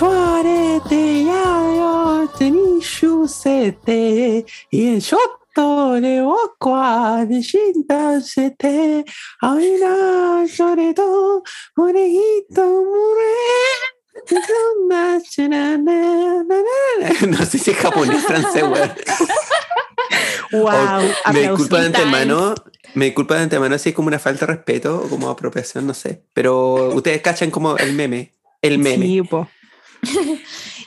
chuarete, ya yo tení chusete, y yo tore wakwa de shinta sete, aina choreto, orejito mure. No sé si es japonés, francés. Wow. Me disculpa de antemano, me disculpa de antemano si es como una falta de respeto o como apropiación, no sé. Pero ustedes cachan como el meme. El meme. Sí, po.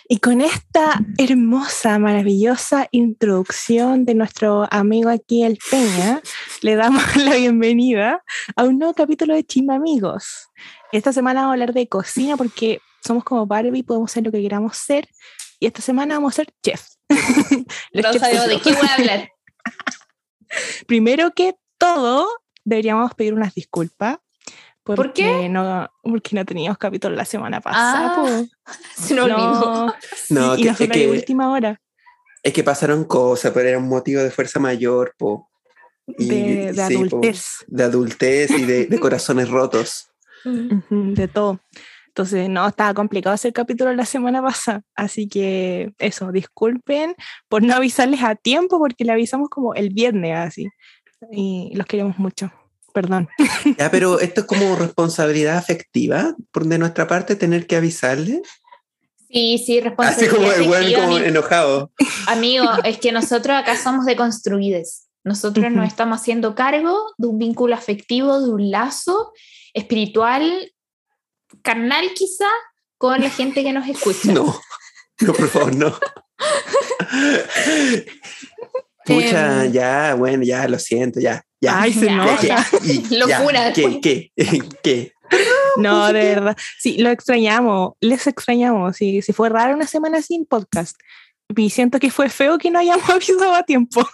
Y con esta hermosa, maravillosa introducción de nuestro amigo aquí, el Peña, le damos la bienvenida a un nuevo capítulo de Chimba Amigos. Esta semana vamos a hablar de cocina porque somos como Barbie, podemos ser lo que queramos ser. Y esta semana vamos a ser chefs. Los No sabemos de qué voy a hablar. Primero que todo, deberíamos pedir unas disculpas. ¿Por qué? porque No, porque no teníamos capítulo la semana pasada. Ah, po. Se nos olvidó. No, No, y que- es que- de última hora. Es que pasaron cosas, pero era un motivo de fuerza mayor, po. Y- de, de sí, po, adultez, de adultez y de, de corazones rotos. ujú, de todo. Entonces, no, estaba complicado hacer capítulo la semana pasada. Así que eso, disculpen por no avisarles a tiempo, porque le avisamos como el viernes así. Y los queremos mucho. Perdón. Ya, pero esto es como responsabilidad afectiva por de nuestra parte tener que avisarle. Sí, sí, Así responsabilidad. como el weón afectiva, como ami- enojado. Amigo, es que nosotros acá somos deconstruides. Nosotros Ujú. nos estamos haciendo cargo de un vínculo afectivo, de un lazo espiritual, carnal quizá, con la gente que nos escucha. No, no, por favor, no. Pucha, Em. ya, bueno, ya, lo siento, ya. Ya. Ay, se Ya, nota. Locura ¿Qué? ¿Qué? ¿Qué? No, de verdad. Sí, lo extrañamos, les extrañamos. Sí, sí fue raro una semana sin podcast. Y siento que fue feo que no hayamos avisado a tiempo.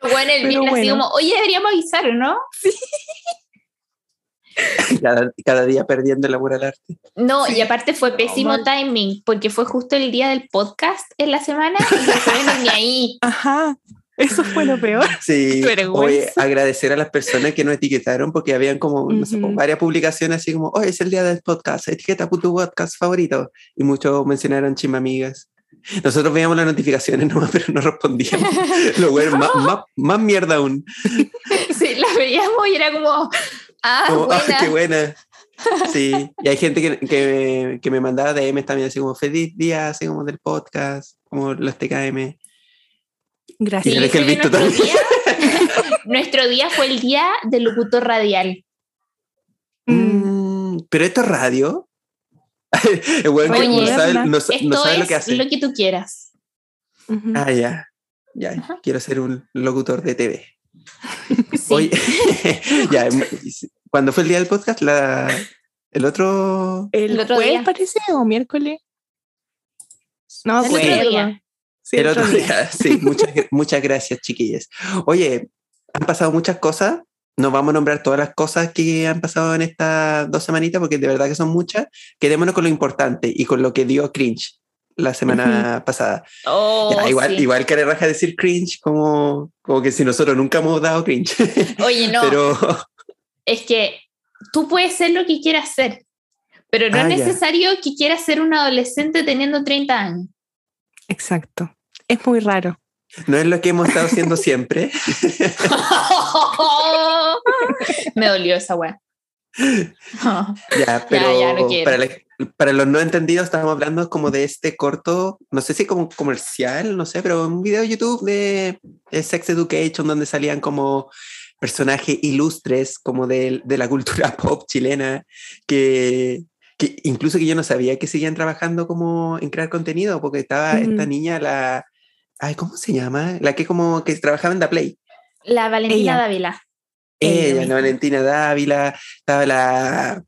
Bueno, el viernes así bueno. como, oye, deberíamos avisar, ¿no? Cada, cada día perdiendo el amor al arte. No, y aparte fue pésimo timing, porque fue justo el día del podcast en la semana y no ni ahí. Ajá, eso fue lo peor. Sí, oye, agradecer a las personas que nos etiquetaron porque habían como, no sé, Ujú. varias publicaciones así como, hoy es el día del podcast, etiqueta tu podcast favorito. Y muchos mencionaron chima amigas. Nosotros veíamos las notificaciones nomás, pero no respondíamos. Lo bueno, más, más, más mierda aún. Sí, la veíamos y era como, ah, Como, buena. "Ah, qué buena. Sí, y hay gente que, que, que me mandaba DMs también, así como feliz día, así como del podcast, como los TKM. Gracias. El visto nuestro, también. día, nuestro día fue el día del locutor radial. Mm, Mm, pero esto es radio. Que Oye, no sabe, no, no sabe es lo que hace. lo que tú quieras. ujú. Ah, ya. Ya, Ajá. quiero ser un locutor de TV. Sí. Oye, ya, cuando fue el día del podcast, la, el otro. ¿El, el otro jueves día. parece o miércoles? No, El otro día. Sí, el otro día, sí, muchas, muchas gracias, chiquillas. Oye, han pasado muchas cosas. No vamos a nombrar todas las cosas que han pasado en estas dos semanitas porque de verdad que son muchas. Quedémonos con lo importante y con lo que dio cringe la semana pasada. Oh, Ya, igual, sí. igual que le raja decir cringe como, como que si nosotros nunca hemos dado cringe. Oye, no, Pero es que tú puedes ser lo que quieras ser, pero no Ah, es ya. necesario que quieras ser un adolescente teniendo 30 años. Exacto. Es muy raro. no es lo que hemos estado haciendo siempre. Me dolió esa weá. Ya, pero ya, no quiero. para, la- para los no entendidos estamos hablando como de este corto, no sé si como comercial, no sé, pero un video de YouTube de, de Sex Education donde salían como personajes ilustres como de, de la cultura pop chilena que, que incluso que yo no sabía que seguían trabajando como en crear contenido porque estaba esta niña la ay ¿cómo se llama? la que como que trabajaba en Da Play La Valentina Ella. Dávila. ella, Ella la. Valentina Dávila, estaba la.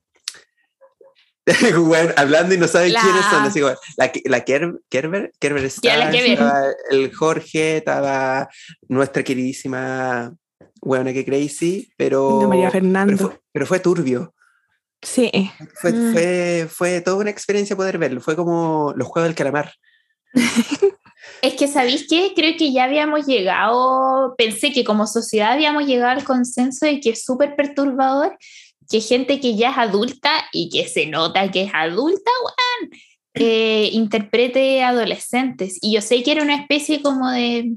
Bueno, hablando y no saben La- quiénes son, así como, la, la Ker- Kerber, Kerber Kerber. estaba el Jorge, estaba nuestra queridísima buena que crazy, pero, de María pero, Fernando. fue, pero fue turbio. Sí. Fue, Mm. fue, fue toda una experiencia poder verlo. Fue como los juegos del calamar. Es que, ¿sabéis qué? Creo que ya habíamos llegado, pensé que como sociedad habíamos llegado al consenso de que es súper perturbador que gente que ya es adulta y que se nota que es adulta, weón, eh, interprete adolescentes. Y yo sé que era una especie como de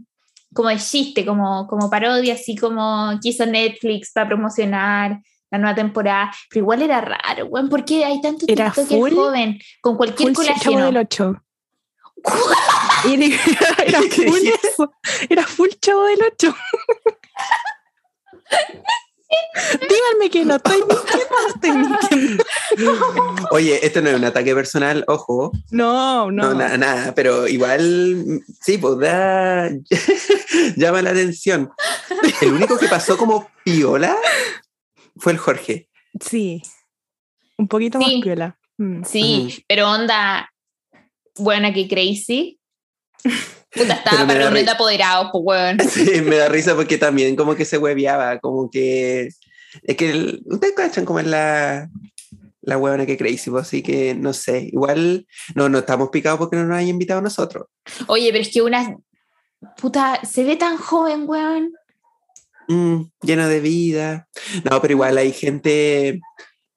como de chiste, como, como parodia, así como quiso Netflix para promocionar la nueva temporada, pero igual era raro, weón, ¿por qué hay tanto Era TikToker full- joven con cualquier del 8. Era, era full eso. Era full chavo del 8. Díganme que no estoy mintiendo, no estoy mintiendo. Oye, esto no es un ataque personal, ojo. No, No, no. nada, nada, pero igual, sí, pues da, llama la atención. El único que pasó como piola fue el Jorge. Sí. Un poquito Sí. más piola. Mm. Sí, pero onda, buena que crazy. Puta, estaba para reunión de apoderados, pues weón. Sí, me da risa porque también como que se hueveaba, como que... Es que el- ustedes cachan como es la, la huevona que crazy, pues, así que no sé, igual no, no estamos picados porque no nos hayan invitado a nosotros. Oye, pero es que una. Puta, se ve tan joven, weón. Mm, lleno de vida. No, pero igual hay gente,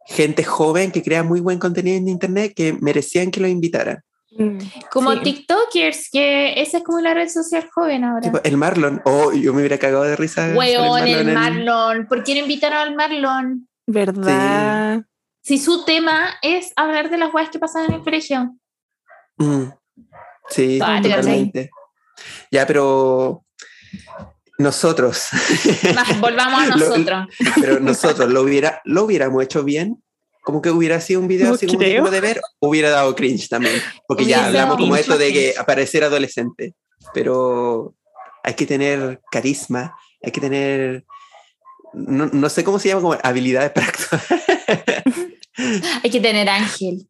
gente joven que crea muy buen contenido en internet que merecían que lo invitaran. Mm. Como Sí. TikTokers, que esa es como la red social joven ahora. Tipo, el Marlon, oh, yo me hubiera cagado de risa. Weón, el en- Marlon. ¿Por qué no invitaron al Marlon? ¿Verdad? Si su tema es hablar de las weas que pasan en el colegio. Mm, sí, Ah, te totalmente. Ya, pero nosotros, Va, Volvamos a Lo- nosotros. pero nosotros lo, hubiera, lo hubiéramos hecho bien, como que hubiera sido un video No así como creo. digno de ver, hubiera dado cringe también, porque ya hablamos como esto de que aparecer adolescente, pero hay que tener carisma, hay que tener, no, no sé cómo se llama, como habilidades para actuar. Hay que tener ángel.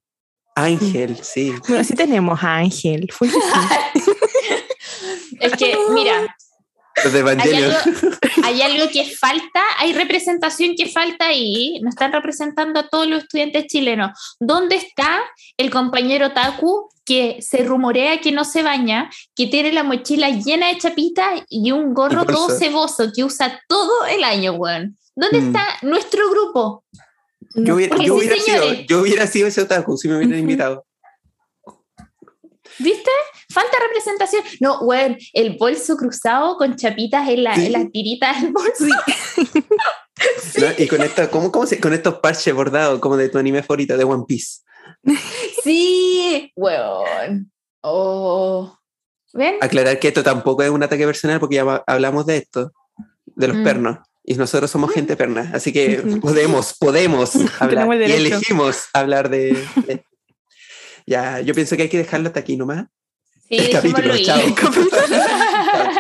Ángel, sí. Bueno, sí tenemos a Ángel. Full que sí. Es que, mira, Los de hay algo, hay algo que falta, hay representación que falta ahí. No están representando a todos los estudiantes chilenos. ¿Dónde está el compañero Taku que se rumorea que no se baña, que tiene la mochila llena de chapitas y un gorro Y todo ceboso que usa todo el año, weón? ¿Dónde Mm. está nuestro grupo? Yo hubiera, Porque yo sí, hubiera sido, yo hubiera sido ese otaku si me hubieran invitado. ¿Viste? Falta representación. No, weón, el bolso cruzado con chapitas en, la, Sí. en las tiritas del bolso. ¿no? Y con esta, ¿cómo, cómo se, con estos parches bordados como de tu anime favorito, de One Piece. Sí, weón. Oh. ¿Ven? Aclarar que esto tampoco es un ataque personal porque ya hablamos de esto, de los Mm. pernos. Y nosotros somos gente perna, así que podemos, podemos hablar. El Y elegimos hablar de, de- Ya, yo pienso que hay que dejarlo hasta aquí nomás. Sí, el capítulo, chao.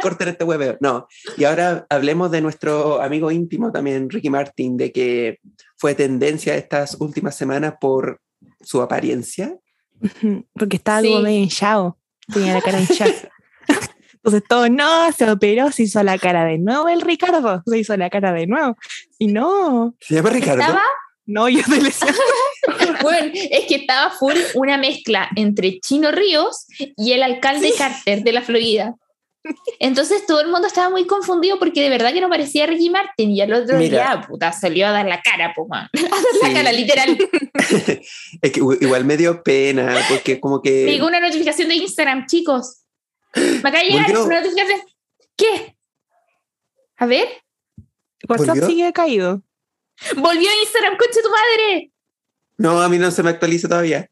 Corten este hueveo. No. Y ahora hablemos de nuestro amigo íntimo también, Ricky Martin, de que fue tendencia estas últimas semanas por su apariencia. Porque estaba Sí. como medio hinchado. Tenía la cara hinchada. Entonces todo, no, se operó, se hizo la cara de nuevo el Ricardo, se hizo la cara de nuevo. Y no, Se llama Ricardo. Estaba, no, yo te le bueno, es que estaba full una mezcla entre Chino Ríos y el alcalde Carter de la Florida. Entonces todo el mundo estaba muy confundido porque de verdad que no parecía Ricky Martin y al otro Mira. día, puta, salió a dar la cara, pues, man. A dar Sí. la cara, literal. Es que igual me dio pena, porque como Me llegó que... una notificación de Instagram, chicos. Me acaba de llegar Volvió. una notificación. ¿Qué? A ver. WhatsApp ¿Volvió? sigue caído. Volvió Instagram, concha tu madre. No, a mí no se me actualiza todavía.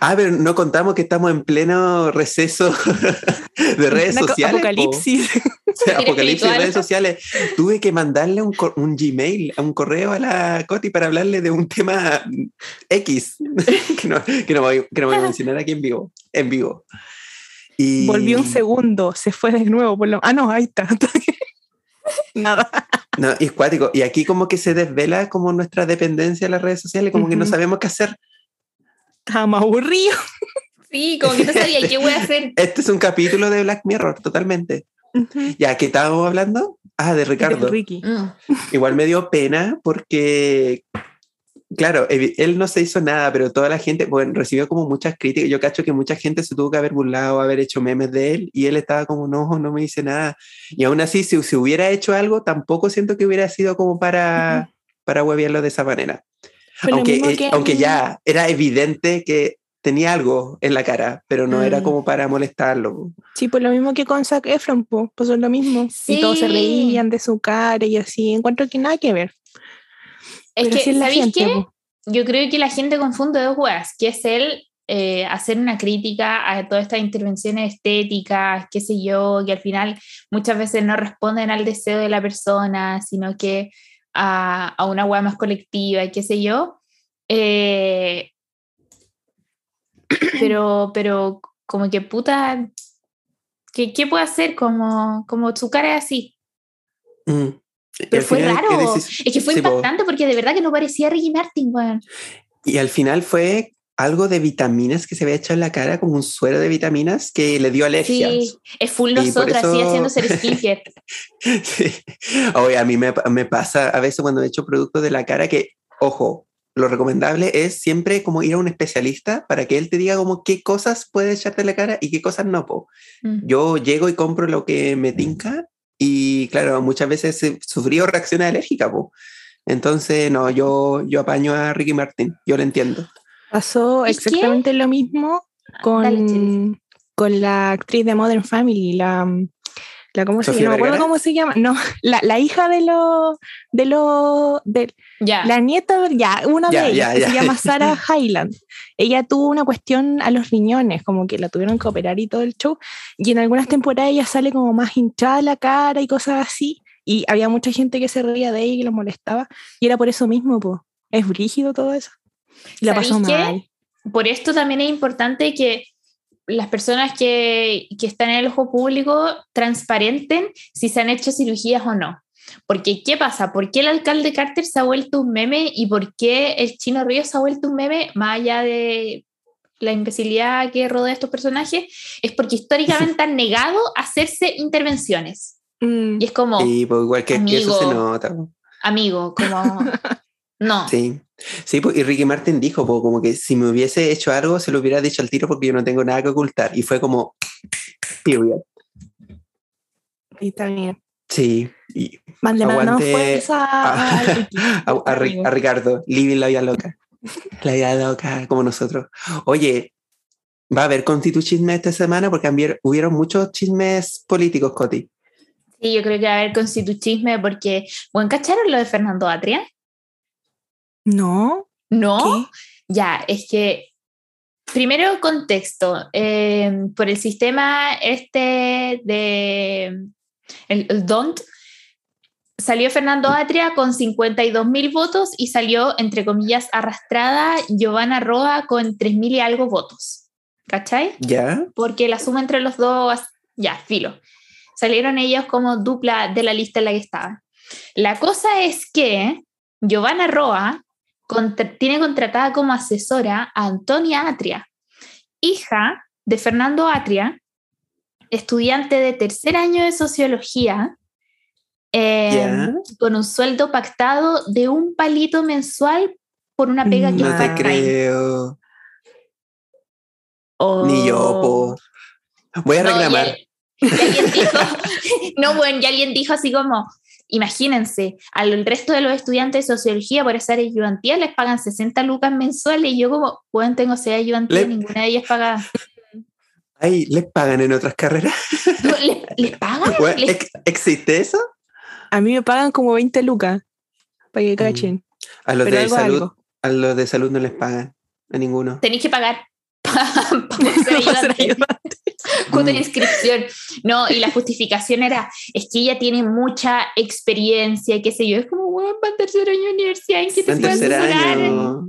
Ah, pero no contamos que estamos en pleno receso de redes Una sociales. po. Apocalipsis. O sea, apocalipsis de redes sociales. Tuve que mandarle un, un Gmail, a un correo a la Coti para hablarle de un tema X que no, que no voy, que no voy a mencionar aquí en vivo. En vivo. Y Volvió un segundo, se fue de nuevo. por lo- Ah, no, ahí está. Nada. No, y es cuático. Y aquí como que se desvela como nuestra dependencia de las redes sociales, como que no sabemos qué hacer. Estaba aburrido. Sí, como que no sabía qué voy a hacer. Este es un capítulo de Black Mirror, totalmente. Ya, ¿qué estábamos hablando? Ah, de Ricardo. Ricky. Mm. Igual me dio pena porque, claro, él no se hizo nada, pero toda la gente, bueno, recibió como muchas críticas. Yo cacho que mucha gente se tuvo que haber burlado, haber hecho memes de él, y él estaba como, no, no me hice nada. Y aún así, si, si hubiera hecho algo, tampoco siento que hubiera sido como para, para huevearlo de esa manera. Aunque, eh, que- aunque ya era evidente que tenía algo en la cara, pero no era Mm. como para molestarlo. Sí, pues lo mismo que con Zac Efron, pues, pues es lo mismo. Y todos se Sí. reían de su cara y así. Encuentro que nada que ver. Es Pero que, la ¿sabéis gente, qué? Yo creo que la gente confunde dos weas, que es el eh, hacer una crítica a todas estas intervenciones estéticas, qué sé yo, que al final muchas veces no responden al deseo de la persona, sino que a, a una wea más colectiva, y qué sé yo. Eh, pero, pero como que puta, ¿qué, qué puede hacer? Como, como su cara es así. Mm. Pero fue final, ¿qué raro. Es que fue Sí, impactante porque de verdad que no parecía Ricky Martin, weón. Y al final fue algo de vitaminas que se había hecho en la cara, como un suero de vitaminas que le dio alergia. Sí, es full Y nosotras, eso- haciendo ser skincare. Sí. Oye, a mí me, me pasa a veces cuando he hecho productos de la cara que, ojo, lo recomendable es siempre como ir a un especialista para que él te diga como qué cosas puedes echarte en la cara y qué cosas no. Po. Mm. Yo llego y compro lo que me tinca y claro, muchas veces he sufrido reacciones alérgicas. Po. Entonces, no, yo, yo apaño a Ricky Martin, yo lo entiendo. Pasó exactamente lo mismo Dale, Chelis. con, con la actriz de Modern Family, la, la ¿cómo se. No me acuerdo cómo se llama. No, la, la hija de los de los de Ya. la nieta, ya, una de ellas, que ya. se llama Sarah Hyland. Ella tuvo una cuestión a los riñones, como que la tuvieron que operar y todo el show. Y en algunas temporadas ella sale como más hinchada la cara y cosas así. Y había mucha gente que se reía de ella y que lo molestaba. Y era por eso mismo, pues. Es brígido todo eso. Y la pasó mal. Por esto también es importante que las personas que, que están en el ojo público transparenten si se han hecho cirugías o no. Porque, ¿qué pasa? ¿Por qué el alcalde Carter se ha vuelto un meme y por qué el chino Ríos se ha vuelto un meme más allá de la imbecilidad que rodea a estos personajes? Es porque históricamente han negado hacerse intervenciones. Mm. Y es como, Y pues igual que, que eso se Amigo. nota. amigo, como, no. Sí. Sí, pues, y Ricky Martin dijo po, como que si me hubiese hecho algo se lo hubiera dicho al tiro porque yo no tengo nada que ocultar. Y fue como, period. Y bien. Sí. Y Aguante fuerza a, a- Ricky, Ricardo, living la vida loca. La vida loca, como nosotros. Oye, va a haber constituchisme esta semana porque hubieron muchos chismes políticos, Coti. Sí, yo creo que va a haber constituchisme porque, bueno, ¿cacharon lo de Fernando Atria? No, No, ¿qué? ya, es que, primero contexto, eh, por el sistema este de, el, el DONT, salió Fernando Atria con 52 mil votos y salió, entre comillas, arrastrada Giovanna Roa con 3 mil y algo votos. ¿Cachai? ¿Ya? porque la suma entre los dos, ya, filo. Salieron ellos como dupla de la lista en la que estaban. La cosa es que Giovanna Roa contra- tiene contratada como asesora a Antonia Atria, hija de Fernando Atria, estudiante de tercer año de sociología, eh, con un sueldo pactado de un palito mensual por una pega que No No te creo. Oh. Ni yo, po. Voy a No, y reclamar. al- y alguien dijo, no, bueno, y alguien dijo así como, imagínense, al resto de los estudiantes de sociología por hacer ayudantía les pagan 60 lucas mensuales y yo como, bueno, tengo seis ayudantías, Le- ninguna de ellas paga. Ay, ¿les pagan en otras carreras? ¿Les, les pagan? Bueno, Les- ¿ex- ¿Existe eso? A mí me pagan como 20 lucas para que cachen. A los Pero de algo, salud, algo. a los de salud no les pagan. A ninguno. tenéis que pagar para ser Para ser ayudante. ayudante. cuota de Mm. inscripción. No, y la justificación era, es que ella tiene mucha experiencia, qué sé yo. Es como, bueno, va en tercer año de universidad, ¿en qué te En puede tercer asesorar? año.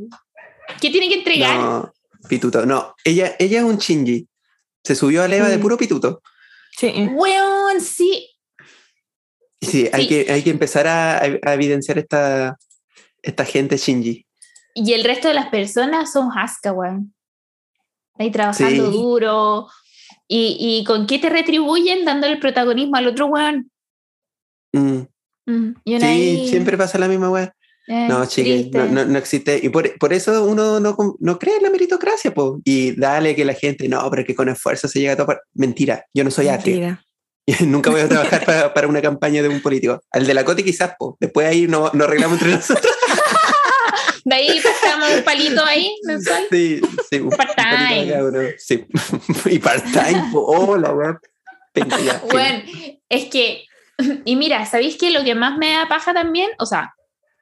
¿Qué tiene que entregar? No, pituto. No, ella, ella es un chingy. Se subió a leva de Mm. puro pituto. Sí. Weón, sí. Sí, hay, Sí. que, hay que empezar a, a evidenciar esta, esta gente shinji. Y el resto de las personas son hasca, weón. Ahí trabajando Sí. duro. Y, ¿Y con qué te retribuyen dándole el protagonismo al otro weón? Mm, Mm, Sí, ahí, siempre pasa la misma eh, No, triste. no, no, no existe. Y por, por eso uno no, no cree en la meritocracia, po. Y dale que la gente, no, pero que con esfuerzo se llega a topar. Mentira, yo no soy. Mentira. Nunca voy a trabajar para, para una campaña de un político. Al de la Coti quizás, po. Después ahí no, no arreglamos entre nosotros. De ahí pescamos un palito ahí mensual. Sí, sí. Part-time. Sí. y part-time. Oh, la web. Bueno, es que, y mira, ¿sabéis que lo que más me da paja también? O sea,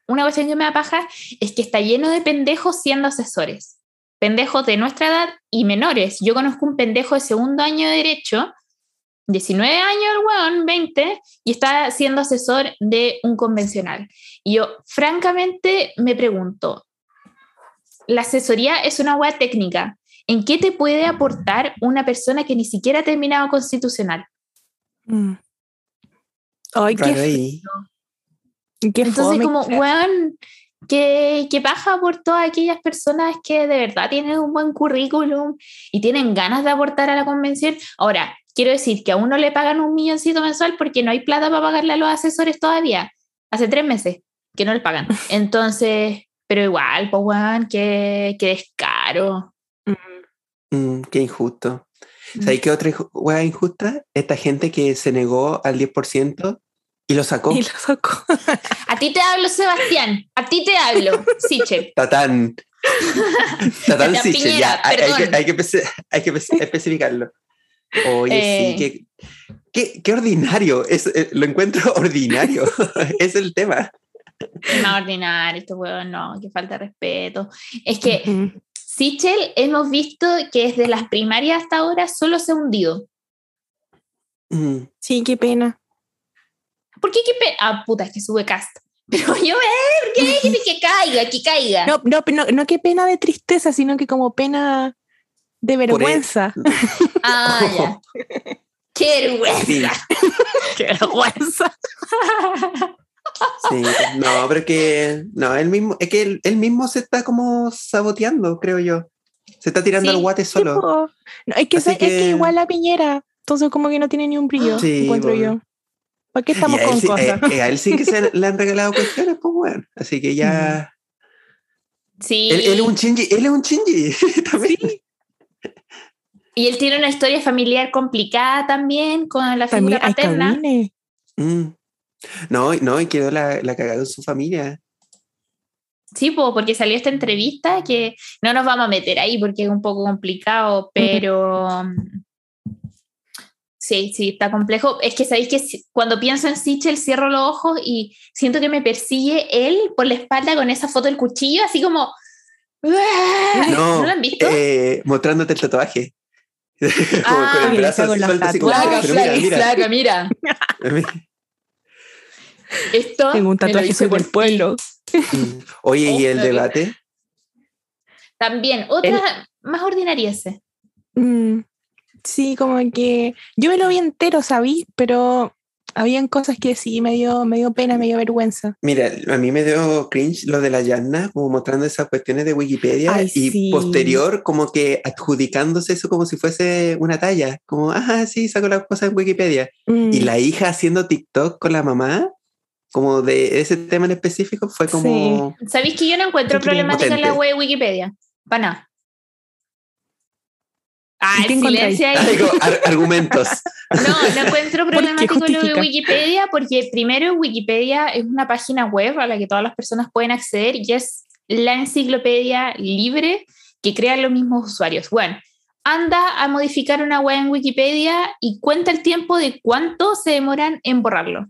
una cuestión que me da paja es que está lleno de pendejos siendo asesores. Pendejos de nuestra edad y menores. Yo conozco un pendejo de segundo año de Derecho, 19 años el weón, 20, y está siendo asesor de un convencional. Y yo, francamente, me pregunto, la asesoría es una hueá técnica. ¿En qué te puede aportar una persona que ni siquiera ha terminado constitucional? Mm. Ay, qué, ahí. qué Entonces, fome. como, weón, que, que baja por todas aquellas personas que de verdad tienen un buen currículum y tienen ganas de aportar a la convención. Ahora, quiero decir que a uno le pagan un milloncito mensual porque no hay plata para pagarle a los asesores todavía. Hace tres meses que no le pagan. Entonces, pero igual, pues, weón, que, que descaro. Mm, qué injusto. ¿Sabes qué otra hueá injusta? Esta gente que se negó al 10% y lo sacó. Y lo sacó. A ti te hablo, Sebastián. A ti te hablo, Sichel. Tatán. Tatán Piñera, ya. Hay, hay que, hay que hay especificarlo. Oye, Eh. sí, qué, qué, qué ordinario. Es, eh, lo encuentro ordinario. es el tema. Más ordinario, este weón, no, que falta de respeto. Es que. Sichel hemos visto que desde las primarias hasta ahora solo se ha hundido. Mm, Sí, qué pena. ¿Por qué? qué pe- ah, puta, es que sube cast. Pero yo, ver, que, que, que caiga, que caiga. No, no, no, no qué pena de tristeza, sino que como pena de Por e- vergüenza. Ah, ya. Qué vergüenza. sí, Qué vergüenza. Sí. No, pero que. No, él mismo. Es que él, él mismo se está como saboteando, creo yo. Se está tirando Sí, al guate solo. No, es, que, es que igual la piñera, entonces como que no tiene ni un brillo, Sí, encuentro bueno. yo. ¿Para qué estamos Y a él con sí- cosas? eh, eh, a él sí que se le han regalado cuestiones, pues bueno. Así que ya. Sí. Él, él es un chingy, él es un chingy. también. Y él tiene una historia familiar complicada también con la figura paterna. Mm. No, no, y quedó la, la cagada en su familia. Sí, po, porque salió esta entrevista que no nos vamos a meter ahí porque es un poco complicado, pero mm, sí, sí, está complejo. Es que sabéis que cuando pienso en Sichel cierro los ojos y siento que me persigue él por la espalda con esa foto del cuchillo, así como... ¡Ah! No, ¿No lo han visto? eh, mostrándote el tatuaje. Como Ah, con el le brazo así como, mira, mira. mira. Esto Tengo un tatuaje del ti. pueblo. Mm. Oye, ¿y el debate? También, otra más ordinaria ese. Mm, sí, como que yo me lo vi entero, ¿sabí? Pero habían cosas que sí me dio, me dio pena, me dio vergüenza. Mira, a mí me dio cringe lo de la Yanna, como mostrando esas cuestiones de Wikipedia Ay, y sí. posterior como que adjudicándose eso como si fuese una talla, como, ah, sí, saco las cosas en Wikipedia. Mm, Y la hija haciendo TikTok con la mamá, como de ese tema en específico, fue como... ¿Sabéis que yo no encuentro problemática en la web de Wikipedia? Para nada. Ah, ¿Y qué el silencio ahí. Digo, ar- argumentos. No, no encuentro problemático lo de? Wikipedia porque primero Wikipedia es una página web a la que todas las personas pueden acceder y es la enciclopedia libre que crean los mismos usuarios. Bueno, anda a modificar una web en Wikipedia y cuenta el tiempo de cuánto se demoran en borrarlo.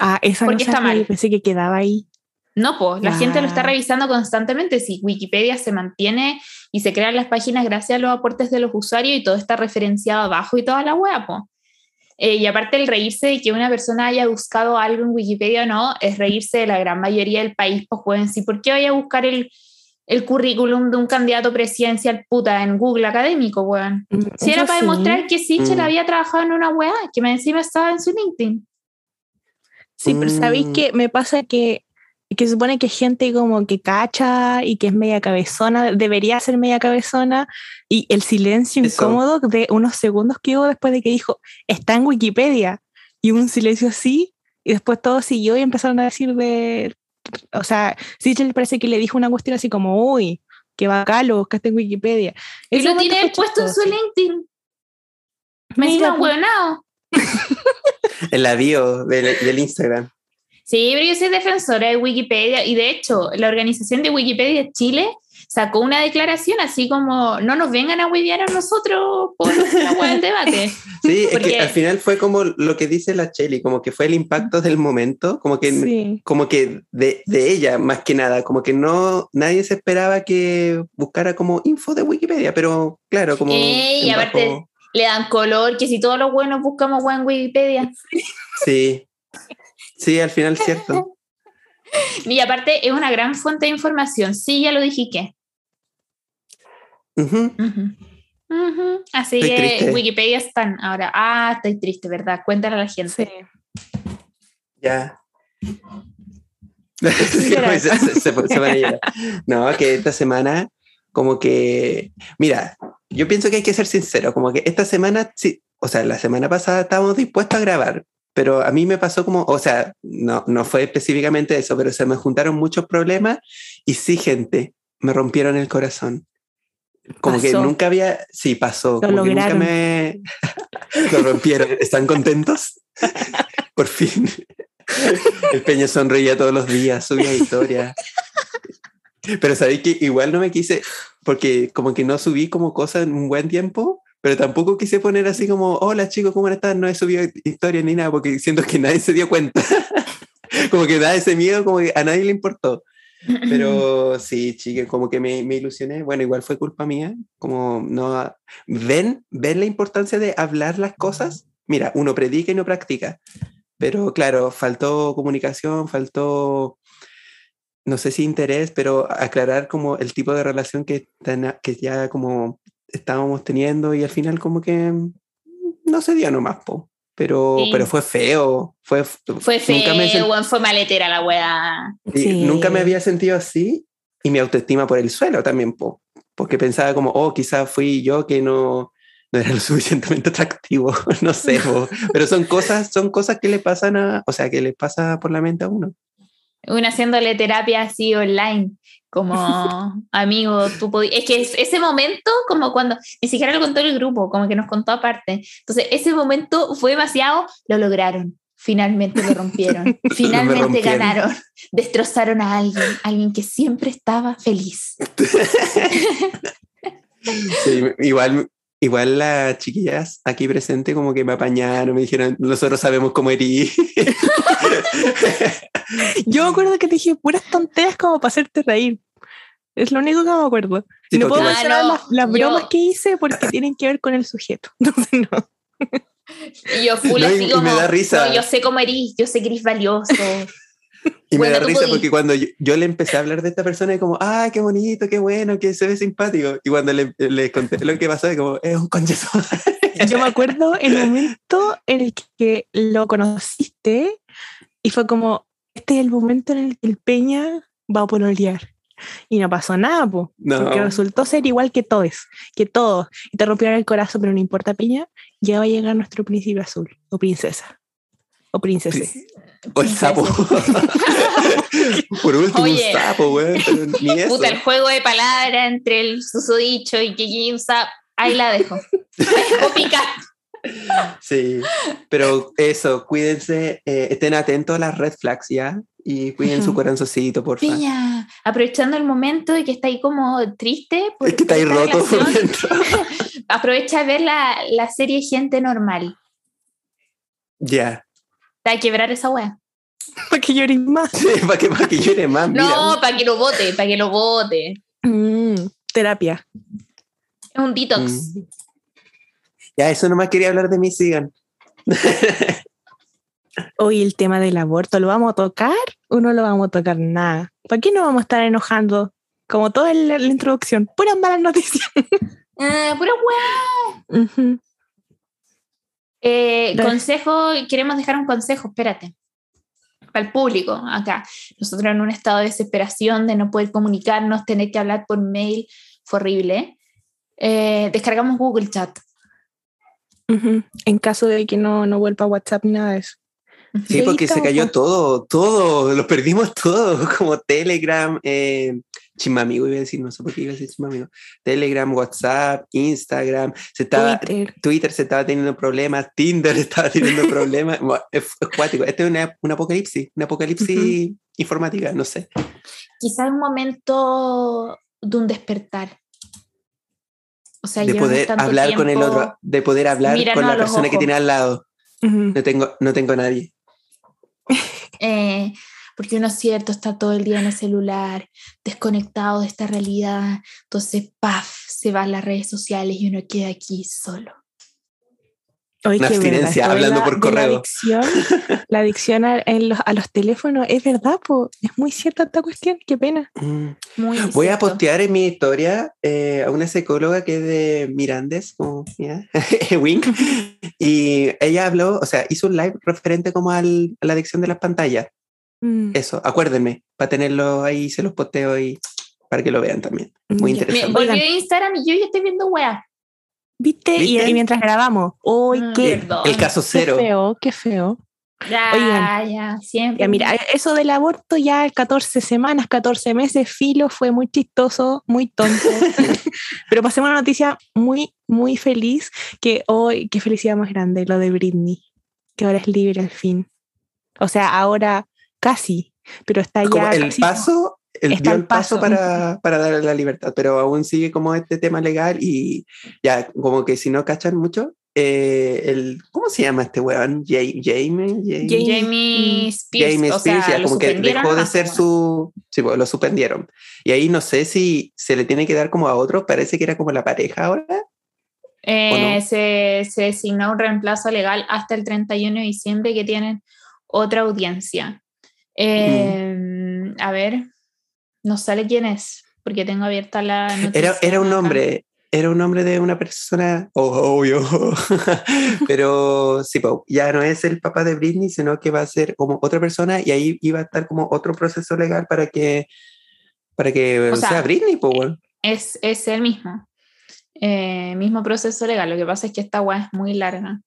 Ah, esa no porque está sabía, mal. pensé que quedaba ahí. No, pues la gente lo está revisando constantemente. Si Wikipedia se mantiene y se crean las páginas gracias a los aportes de los usuarios y todo está referenciado abajo y toda la web, pues. Eh, y aparte el reírse de que una persona haya buscado algo en Wikipedia o no, es reírse de la gran mayoría del país, pues pueden decir, ¿por qué vaya a buscar el, el currículum de un candidato presidencial puta en Google académico, weón? Mm, Si era para sí. demostrar que Sichel Mm. había trabajado en una weá, que más encima estaba en su LinkedIn. Sí, pero ¿sabéis Mm. qué? Me pasa que, que se supone que gente como que cacha y que es media cabezona, debería ser media cabezona, y el silencio Eso. incómodo de unos segundos que hubo después de que dijo, está en Wikipedia, y hubo un silencio así, y después todo siguió y empezaron a decir de, o sea, Sichel parece que le dijo una cuestión así como, uy, que bacán lo buscaste en Wikipedia. Y lo tiene puesto en su. LinkedIn. Me Mira, encima pues. En la bio del, del Instagram. Sí, pero yo soy defensora de Wikipedia y de hecho la organización de Wikipedia Chile sacó una declaración así como no nos vengan a huevear a nosotros por la del debate. Sí, es Porque- que al final fue como lo que dice la Cheli, como que fue el impacto del momento, como que, Sí. como que de, de ella más que nada, como que no, nadie se esperaba que buscara como info de Wikipedia, pero claro, como... Eh, y aparte- bajo- Le dan color, que si todos los buenos buscamos en Wikipedia. Sí, sí, al final cierto. Y aparte es una gran fuente de información. Sí, ya lo dije que. Así Estoy que triste. Wikipedia están ahora. Ah, estoy triste, ¿verdad? Cuéntale a la gente. Sí. Ya. Sí, Llorar. se, se- se- se van a llorar. No, que esta semana, como que, mira, yo pienso que hay que ser sincero, como que esta semana, sí, o sea, la semana pasada estábamos dispuestos a grabar, pero a mí me pasó como, o sea, no, no fue específicamente eso, pero se me juntaron muchos problemas y sí, gente, me rompieron el corazón. Como que nunca había, sí, pasó, Lo como que nunca me lo rompieron. ¿Están contentos? Por fin. El Peña sonreía todos los días, subía historias. Pero sabéis que igual no me quise, porque como que no subí como cosas en un buen tiempo, pero tampoco quise poner así como, hola chicos, ¿cómo están? No he subido historias ni nada, porque siento que nadie se dio cuenta. como que da ese miedo, como que a nadie le importó. Pero sí, chique, como que me, me ilusioné. Bueno, igual fue culpa mía. Como no. ¿Ven? ¿Ven la importancia de hablar las cosas? Mira, uno predica y no practica. Pero claro, faltó comunicación, faltó, no sé si interés, pero aclarar como el tipo de relación que, ten- que ya como estábamos teniendo y al final como que no se dio nomás, po. Pero, Sí. pero fue feo. Fue, Fue nunca me feo, sent- fue maletera la weá. Sí. nunca me había sentido así y mi autoestima por el suelo también, po, porque pensaba como, oh, quizás fui yo que no, no era lo suficientemente atractivo, no sé, po. pero son cosas, son cosas que le pasan a, o sea, que le pasa por la mente a uno. Uno haciéndole terapia así online, como amigo, tú podías. Es que es- ese momento, como cuando ni siquiera lo contó el grupo, como que nos contó aparte. Entonces, ese momento fue demasiado, lo lograron. Finalmente lo rompieron. Finalmente rompieron. ganaron. Destrozaron a alguien, alguien que siempre estaba feliz. Sí, igual, igual las chiquillas aquí presentes como que me apañaron, me dijeron, nosotros sabemos cómo herir. Yo me acuerdo que te dije puras tonteras como para hacerte reír. Es lo único que me acuerdo. Sí, no porque puedo igual- mencionar Ah, las, las yo- bromas que hice porque tienen que ver con el sujeto. Entonces, no. Y yo full No, y- así y me como, da risa. "No, yo sé cómo eres, yo sé que eres valioso. Y Bueno, me da risa porque cuando yo, yo le empecé a hablar de esta persona, y como, ah, qué bonito, qué bueno, que se ve simpático. Y cuando le, le conté lo que pasó, es como, es un conchazo. Yo me acuerdo el momento en el que lo conociste y fue como, este es el momento en el que el Peña va a pololear. Y no pasó nada, po, No. porque resultó ser igual que todos, que todos. Y te rompieron el corazón, pero no importa, Peña, ya va a llegar nuestro príncipe azul, o princesa, o princesa. O el sapo. Por último, Oye. un sapo, güey. Pero ni eso. Puta, el juego de palabras entre el susodicho y que usa. Ahí la dejo. O pica. Sí. Pero eso, cuídense, eh, estén atentos a las red flags ya. Y cuiden su corazoncito, por favor. Aprovechando el momento de que está ahí como triste. por Es que está ahí roto por dentro. Aprovecha a ver la, la serie Gente Normal. Ya. Para quebrar esa wea. Para que llores más. Sí, para que, para que llore más. No, para que lo vote, para que lo vote. Mm, terapia. Es un detox. Mm. Ya, eso nomás quería hablar de mí, sigan. Hoy el tema del aborto, ¿lo vamos a tocar o no lo vamos a tocar nada? ¿Para qué nos vamos a estar enojando? Como toda la, la introducción, puras malas noticias. Ah, pura. Ujú. Eh, consejo, queremos dejar un consejo, espérate. Para el público acá. Nosotros en un estado de desesperación de no poder comunicarnos, tener que hablar por mail, fue horrible. Eh, descargamos Google Chat. Ujú. En caso de que no, no vuelva WhatsApp ni nada de eso. Sí, porque se cayó todo, todo, lo perdimos todo, como Telegram, eh, Chimamigo iba a decir, no sé por qué iba a decir Chimamigo, Telegram, WhatsApp, Instagram, se estaba, Twitter. Twitter se estaba teniendo problemas, Tinder estaba teniendo problemas, Bueno, es, es cuático, este es una, un apocalipsis, un apocalipsis informática, no sé. Quizás un momento de un despertar. O sea, de poder hablar con el tiempo- otro, de poder hablar con la persona que ojos. tiene al lado. Ujú. No tengo, no tengo nadie. Eh, porque uno es cierto, está todo el día en el celular, desconectado de esta realidad. Entonces, paf, se va a las redes sociales y uno queda aquí solo. Oye, Una verdad, abstinencia, hablando la- por correo. La adicción, la adicción a, en los, a los teléfonos es verdad, po. es muy cierta esta cuestión, qué pena. Mm. Muy Voy a cierto. postear en mi historia eh, a una psicóloga que es de Mirandes, como, ¿ya? Wink, y ella habló, o sea, hizo un live referente como al- a la adicción de las pantallas. Mm, Eso, acuérdenme, para tenerlo ahí, se los posteo y para que lo vean también. Muy ya. interesante. Me volvió Oigan. a Instagram y yo ya estoy viendo weá. ¿Viste? Y- ¿Viste? Y, mientras grabamos, ¡Uy, Mm, qué, perdón. El caso qué cero. feo, qué feo! Ya, Oigan. ya, siempre. Ya, mira, eso del aborto ya 14 semanas, 14 meses, filo, fue muy chistoso, muy tonto. Pero pasemos a una noticia muy, muy feliz, que hoy, qué felicidad más grande, lo de Britney, que ahora es libre al fin. O sea, ahora casi, pero está ya... Como el casi- paso, el, Está dio el paso paso. para, para darle la libertad, pero aún sigue como este tema legal y ya, como que si no cachan mucho, eh, el, ¿cómo se llama este weón? Ja- Jamie, Jamie, Jamie- Jamie Spears, Jamie o Spears, sea, ya como que dejó de ser su, sí, pues, lo suspendieron. Y ahí no sé si se le tiene que dar como a otro, parece que era como la pareja ahora. Eh, ¿O no? se, se designó un reemplazo legal hasta el 31 de diciembre que tienen otra audiencia. Eh, A ver, no sale quién es, porque tengo abierta la. Era, era un nombre, era un nombre de una persona, oh, obvio, pero sí, ya no es el papá de Britney, sino que va a ser como otra persona y ahí iba a estar como otro proceso legal para que, para que O sea, sea, Britney, pues. Es, es el mismo. Eh, mismo proceso legal. Lo que pasa es que esta weá es muy larga.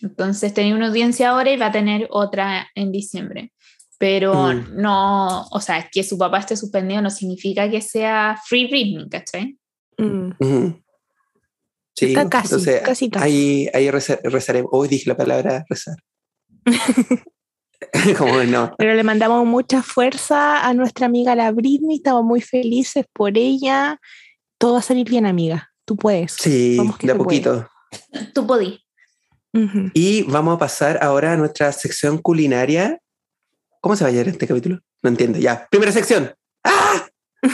Entonces tenía una audiencia ahora y va a tener otra en diciembre. Pero Mm. no, o sea, que su papá esté suspendido no significa que sea Free Britney, ¿cachai? Mm. Sí, Está casi, entonces casi, casi. ahí, ahí reza- rezaremos. Hoy dije la palabra rezar. como no. Pero le mandamos mucha fuerza a nuestra amiga la Britney, estamos muy felices por ella. Todo va a salir bien, amiga. Tú puedes. Sí, Vamos que de a poquito. Tú podí. Y vamos a pasar ahora a nuestra sección culinaria. ¿Cómo se va a llamar este capítulo? No entiendo. Ya. Primera sección. ¡Ah!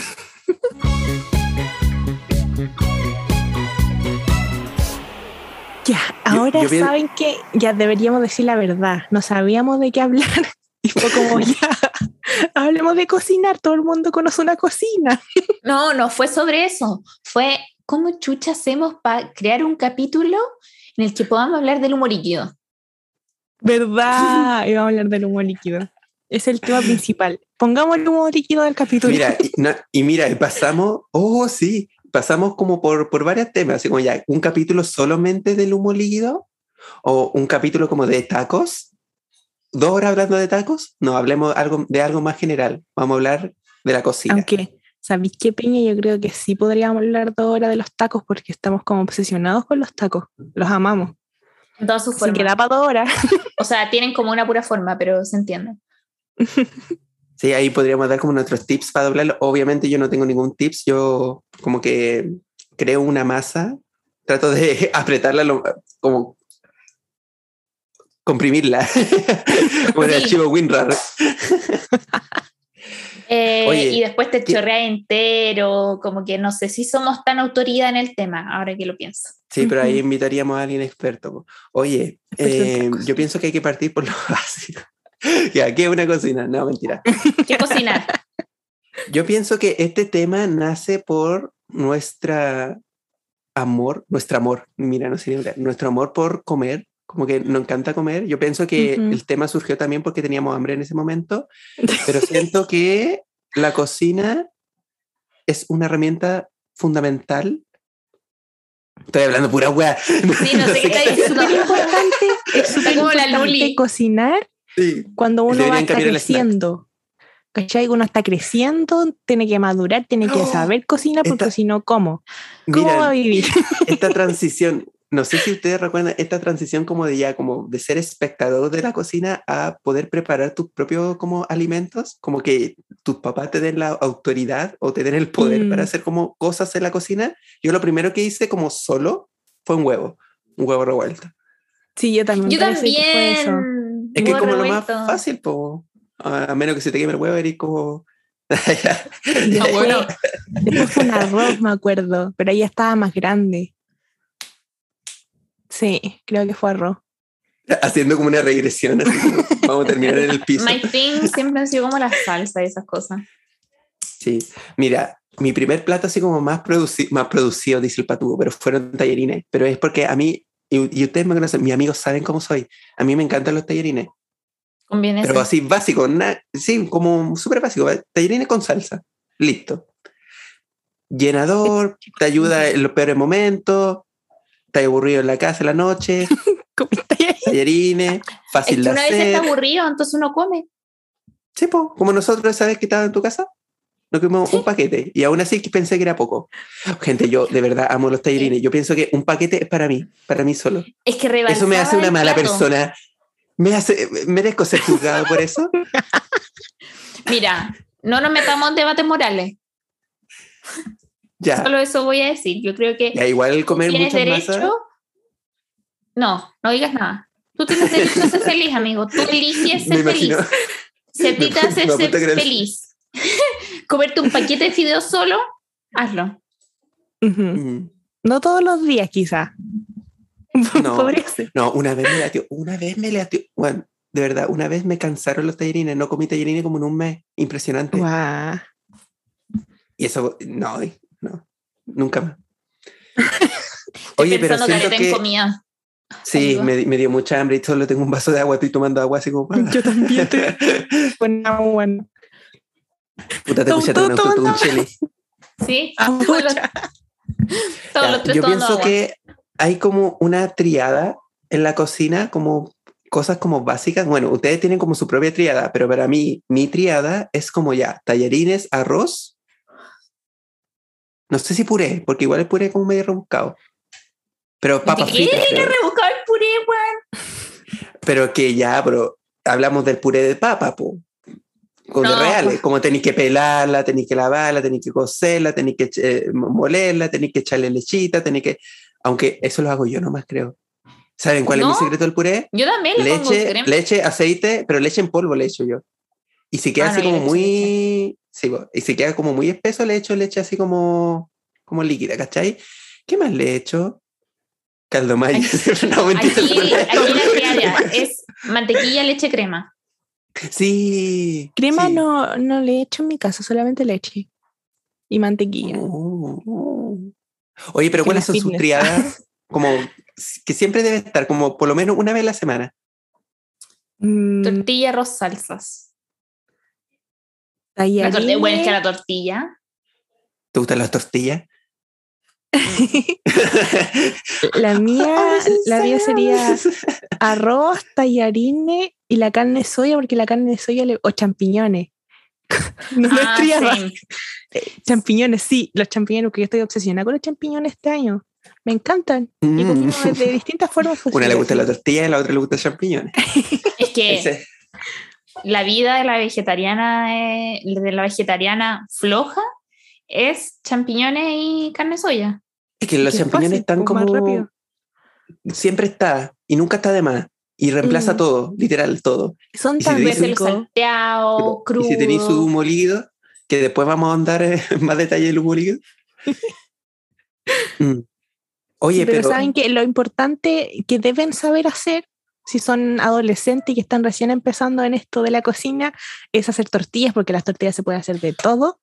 Ya, ahora yo saben que ya deberíamos decir la verdad. No sabíamos de qué hablar. Y fue como ya, hablemos de cocinar. Todo el mundo conoce una cocina. No, no fue sobre eso. Fue cómo chucha hacemos para crear un capítulo en el que podamos hablar del humor líquido. ¿Verdad? Vamos a hablar del humo líquido. Es el tema principal. Pongamos el humo líquido del capítulo. Mira, y, no- y mira, pasamos, oh sí, pasamos como por, por varios temas, así como ya, un capítulo solamente del humo líquido o un capítulo como de tacos, dos horas hablando de tacos, no, hablemos algo, de algo más general, vamos a hablar de la cocina. Aunque, ¿sabéis qué, Peña? Yo creo que sí podríamos hablar dos horas de los tacos porque estamos como obsesionados con los tacos. Los amamos. En todas sus formas. que da para dos horas. O sea, tienen como una pura forma, pero se entiende. Sí, ahí podríamos dar como nuestros tips para doblarlo. Obviamente yo no tengo ningún tips, yo como que creo una masa, trato de apretarla lo- como comprimirla, como en el archivo WinRAR. Eh, Oye, y después te ¿qué- chorrea entero, como que no sé si somos tan autoridad en el tema, ahora que lo pienso. Sí, pero ahí invitaríamos a alguien experto. Oye, eh, yo pienso que hay que partir por lo básico. ya, ¿qué es una cocina? No, mentira. ¿Qué cocinar? Yo pienso que este tema nace por nuestra amor, nuestro amor, mira, no hablar, nuestro amor por comer, como que nos encanta comer. Yo pienso que Ujú. el tema surgió también porque teníamos hambre en ese momento, pero siento que la cocina es una herramienta fundamental. Estoy hablando pura weá. Sí, no sé qué está Es diciendo. súper importante, es súper como la Luli. cocinar Sí. Cuando uno va estar creciendo. ¿Cachai? Uno está creciendo, tiene que madurar, tiene que Oh, saber cocinar, porque si no, ¿cómo? ¿Cómo Miren, va a vivir? esta transición, no sé si ustedes recuerdan esta transición como de ya, como de ser espectador de la cocina a poder preparar tus propios como alimentos, como que tus papás te den la autoridad o te den el poder Mm. para hacer como cosas en la cocina. Yo lo primero que hice como solo fue un huevo, un huevo revuelto. Sí, yo también. Yo parece que fue eso. también. Es que huevo como lo más revuelto. fácil, po, a menos que se te queme el huevo, eres como... No, bueno. después fue un arroz, me acuerdo, pero ahí estaba más grande. Sí, creo que fue arroz. Haciendo como una regresión, así como, vamos a terminar en el piso. My thing siempre han sido como la salsa y esas cosas. Sí, mira, mi primer plato así como más, produci- más producido, dice el patudo, pero fueron tallarines. Pero es porque a mí, y, y ustedes me conocen, mis amigos saben cómo soy. A mí me encantan los tallarines. Conviene Pero ser. así básico, na- sí, como súper básico. Tallarines con salsa. Listo. Llenador, te ayuda en los peores momentos. Estás aburrido en la casa en la noche. Ahí. Tallarines, Es fácil que de una vez hacer. está aburrido, entonces uno come. Sí, po, como nosotros esa vez que estaba en tu casa, nos comimos un paquete y aún así pensé que era poco. Gente, yo de verdad amo los tallarines. Yo pienso que un paquete es para mí, para mí solo. Es que Eso me hace una mala persona. Me hace, merezco ser juzgado por eso. Mira, no nos metamos en debates morales. Ya. Solo eso voy a decir. Yo creo que Ya, igual comer tienes derecho. No, no digas nada. Tú tienes derecho a ser feliz, amigo. Tú eliges ser feliz. Si a ti te Me- hace me ser feliz, comerte un paquete de fideos solo, hazlo. Mm. No todos los días, quizá. No. No, una vez me latió, una vez me latió. Bueno, de verdad, una vez me cansaron los tallarines. No comí tallarines como en un mes. Impresionante. Guau. Y eso, no, no, nunca más. Oye, pero Pensando siento que. comida. Sí, me, di- me dio mucha hambre y solo tengo un vaso de agua, estoy tomando agua así como... Yo también te bueno, bueno. Puta, te un. Sí, todos los, pucha. todos Ya, los tres Yo pienso agua. que hay como una triada en la cocina, como cosas como básicas. Bueno, ustedes tienen como su propia triada, pero para mí, mi triada es como ya, tallarines, arroz. No sé si puré, porque igual el puré es como medio rebuscado. Pero papas ¿Qué? fritas. Pero- rebuscaba el puré, weón. Pero que ya, pero hablamos del puré de papa, po. Con No, reales, como tenéis que pelarla, tenéis que lavarla, tenéis que cocerla, tenéis que eh, molerla, tenéis que echarle lechita, tenéis que... Aunque eso lo hago yo nomás, creo. ¿Saben cuál es ¿No? mi secreto del puré? Yo también le pongo Leche, crema. leche, aceite, pero leche en polvo le echo yo. Y si queda Ah, así no, como muy... Sí, y si queda como muy espeso, le echo leche así como, como líquida, ¿cachai? ¿Qué más le echo? Caldo mayo. no, mentira, Aquí, se me- aquí la triada es mantequilla, leche, crema. Sí. Crema sí. no, no le he hecho en mi casa, solamente leche y mantequilla. Oh. Oye, pero ¿cuáles son sus triadas? Como que siempre debe estar, como por lo menos una vez a la semana. Mm, Tortilla, arroz, salsas. La tortilla, bueno, es que la tortilla. ¿Te gustan las tortillas? La mía, la mía sería arroz, tallarines y la carne de soya, porque la carne de soya le- o champiñones. no le Ah, same. Champiñones, sí, los champiñones, porque yo estoy obsesionada con los champiñones este año. Me encantan. Y Mm. de distintas formas. Una le gusta la tortilla y la otra le gusta champiñones. Es que Ese- la vida de la vegetariana, eh, de la vegetariana floja es champiñones y carne soya. Es que los champiñones fácil, están pues, como... rápido. Siempre está y nunca está de más. Y reemplaza Mm. todo, literal, todo. Son si tan ricos. salteado, crudo. Y si tenéis su molido, que después vamos a andar en más detalle del molido. Mm. Oye, Sí, pero, pero... saben que lo importante que deben saber hacer si son adolescentes y que están recién empezando en esto de la cocina es hacer tortillas porque las tortillas se pueden hacer de todo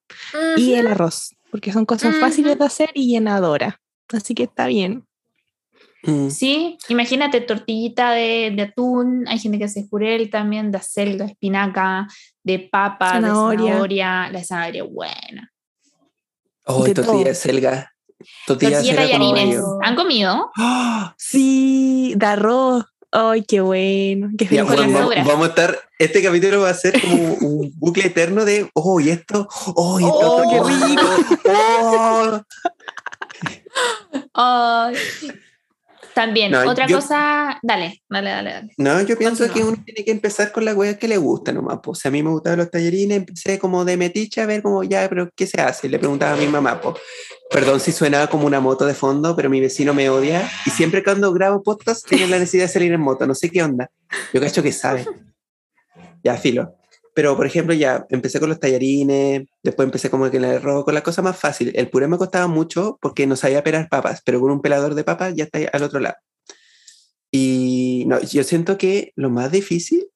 y el arroz porque son cosas fáciles Ujú. de hacer y llenadoras así que está bien Mm. Sí, imagínate tortillita de, de atún, hay gente que hace jurel también, de acelga, espinaca, de papa, Zanahoria. de zanahoria, la zanahoria buena. Oh, de tortilla todo. de selga. Tortilla de Tortilla tallarines. ¿Han comido? ¡Ah! sí de arroz Ay, qué bueno. Qué Ya, bueno, vamos, vamos a estar, este capítulo va a ser como un bucle eterno de, oh, y esto, oh, y esto, Oh, otro, qué oh, oh. También, No, otra yo- cosa. Dale, dale, dale. dale. No, yo pienso Continúa. que uno tiene que empezar con la wea que le gusta nomás. Pues si a mí me gustaban los tallarines, empecé como de metiche a ver como ya, pero ¿qué se hace? Le preguntaba a mi mamá, pues, perdón si suena como una moto de fondo, pero mi vecino me odia y siempre cuando grabo podcast tiene la necesidad de salir en moto, no sé qué onda. Yo cacho que sabe. Ya, filo. Pero, por ejemplo, ya empecé con los tallarines, después empecé como que en el arroz, con la cosa más fácil. El puré me costaba mucho porque no sabía pelar papas, pero con un pelador de papas ya está al otro lado. Y no, yo siento que lo más difícil,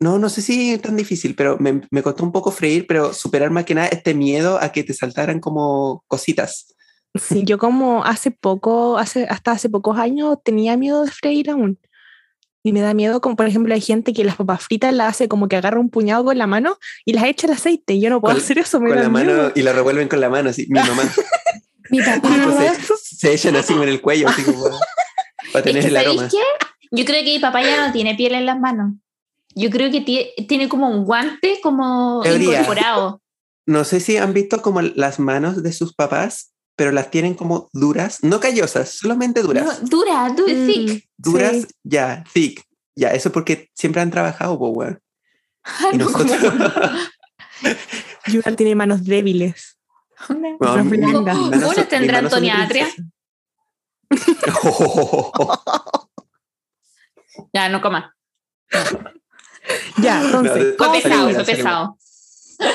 no, no sé si tan difícil, pero me, me costó un poco freír, pero superar más que nada este miedo a que te saltaran como cositas. Sí, yo como hace poco, hace, hasta hace pocos años tenía miedo de freír aún. Y me da miedo, como por ejemplo hay gente que las papas fritas las hace como que agarra un puñado con la mano y las echa al aceite. Yo no puedo Con- hacer eso, me Con da la mano y la revuelven con la mano, así. Mi mamá. Mi papá. se, se echan así en el cuello, así como para Es tener que, el aroma. ¿sabéis qué? Yo creo que mi papá ya no tiene piel en las manos. Yo creo que tie- tiene como un guante como Teoría. incorporado. No sé si han visto como las manos de sus papás, pero las tienen como duras, no callosas, solamente duras. No, dura, dura, Mm, thick. duras, sí. ya, thick. Ya, eso porque siempre han trabajado. Ay, Y no, nosotros. Yuval tiene manos débiles. Una- No, Son mi- mi- manos ¿Cómo no tendrá Antonia Atria? Ya, no coma. Ya, entonces, No, Fue ¿cómo Sale pesado, fue pesado.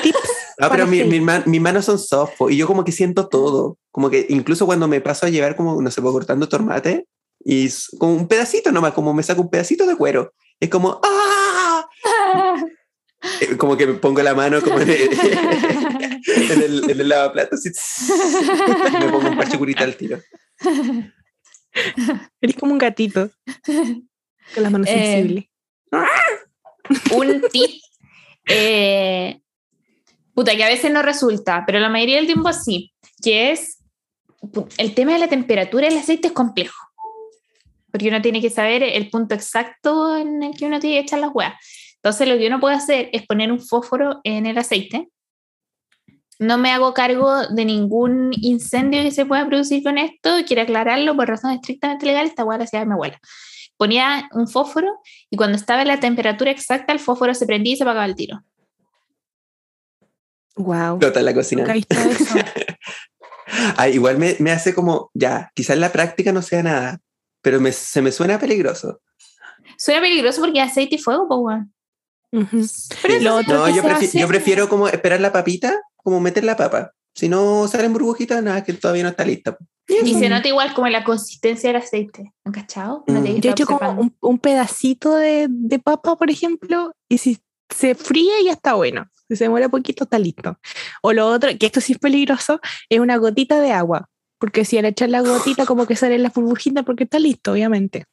Tips No, pero para mi- mi man- mis manos son soft y yo como que siento todo. Como que incluso cuando me paso a llevar como, no sé, cortando tomate y como un pedacito nomás, como me saco un pedacito de cuero. Es como, ¡ah! Eh, Como que me pongo la mano como en el, en el, en el lavaplatos y y me pongo un parche curita al tiro. Eres como un gatito. Con las manos Eh, sensibles. un tip. eh, puta, que a veces no resulta, pero la mayoría del tiempo sí, que es el tema de la temperatura del aceite es complejo. Porque uno tiene que saber el punto exacto en el que uno tiene que echar las huevas. Entonces, lo que uno puede hacer es poner un fósforo en el aceite. No me hago cargo de ningún incendio que se pueda producir con esto. Quiero aclararlo por razones estrictamente legales. Esta hueá la hacía mi abuela. Ponía un fósforo y cuando estaba en la temperatura exacta, el fósforo se prendía y se apagaba el tiro. Wow. Explota en la cocina. Nunca he visto eso. Ah, igual me, me hace como, ya, quizás la práctica no sea nada, pero me- se me suena peligroso. Suena peligroso porque hay aceite y fuego, pues, weón. Ujú. Pero Sí. lo otro no, yo, se prefi- hace- yo prefiero como esperar la papita, como meter la papa. Si no salen burbujitas, nada, que todavía no está lista. Y se nota igual como la consistencia del aceite. ¿Han cachado? Mm. Yo he hecho como un, un pedacito de, de papa, por ejemplo, y si se fríe ya está bueno. Si se demora poquito está listo. O lo otro, que esto sí es peligroso, es una gotita de agua. Porque si al echar la gotita como que salen las burbujitas porque está listo, obviamente.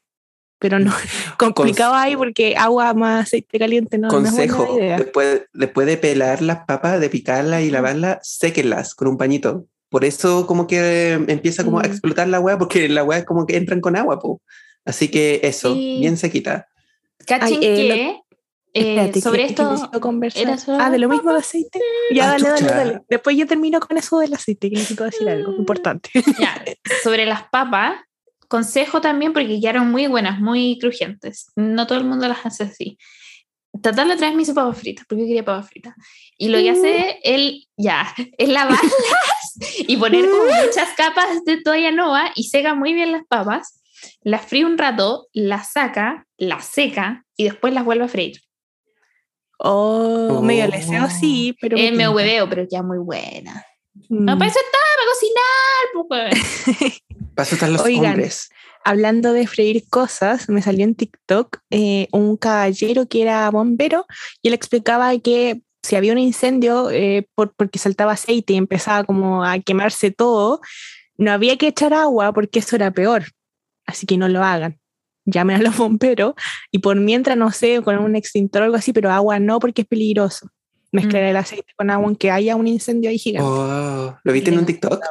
Pero no, complicado ahí porque agua más aceite caliente no, no es Consejo, buena idea. después, después de pelar las papas, de picarlas y lavarlas, séquenlas con un pañito. Por eso como que empieza como a Mm. explotar la hueá, porque la hueá es como que entran con agua, po. Así que eso, Sí. bien sequita. Cachen Ay, eh, que eh, Espérate, sobre esto. era solo Ah, de lo mismo de aceite. Ya, Ah, dale, dale, dale. Después yo termino con eso del aceite, que necesito decir algo importante. Ya, sobre las papas, consejo también porque quedaron muy buenas, muy crujientes. No todo el mundo las hace así. Otra vez me hizo papas fritas, porque yo quería papas fritas. Y lo que hace él, ya, es lavarlas y poner como muchas capas de toalla nova y seca muy bien las papas, las fríe un rato, las saca, las seca y después las vuelve a freír. Oh, medio Oh. leseo, sí, pero. Es me medio hueveo, pero queda muy buena. Mm. No, para eso estaba, para cocinar, pues. Para eso están los Oigan. hombres. Hablando de freír cosas, me salió en TikTok eh, un caballero que era bombero y él explicaba que si había un incendio eh, por, porque saltaba aceite y empezaba como a quemarse todo, no había que echar agua porque eso era peor. Así que no lo hagan. Llamen a los bomberos y por mientras, no sé, con un extintor o algo así, pero agua no porque es peligroso. Mezclar Mm. el aceite con agua aunque haya un incendio ahí gigante. Oh, ¿Lo viste en un TikTok?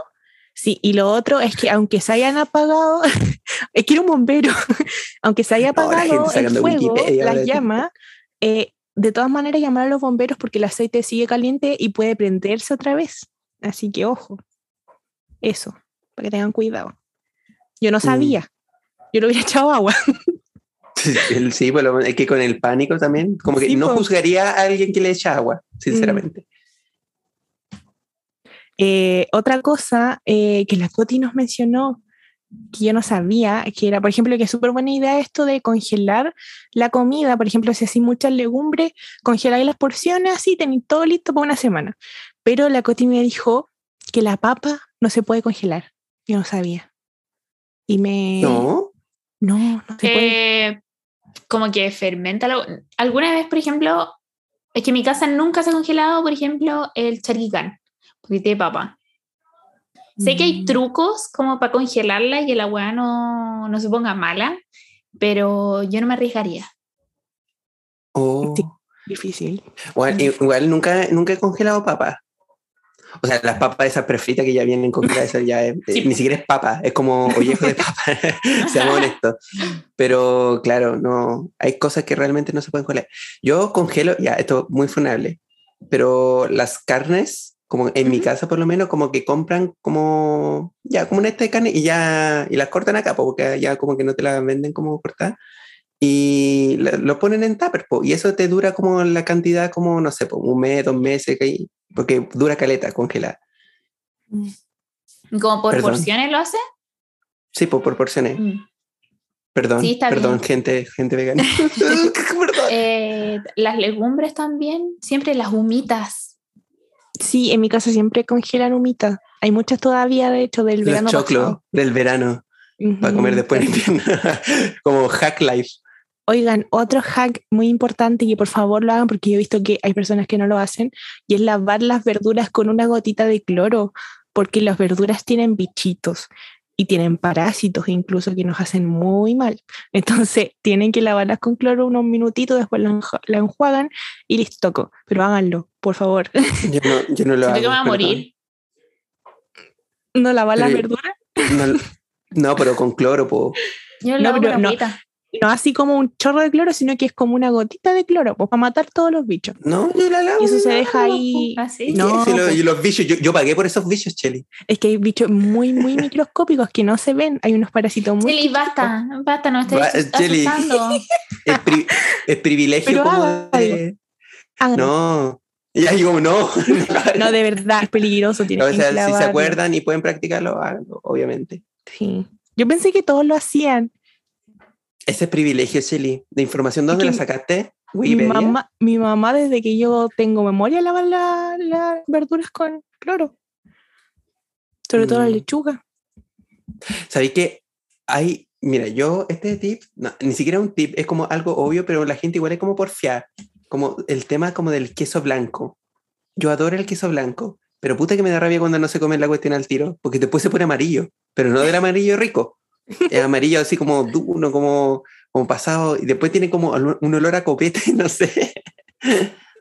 Sí, y lo otro es que aunque se hayan apagado, es que era un bombero, aunque se haya apagado el fuego, las llamas, eh, de todas maneras llamar a los bomberos porque el aceite sigue caliente y puede prenderse otra vez. Así que ojo, eso, para que tengan cuidado. Yo no mm. sabía, yo lo hubiera echado agua. Sí, bueno, es que con el pánico también, como que no juzgaría a alguien que le echa agua, sinceramente. Eh, otra cosa eh, que la Coti nos mencionó, que yo no sabía, que era, por ejemplo, que es súper buena idea esto de congelar la comida, por ejemplo, si así muchas legumbres, congeláis las porciones así, tenéis todo listo para una semana. Pero la Coti me dijo que la papa no se puede congelar. Yo no sabía. Y me... No. No, no se puede. Eh, como que fermenta. Alguna vez, por ejemplo, es que en mi casa nunca se ha congelado, por ejemplo, el charquicán, porque tiene papa. Sé que hay mm. trucos como para congelarla y que la hueá no, no se ponga mala, pero yo no me arriesgaría. Oh. difícil. igual nunca, nunca he congelado papa. O sea, las papas esas prefritas que ya vienen congeladas, ya eh, ni siquiera es papa, es como ollejo de papa, seamos honestos. Pero claro, no, hay cosas que realmente no se pueden congelar. Yo congelo, ya, esto es muy funable, pero las carnes, como en mi casa por lo menos, como que compran como, ya, como una esta de carne y ya, y las cortan acá, porque ya como que no te la venden como cortada y lo ponen en tupper, y eso te dura como la cantidad, como, no sé, un mes, dos meses, porque dura caleta congelada. Mm. ¿Como por porciones lo hace? Sí, por, porciones. Mm. Perdón, perdón, gente, gente vegana. Eh, las legumbres también, siempre las humitas. Sí, en mi casa siempre congelan humitas. Hay muchas todavía, de hecho, del verano. choclo, del verano. Para comer después en Como hack life. Oigan, otro hack muy importante y que por favor lo hagan porque yo he visto que hay personas que no lo hacen y es lavar las verduras con una gotita de cloro porque las verduras tienen bichitos y tienen parásitos incluso que nos hacen muy mal. Entonces tienen que lavarlas con cloro unos minutitos, después la, enjuagan y listo. Pero háganlo, por favor. Yo no, yo no lo hago. que va a morir? ¿No lavar las verduras? No, pero con cloro, po. Yo lo no, no, no así como un chorro de cloro, sino que es como una gotita de cloro, pues para matar todos los bichos. No, yo la lavo. Y eso se deja ahí. ¿Así? No, y los bichos, yo, pagué por esos bichos, Cheli. Es que hay bichos muy, muy microscópicos que no se ven. Hay unos parásitos muy. Cheli, basta, basta, no estés asustando. es, es, privilegio como de. No. Y ahí como, no. no, de verdad, es peligroso. Tiene o sea, si se acuerdan y pueden practicarlo, obviamente. Sí. Yo pensé que todos lo hacían. Ese privilegio, Shelly, de información, ¿dónde la sacaste? Mi mamá, mi mamá, desde que yo tengo memoria, lava las verduras con cloro. Sobre todo la mm. lechuga. ¿Sabéis que hay, mira, yo, este tip, ni siquiera un tip, es como algo obvio, pero la gente igual es como porfiar. Como el tema como del queso blanco. Yo adoro el queso blanco, pero puta que me da rabia cuando no se come la cuestión al tiro, porque después se pone amarillo, pero no del amarillo rico. Es amarillo así como duro, como, como pasado, y después tiene como un olor a copete, no sé.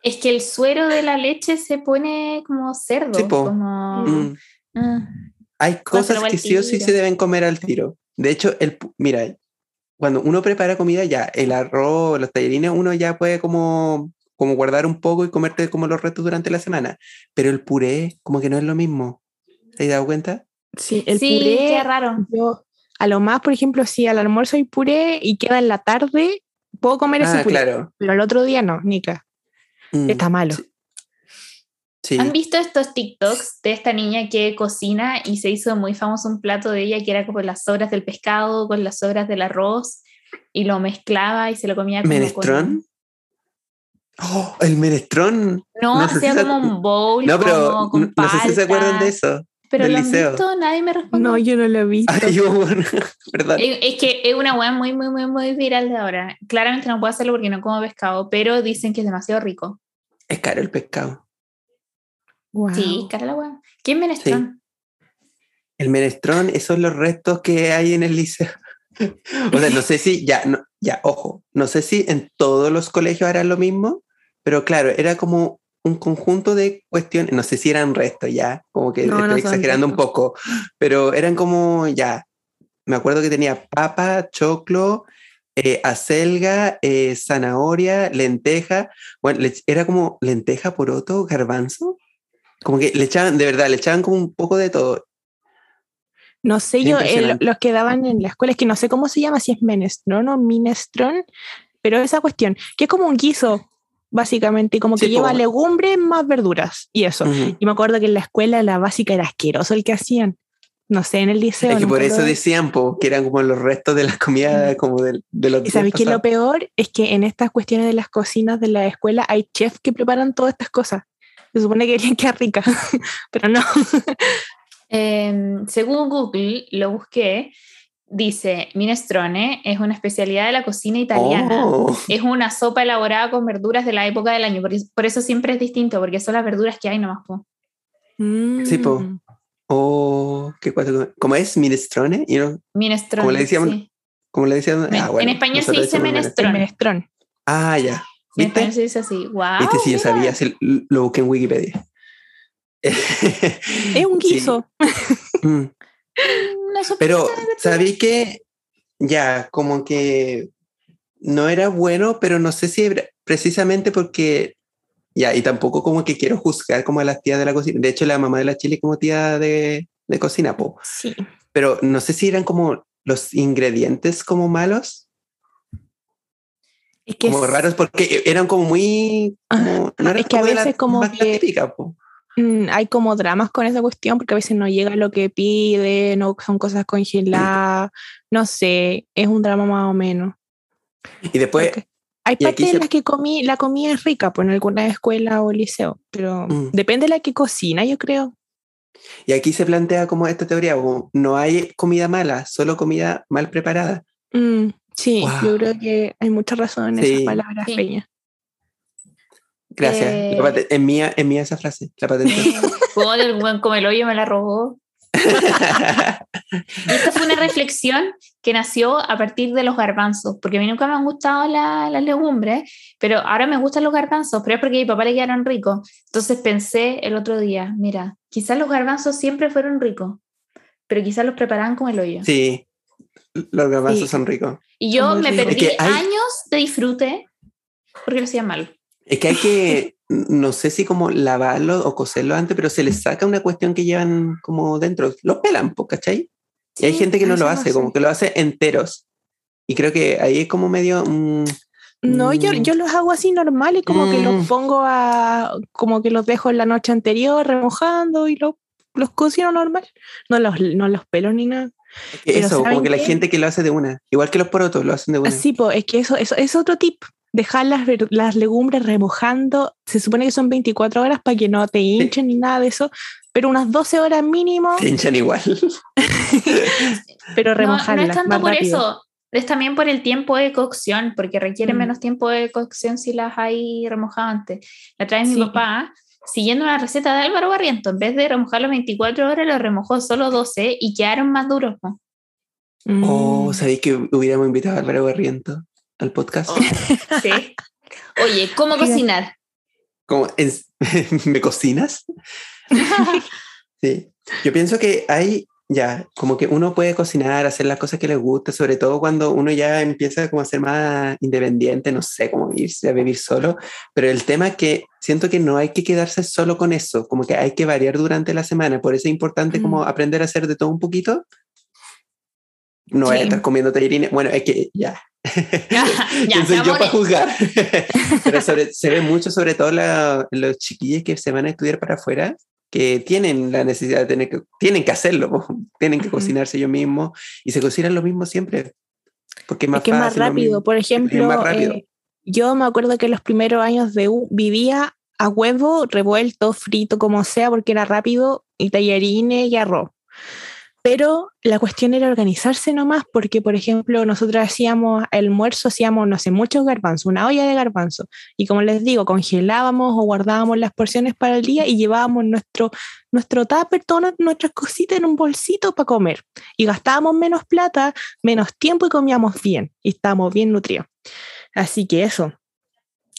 Es que el suero de la leche se pone como cerdo. como... Mm. Ah. Hay cosas que sí o sí se deben comer al tiro. De hecho, el, mira, cuando uno prepara comida ya, el arroz, los tallarines, uno ya puede como, como guardar un poco y comerte como los restos durante la semana. Pero el puré, como que no es lo mismo. ¿Te has dado cuenta? Sí, el puré. Qué raro. Yo, a lo más, por ejemplo, si al almuerzo hay puré y queda en la tarde, puedo comer ese ah, puré. Claro. Pero al otro día no, Nica. Mm, Está malo. ¿Han visto estos TikToks de esta niña que cocina y se hizo muy famoso un plato de ella que era como las sobras del pescado con las sobras del arroz y lo mezclaba y se lo comía como ¿Menestrón? ¡Oh, el menestrón! No, hacía como un bowl. No, pero no sé si se acuerdan de eso. Pero lo han visto, nadie me responde. No, yo no lo he visto. Es, que es una weá muy, muy, muy, muy viral de ahora. Claramente no puedo hacerlo porque no como pescado, pero dicen que es demasiado rico. Es caro el pescado. Sí, cara la weá. ¿Qué es menestrón? El menestrón, esos son los restos que hay en el liceo. o sea, no sé si, ya, no, ya, ojo, no sé si en todos los colegios harán lo mismo, pero claro, era como un conjunto de cuestiones, no sé si eran restos ya, como que No, estoy exagerando un poco, pero eran como ya, me acuerdo que tenía papa, choclo, eh, acelga, eh, zanahoria, lenteja, bueno, le- era como lenteja, poroto, garbanzo, como que le echaban, de verdad, le echaban como un poco de todo. No sé yo, impresionante. los que daban en la escuela, es que no sé cómo se llama, si es menestrón o minestrón, pero esa cuestión, que es como un guiso, básicamente, y como que Sí, lleva legumbres más verduras, y eso. Y me acuerdo que en la escuela la básica era asqueroso el que hacían. No sé, en el liceo. Es que por nunca lo- eso decían po, que eran como los restos de las comidas, como del- de, los Y sabéis que lo peor es que en estas cuestiones de las cocinas de la escuela hay chefs que preparan todas estas cosas. Se supone que deberían quedar ricas, pero no. Em, según Google, lo busqué, dice, minestrone es una especialidad de la cocina italiana. Oh, Es una sopa elaborada con verduras de la época del año. Por, por eso siempre es distinto, porque son las verduras que hay nomás. po. Sí, po. Mm. oh, qué cuatro. ¿Cómo es? Minestrone? Y no- Minestrone. Como le decíamos- sí. ¿Cómo le decían? Men- Ah, bueno, en español se dice menestrone. Menestrón. Ah, ya. En ¿Viste? español se dice así. Wow. Viste, sí, yo mira. sabía, sí, lo busqué en Wikipedia. Es un Sí. guiso. Mm. Una sopita Pero. ¿sabí que Ya, como que no era bueno, pero no sé si era precisamente porque, ya, y tampoco como que quiero juzgar como a las tías de la cocina. De hecho, la mamá de la Chile como tía de, de cocina, po. Sí. Pero no sé si eran como los ingredientes como malos, Es que como es- raros, porque eran como muy... como- no es que a como veces como más que- típicas, po. Mm, hay como dramas con esa cuestión porque a veces no llega lo que pide, no son cosas congeladas, no sé, es un drama más o menos. Y después, Porque hay partes en se- las que comí, la comida es rica, pues en alguna escuela o liceo, pero Mm. depende de la que cocina, yo creo. y aquí se plantea como esta teoría, como no hay comida mala, solo comida mal preparada. Mm, sí, Wow. yo creo que hay mucha razón en Sí. esas palabras, Sí. Peña. Gracias. Eh. Es, mía, es mía esa frase, la patente. Joder, el buen come el hoyo me la robó. Y esta fue una reflexión que nació a partir de los garbanzos, porque a mí nunca me han gustado la- las legumbres, pero ahora me gustan los garbanzos, pero es porque a mi papá le quedaron ricos. Entonces pensé el otro día, mira, quizás los garbanzos siempre fueron ricos, pero quizás los preparaban como el hoyo. sí, los garbanzos Sí. son ricos. Y yo me rico. perdí Es que hay- años de disfrute porque lo hacían mal. Es que hay que, no sé si como lavarlo o cocerlo antes, pero se les saca una cuestión que llevan como dentro. Los pelan, po, ¿cachai? y hay Sí, gente que no lo no hace, sé. como que lo hace enteros. Y creo que ahí es como medio... mm, No, yo, Mm. yo los hago así normales, como que Mm. los pongo a, como que los dejo en la noche anterior remojando y los, los cocino normal. No los, no los pelo ni nada. es que eso, como ¿saben que la qué? gente que lo hace de una. Igual que los porotos, lo hacen de una. Así, pues, es que eso, eso es otro tip. Dejar las, las legumbres remojando. Se supone que son 24 horas para que no te hinchen ni nada de eso, pero unas 12 horas mínimo, Se hinchan igual. pero No, no remojarlas es tanto más por rápido. eso, es también por el tiempo de cocción, porque requieren Mm. menos tiempo de cocción si las hay remojadas antes. La trae mi Sí. papá, siguiendo la receta de Álvaro Barriento, en vez de remojarlos 24 horas, los remojó solo 12 y quedaron más duros. ¿no? Mm. Oh, ¿sabéis que hubiéramos invitado a Álvaro Barriento al podcast? Oh, sí. Oye, ¿cómo cocinar? Como, ¿en- ¿Me cocinas? Sí, yo pienso que hay ya, como que uno puede cocinar, hacer las cosas que le gusta, sobre todo cuando uno ya empieza como a ser más independiente, no sé, como irse a vivir solo, pero el tema es que siento que no hay que quedarse solo con eso, como que hay que variar durante la semana, por eso es importante como Mm. aprender a hacer de todo un poquito. No voy a Sí. estar comiendo tallarines, bueno, es que ya, Ya, ¿Quién soy yo para juzgar? Pero sobre- se ve mucho, sobre todo la- los chiquillos que se van a estudiar para afuera, que tienen la necesidad de tener que, tienen que hacerlo, tienen que Ujú. cocinarse ellos mismos y se cocinan lo mismo siempre. Porque es más que más fácil, lo rápido. Por ejemplo, más rápido. eh, yo me acuerdo que los primeros años de U vivía a huevo, revuelto, frito, como sea, porque era rápido, y tallarines y arroz. Pero la cuestión era organizarse nomás, porque, por ejemplo, nosotros hacíamos almuerzo, hacíamos, no sé, muchos garbanzos, una olla de garbanzos. Y como les digo, congelábamos o guardábamos las porciones para el día y llevábamos nuestro, nuestro tupper, todas nuestras cositas en un bolsito para comer. Y gastábamos menos plata, menos tiempo y comíamos bien. Y estábamos bien nutridos. Así que eso,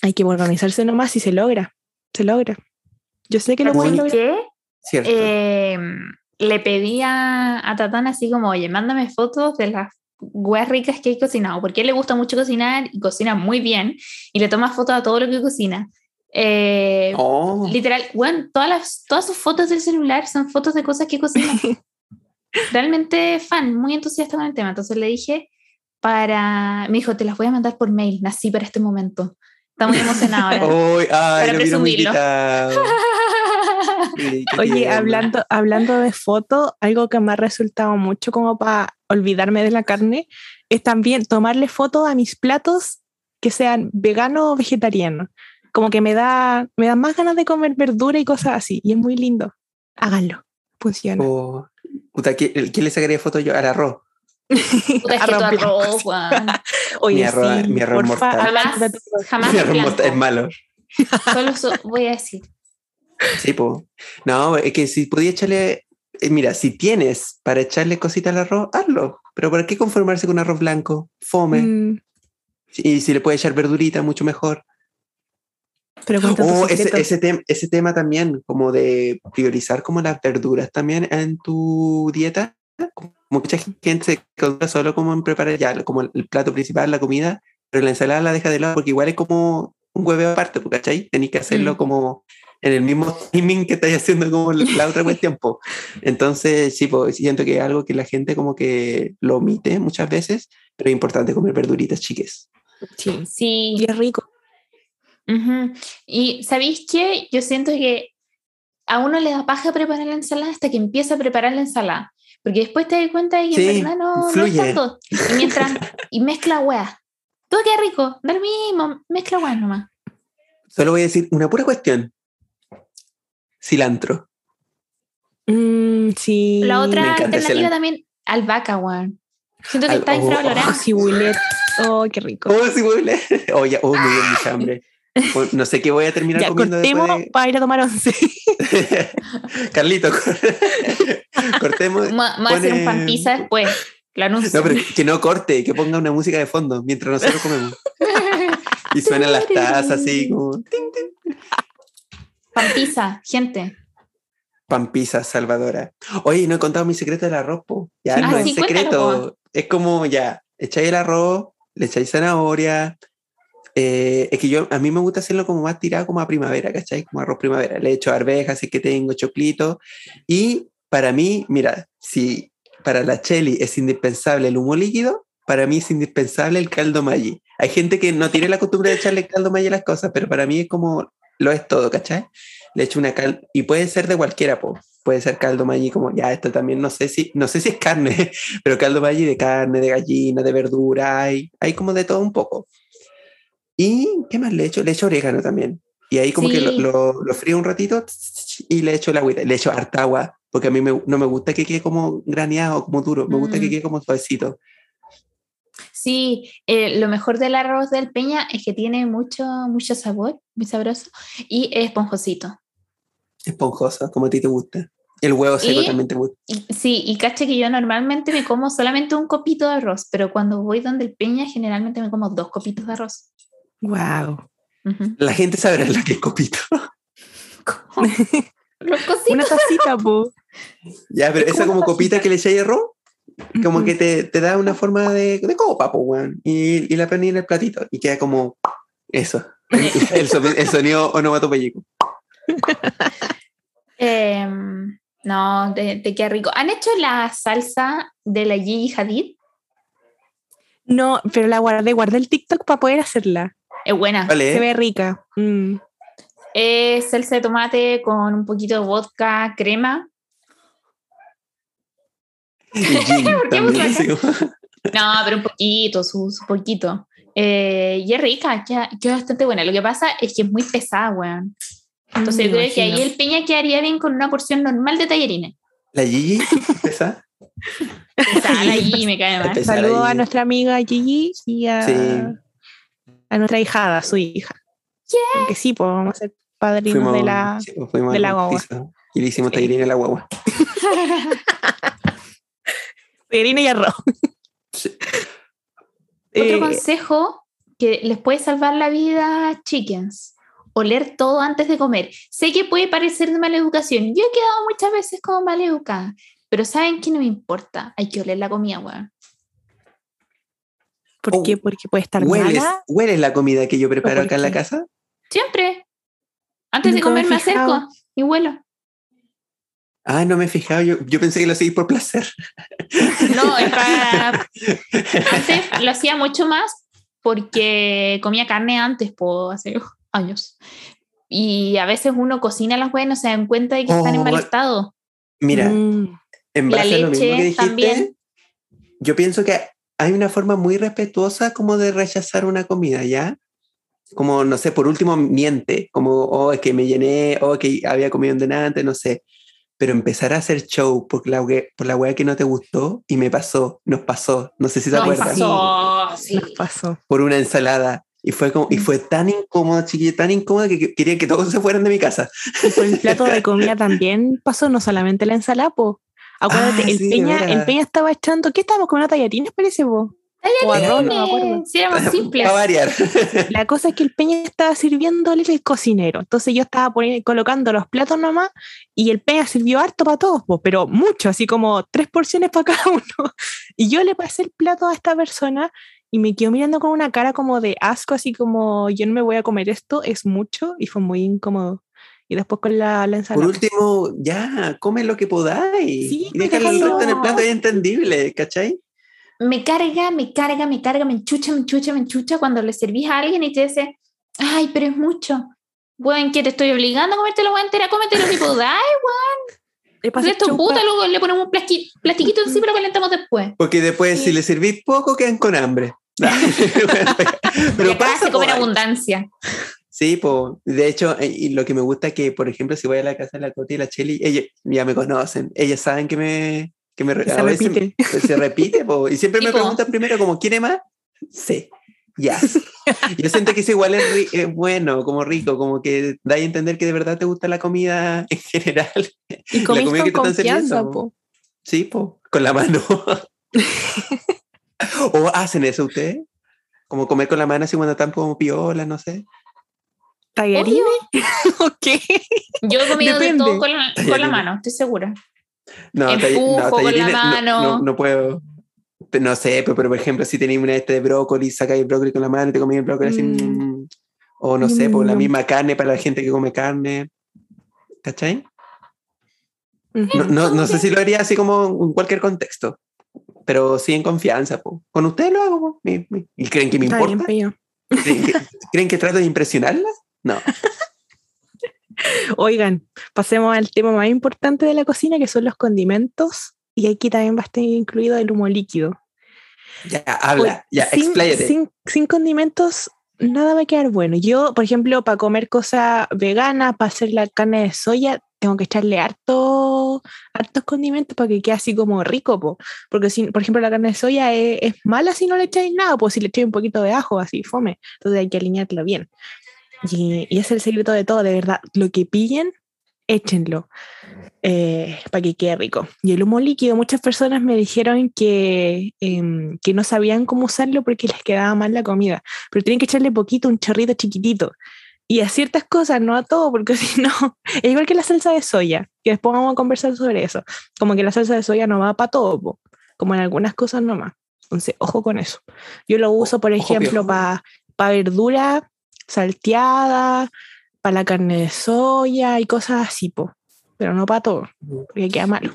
hay que organizarse nomás si se logra. se logra. Yo sé que lo ¿Sabes pueden lograr. qué? Cierto. Eh, le pedí a, a Tatán así como, oye, mándame fotos de las hueas ricas que he cocinado, porque a él le gusta mucho cocinar y cocina muy bien y le toma fotos a todo lo que cocina. Eh, oh, Literal, bueno, todas, las, todas sus fotos del celular son fotos de cosas que cocina. Realmente fan, muy entusiasta con el tema. Entonces le dije para. Me dijo, te las voy a mandar por mail. Nací para este momento. Está muy emocionado ahora. Ay, para presumirlo. Sí, Oye, hablando, hablando de fotos, algo que me ha resultado mucho como para olvidarme de la carne, es también tomarle fotos a mis platos que sean veganos o vegetarianos. Como que me da, me da más ganas de comer verdura y cosas así. Y es muy lindo. Háganlo. Funciona. Oh, puta, ¿quién, quién le sacaría foto yo al arroz? Puta, es que tu Arroz Juan. Oye, mi arroz- sí, mi arroz porfa, mortal. arroz. Jamás Mi es arroz mortal es malo. Solo so- voy a decir. Sí, po. No, es que si podía echarle. eh, mira, si tienes para echarle cositas al arroz, hazlo. Pero ¿para qué conformarse con arroz blanco? Fome. Mm, Y si le puedes echar verdurita, mucho mejor. pero Oh, ese, ese, tem- ese tema también, como de priorizar como las verduras también en tu dieta. Mucha gente se concentra solo como en preparar ya como el plato principal, la comida, pero la ensalada la deja de lado porque igual es como un huevo aparte, pues, ¿cachai? Tenéis que hacerlo Mm. como en el mismo timing que estáis haciendo como la otra cuestión, po. Entonces, sí, pues siento que es algo que la gente como que lo omite muchas veces, pero es importante comer verduritas, chiques. Sí. Sí. Y es rico. Ujú. Y ¿sabéis qué? Yo siento que a uno le da paja preparar la ensalada hasta que empieza a preparar la ensalada. Porque después te das cuenta de que Sí, en verdad no, no es tanto. Y mientras, y mezcla hueá. Todo queda rico, da lo mismo, mezcla hueá nomás. Solo voy a decir una pura cuestión. Cilantro. Mm, sí. La otra alternativa también, albahaca, weón. Siento que Al- está oh, infravalorada. Oh, cibulet. Oh, qué rico. Oh, sí, huele. Oh, ya, oh, me dio mucha hambre. Oh, No sé qué voy a terminar ya comiendo cortemos después para ir a tomar once. de... Carlito, cor- cortemos. Vamos a vamos a hacer un pan pone- pizza después. Lo anuncio. No, pero que no corte, que ponga una música de fondo mientras nosotros comemos. Y suenan las tazas así como pizza, gente. pan pizza salvadora. Oye, no he contado mi secreto del arroz, po. Ya Sí, no ah, es sí, cuéntalo, secreto. Es como ya, echáis el arroz, le echáis zanahoria. eh, es que yo, a mí me gusta hacerlo como más tirado como a primavera, ¿cachai? Como arroz primavera. Le echo arvejas, así que tengo choclito. Y para mí, mira, si para la Cheli es indispensable el humo líquido, para mí es indispensable el caldo Maggi. Hay gente que no tiene la costumbre de echarle caldo Maggi a las cosas, pero para mí es como lo es todo, ¿cachai? Le echo una cal y puede ser de cualquiera, po. Puede ser caldo Maggi como, ya, esto también no sé si, no sé si es carne, pero caldo Maggi de carne, de gallina, de verdura, hay, hay como de todo un poco. ¿Y qué más le echo? Le echo orégano también. Y ahí como que lo, lo, lo frío un ratito y le echo el agüita. Le echo harta agua, porque a mí me- no me gusta que quede como graneado, como duro. Me gusta que Mm. quede como suavecito. Sí, eh, lo mejor del arroz del peña es que tiene mucho, mucho sabor, muy sabroso, y es esponjosito. Esponjoso, como a ti te gusta. El huevo seco Y- también te gusta. Y, sí, y caché que yo normalmente me como solamente un copito de arroz, pero cuando voy donde el peña generalmente me como dos copitos de arroz. Wow. La gente sabrá lo que es copito. Los cositos. Una tacita, po. Ya, pero Es esa como copita que le echáis arroz, como que te, te da una forma de, de copa, pues, weón. Y, y la ponía en el platito. Y queda como eso. El, el sonido onomatopéyico. Em, no, de, de qué rico. ¿Han hecho la salsa de la Gigi Hadid? No, pero la guardé, guardé el TikTok para poder hacerla. Es buena. Vale. Se ve rica. Mm. Es salsa de tomate con un poquito de vodka, crema. Y gin ¿Por qué también, buscas? así como- No, pero un poquito, su, su poquito. Eh, y es rica, queda, queda bastante buena. Lo que pasa es que es muy pesada, weón. Entonces Mm, yo creo que ahí el peña quedaría bien con una porción normal de tallarines. La Gigi, esa. Pesada la Gigi me cae mal. Pesada Saludo a nuestra amiga Gigi y a, Sí. a nuestra hijada, su hija. Que sí, pues vamos a ser padrinos de la. sí, pues, fuimos de la guagua. Y le hicimos tallerín a la guagua. Irina y arroz. Sí. Otro Eh, consejo que les puede salvar la vida, chickens. oler todo antes de comer. Sé que puede parecer de mala educación. Yo he quedado muchas veces como mal educada, pero ¿saben que no me importa? Hay que oler la comida, weón. ¿Por Oh, qué? Porque puede estar ¿Hueles, mala. ¿Hueles la comida que yo preparo acá en la casa? Siempre. Antes de Nunca me comer me fijado. acerco y huelo. Ah, no me he fijado. Yo, yo pensé que lo seguís por placer. No, es para... Antes lo hacía mucho más porque comía carne antes, po, hace años. Y a veces uno cocina las weas y no se dan cuenta de que están en Oh, mal estado. Mira, Mm, en La base a lo mismo leche que dijiste, también. yo pienso que hay una forma muy respetuosa como de rechazar una comida, ¿ya? Como, no sé, por último miente, como, oh, es que me llené, oh, que había comido en delante, no sé. Pero empezar a hacer show por la, por la wea que no te gustó y me pasó, nos pasó, no sé si te No, acuerdas, pasó, sí. nos pasó. por una ensalada. Y fue, como, y fue tan incómodo, chiquillo, tan incómodo que, que quería que todos se fueran de mi casa. Y el plato de comida también pasó, no solamente la ensalada, po. Acuérdate, Ah, el, sí, peña, el. Peña estaba echando, ¿qué estábamos comiendo tallarines, parece, po? O arroz, no me acuerdo. Sí, éramos simples. Para variar. La cosa es que el Peña estaba sirviéndole el cocinero. Entonces yo estaba poniendo, colocando los platos nomás y el Peña sirvió harto para todos, po, pero mucho, así como tres porciones para cada uno. Y yo le pasé el plato a esta persona y me quedó mirando con una cara como de asco, así como yo no me voy a comer esto, es mucho y fue muy incómodo. Y después con la, la Por ensalada. último, ya, come lo que podáis. Sí, y deja el déjalo. resto en el plato, es entendible, ¿cachai? Me carga, me carga, me carga, me enchucha, me enchucha, me enchucha cuando le servís a alguien y te dice, ay, pero es mucho. Bueno, que te estoy obligando a comerte la hueá entera, cómete lo que podáis, Le pasé Esto puta, luego le ponemos un plastiquito encima y lo calentamos después. Porque después, Sí. si le servís poco, quedan con hambre. Pero pasa, se come en po, abundancia. Sí, po. de hecho, eh, y lo que me gusta es que, por ejemplo, si voy a la casa de la Coti y la Cheli, ellas ya me conocen, ellas saben que me, que me se a veces repite. me- se repite, po, y siempre me preguntan primero como, ¿quiere más? Sí, ya. Yo siento que eso igual es, es bueno, como rico, como que da a entender que de verdad te gusta la comida en general. Y la comís comida con que te están confianza, po. Sí, po, con la mano. ¿O hacen eso ustedes? Como comer con la mano así cuando están como piolas, no sé. ¿Tallarines? ok. Yo he comido Depende. de todo con la, con la mano, estoy segura. No, Empujo tall- con la tallarines no- mano. No, no puedo. No sé, pero, pero, por ejemplo, si tenéis una este de brócoli, sacáis el brócoli con la mano y te comí el brócoli así. Mm. mm, O no sé, por la Mm. misma carne para la gente que come carne. ¿Cachai? No, no, no sé si lo haría así como en cualquier contexto, pero sí en confianza. po. Con ustedes lo hago. po. ¿Y creen que me importa? ¿Creen que, creen que trato de impresionarlas? No. Oigan, pasemos al tema más importante de la cocina, que son los condimentos. Y aquí también va a estar incluido el humo líquido. Ya, habla, ya, sin, expláyate. sin, sin condimentos, nada va a quedar bueno. Yo, por ejemplo, para comer cosas veganas, para hacer la carne de soya, tengo que echarle harto, hartos condimentos para que quede así como rico, po. porque si, por ejemplo, la carne de soya es, es mala si no le echáis nada, pues si le echáis un poquito de ajo, así, fome. Entonces hay que alinearlo bien. Y, y es el secreto de todo, de verdad. Lo que pillen, échenlo eh, para que quede rico. Y el humo líquido, muchas personas me dijeron que, em, que no sabían cómo usarlo porque les quedaba mal la comida, pero tienen que echarle poquito, un chorrito chiquitito. Y a ciertas cosas, no a todo, porque si no, es igual que la salsa de soya, que después vamos a conversar sobre eso. Como que la salsa de soya no va para todo, como en algunas cosas nomás. Entonces, ojo con eso. Yo lo uso, por ejemplo, para verdura salteada, para la carne de soya y cosas así, po. pero no para todo, porque queda malo.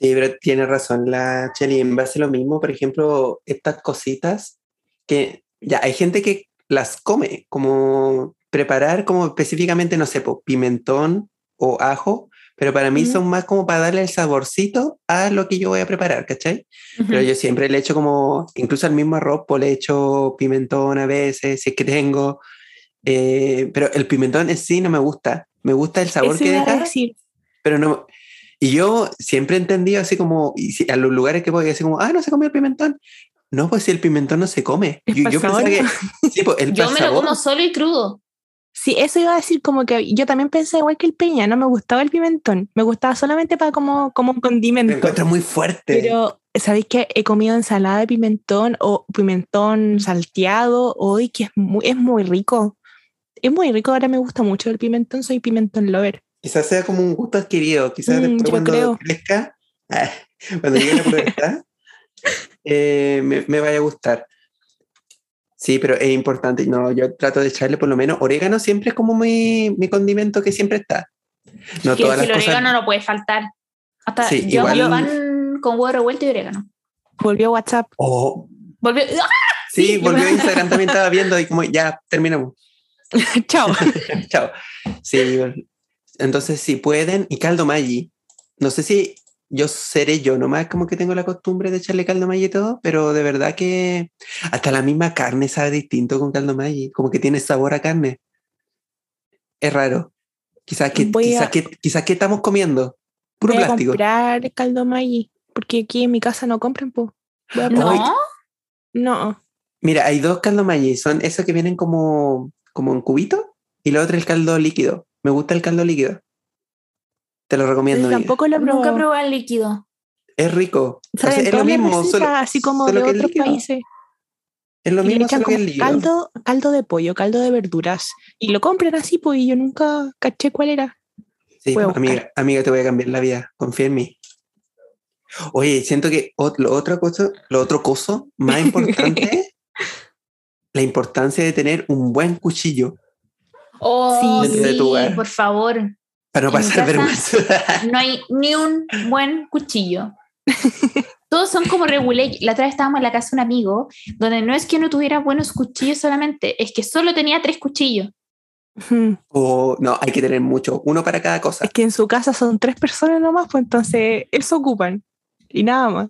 Sí, pero tiene razón la Cheli. En base a lo mismo, por ejemplo, estas cositas que ya hay gente que las come, como preparar como específicamente, no sé, po, pimentón o ajo, pero para mí son más como para darle el saborcito a lo que yo voy a preparar, ¿cachai? Pero yo siempre le echo como, incluso al mismo arroz, pues le echo pimentón a veces, si es que tengo, eh, pero el pimentón en sí no me gusta, me gusta el sabor Eso que deja, decir. pero no. Y yo siempre he entendido así como, y si- a los lugares que voy, así como, ah, no se comió el pimentón. No, pues si el pimentón no se come. Yo, yo pensaba que, sí, pues el Yo me lo como solo y crudo. Sí, eso iba a decir como que yo también pensé igual que el peña, no me gustaba el pimentón, me gustaba solamente para como, como un Me condimento. encuentro muy fuerte. Pero, ¿sabéis que he comido ensalada de pimentón o pimentón salteado hoy que es muy, es muy rico? Es muy rico, ahora me gusta mucho el pimentón, soy pimentón lover. Quizás sea como un gusto adquirido, quizás Mm, después cuando creo. crezca, ah, cuando llegue a la pubertad, eh, me, me vaya a gustar. Sí, pero es importante. No, yo trato de echarle por lo menos orégano siempre es como mi, mi condimento que siempre está. No que todas el las cosas. orégano no puede faltar. Hasta Sí, yo igual- pan con huevo revuelto y orégano. Volvió WhatsApp. Oh, Volvió. ¡Ah! sí, Sí, volvió Instagram también estaba viendo y como ya terminamos. Chao. Chao. Sí, entonces si pueden, y caldo Maggi. No sé si yo seré yo nomás como que tengo la costumbre de echarle caldo Maggi y todo, pero de verdad que hasta la misma carne sabe distinto con caldo Maggi, como que tiene sabor a carne. Es raro. Quizás que, quizás a- que, quizás que estamos comiendo. Puro Voy a plástico. comprar caldo Maggi, porque aquí en mi casa no compran, a probar. No, No. Mira, hay dos caldo Maggi, son esos que vienen como, como en cubito y lo otro el caldo líquido. Me gusta el caldo líquido. Te lo recomiendo. Tampoco lo he nunca he probado. probado el líquido. Es rico. O sea, Salen es lo mismo, recetas solo, así como solo de otros países. Es lo Y mismo, echan solo que como líquido. caldo, caldo de pollo, caldo de verduras. Y lo compran así, pues, y yo nunca caché cuál era. Sí, amiga, amiga, te voy a cambiar la vida. Confía en mí. Oye, siento que lo otro cosa, lo otro coso más importante, la importancia de tener un buen cuchillo Oh, sí, Dentro de tu hogar. por favor. para no pasar vergüenza. No hay ni un buen cuchillo. Todos son como regulé. La otra vez estábamos en la casa de un amigo, donde no es que no tuviera buenos cuchillos solamente, es que solo tenía tres cuchillos. O no, hay que tener mucho, uno para cada cosa. Es que en su casa son tres personas nomás, pues entonces eso ocupan. Y nada más.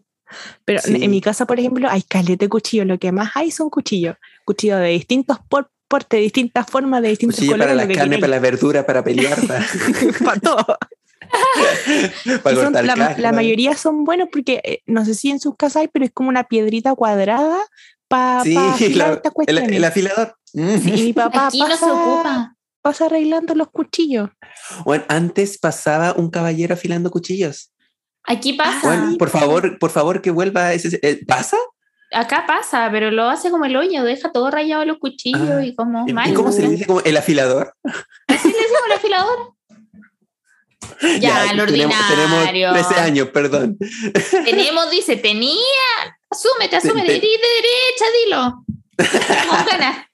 Pero Sí. en mi casa, por ejemplo, hay caleta de cuchillos. Lo que más hay son cuchillos. Cuchillos de distintos por- portes, de distintas formas, de distintos Cuchillo para colores. la lo que carne, para la verdura, para pelear, para, Para todo. para son- la, la mayoría son buenos porque eh, no sé si en sus casas hay, pero es como una piedrita cuadrada para Sí, afilar la- el, el afilador. Mm. Sí, y mi papá Aquí no se pasa, ocupa. pasa arreglando los cuchillos. Bueno, antes pasaba un caballero afilando cuchillos. Aquí pasa. Bueno, por favor, por favor que vuelva ese. eh, ¿Pasa? Acá pasa, pero lo hace como el hoyo, deja todo rayado los cuchillos Ah, y como ¿Y mal. cómo se le dice? Como el afilador. ¿Así le decimos el afilador? Ya, el tenemos, ordinario. tenemos 13 años, perdón. Tenemos, dice, tenía. Asúmete, Te- asúmete. te- Di de derecha, dilo. Ganas.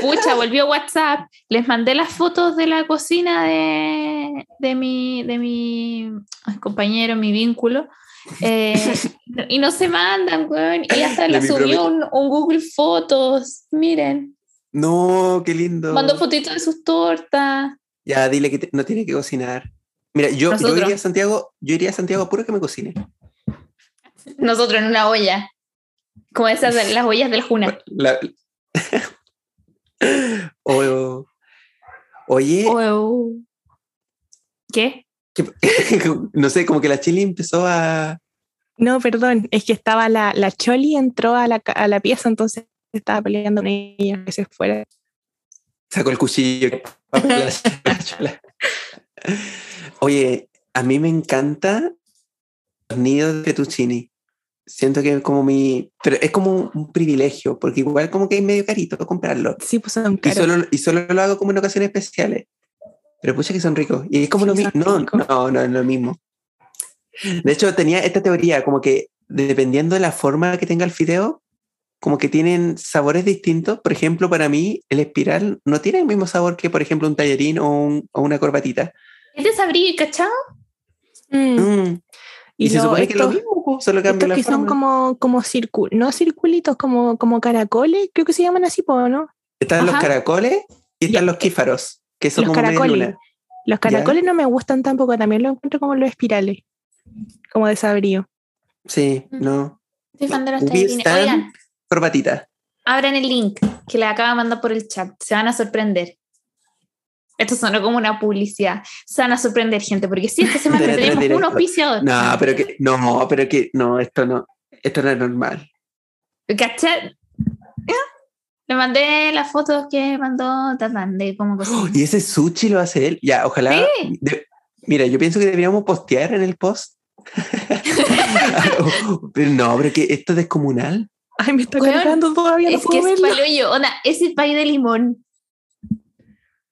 Pucha, volvió WhatsApp. Les mandé las fotos de la cocina de, de mi, de mi compañero, mi vínculo. Eh, y no se mandan, weón. Y hasta la subió un, un Google Fotos. Miren, No, qué lindo. mandó fotitos de sus tortas. Ya, dile que te- no tiene que cocinar. Mira, yo, yo iría a Santiago, yo iría a Santiago puro que me cocine. Nosotros en una olla. Como esas de las ollas del Juna. La- o- oye, Oh. ¿Qué? Que- no sé, como que la chili empezó a. No, perdón, es que estaba la, la Choli, entró a la, a la pieza, entonces estaba peleando con ella, que se fuera. Sacó el cuchillo. Oye, a mí me encanta los nidos de fettuccini. Siento que es como mi. Pero es como un, privilegio, porque igual como que es medio carito comprarlo. Sí, pues son Y caros. solo, y solo lo hago como en ocasiones especiales. Pero pucha que son ricos. Y es como Sí, lo mismo. No, no, no es lo mismo. De hecho, tenía esta teoría, como que dependiendo de la forma que tenga el fideo, como que tienen sabores distintos. Por ejemplo, para mí, el espiral no tiene el mismo sabor que, por ejemplo, un tallarín o, un- o una corbatita. ¿Es de sabrí, cachao? Mm. Mm. Y, Y se lo- supone que es lo mismo, solo cambia la que forma. son como, como circu- no circulitos, como, como caracoles, creo que se llaman así, ¿no? Están los Ajá. caracoles y están Ya. los quífaros, que son Los como caracoles. Los caracoles no me gustan tampoco, también lo encuentro como los espirales, como de sabrío. Sí, Mm. no. Estoy fan de los Oigan, Corbatita. abran el link que les acaba de mandar por el chat. Se van a sorprender. Esto sonó como una publicidad. Se van a sorprender, gente, porque si esta semana Directo, tenemos un auspiciador. No, pero que, no, pero que, no, esto no, esto no es normal. ¿Cachai? ¿Ya? Le mandé las fotos que mandó Tatán de cómo cocina. Y ese sushi lo hace él. Ya, ojalá. de- mira, yo pienso que deberíamos postear en el post. pero no, pero que esto es descomunal. Ay, me está cargando todavía, no es que puedo es verlo. palo yo. Onda, ese pay de limón.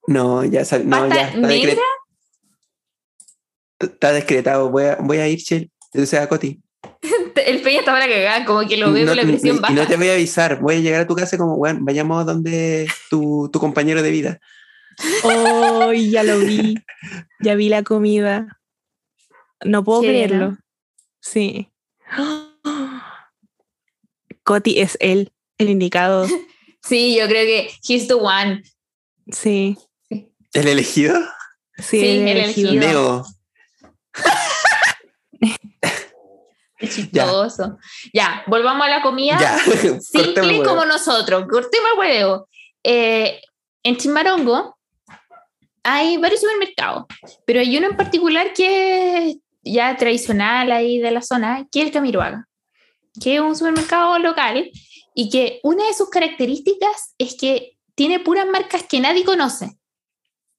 No, ya sal- no, ¿Pasta ya está, negra? está decretado. Voy a, voy a ir, Chel. O sea, Coti. El peña está para cagar, como que lo veo No- con la presión baja. y no te voy a avisar. Voy a llegar a tu casa como, bueno, vayamos donde tu, tu compañero de vida. Oh, ya lo vi. Ya vi la comida. No puedo creerlo. Sí. Coti es él, el indicado. Sí, yo creo que he's the one. Sí. ¿El elegido? Sí, Sí, el el elegido. elegido. Neo. Qué chistoso. Ya. volvamos a la comida. Ya. Simple como nosotros. Cortemos el huevo. Eh, en Chimbarongo hay varios supermercados, pero hay uno en particular que es ya tradicional ahí de la zona, que es el Camiroaga, que es un supermercado local y que una de sus características es que tiene puras marcas que nadie conoce.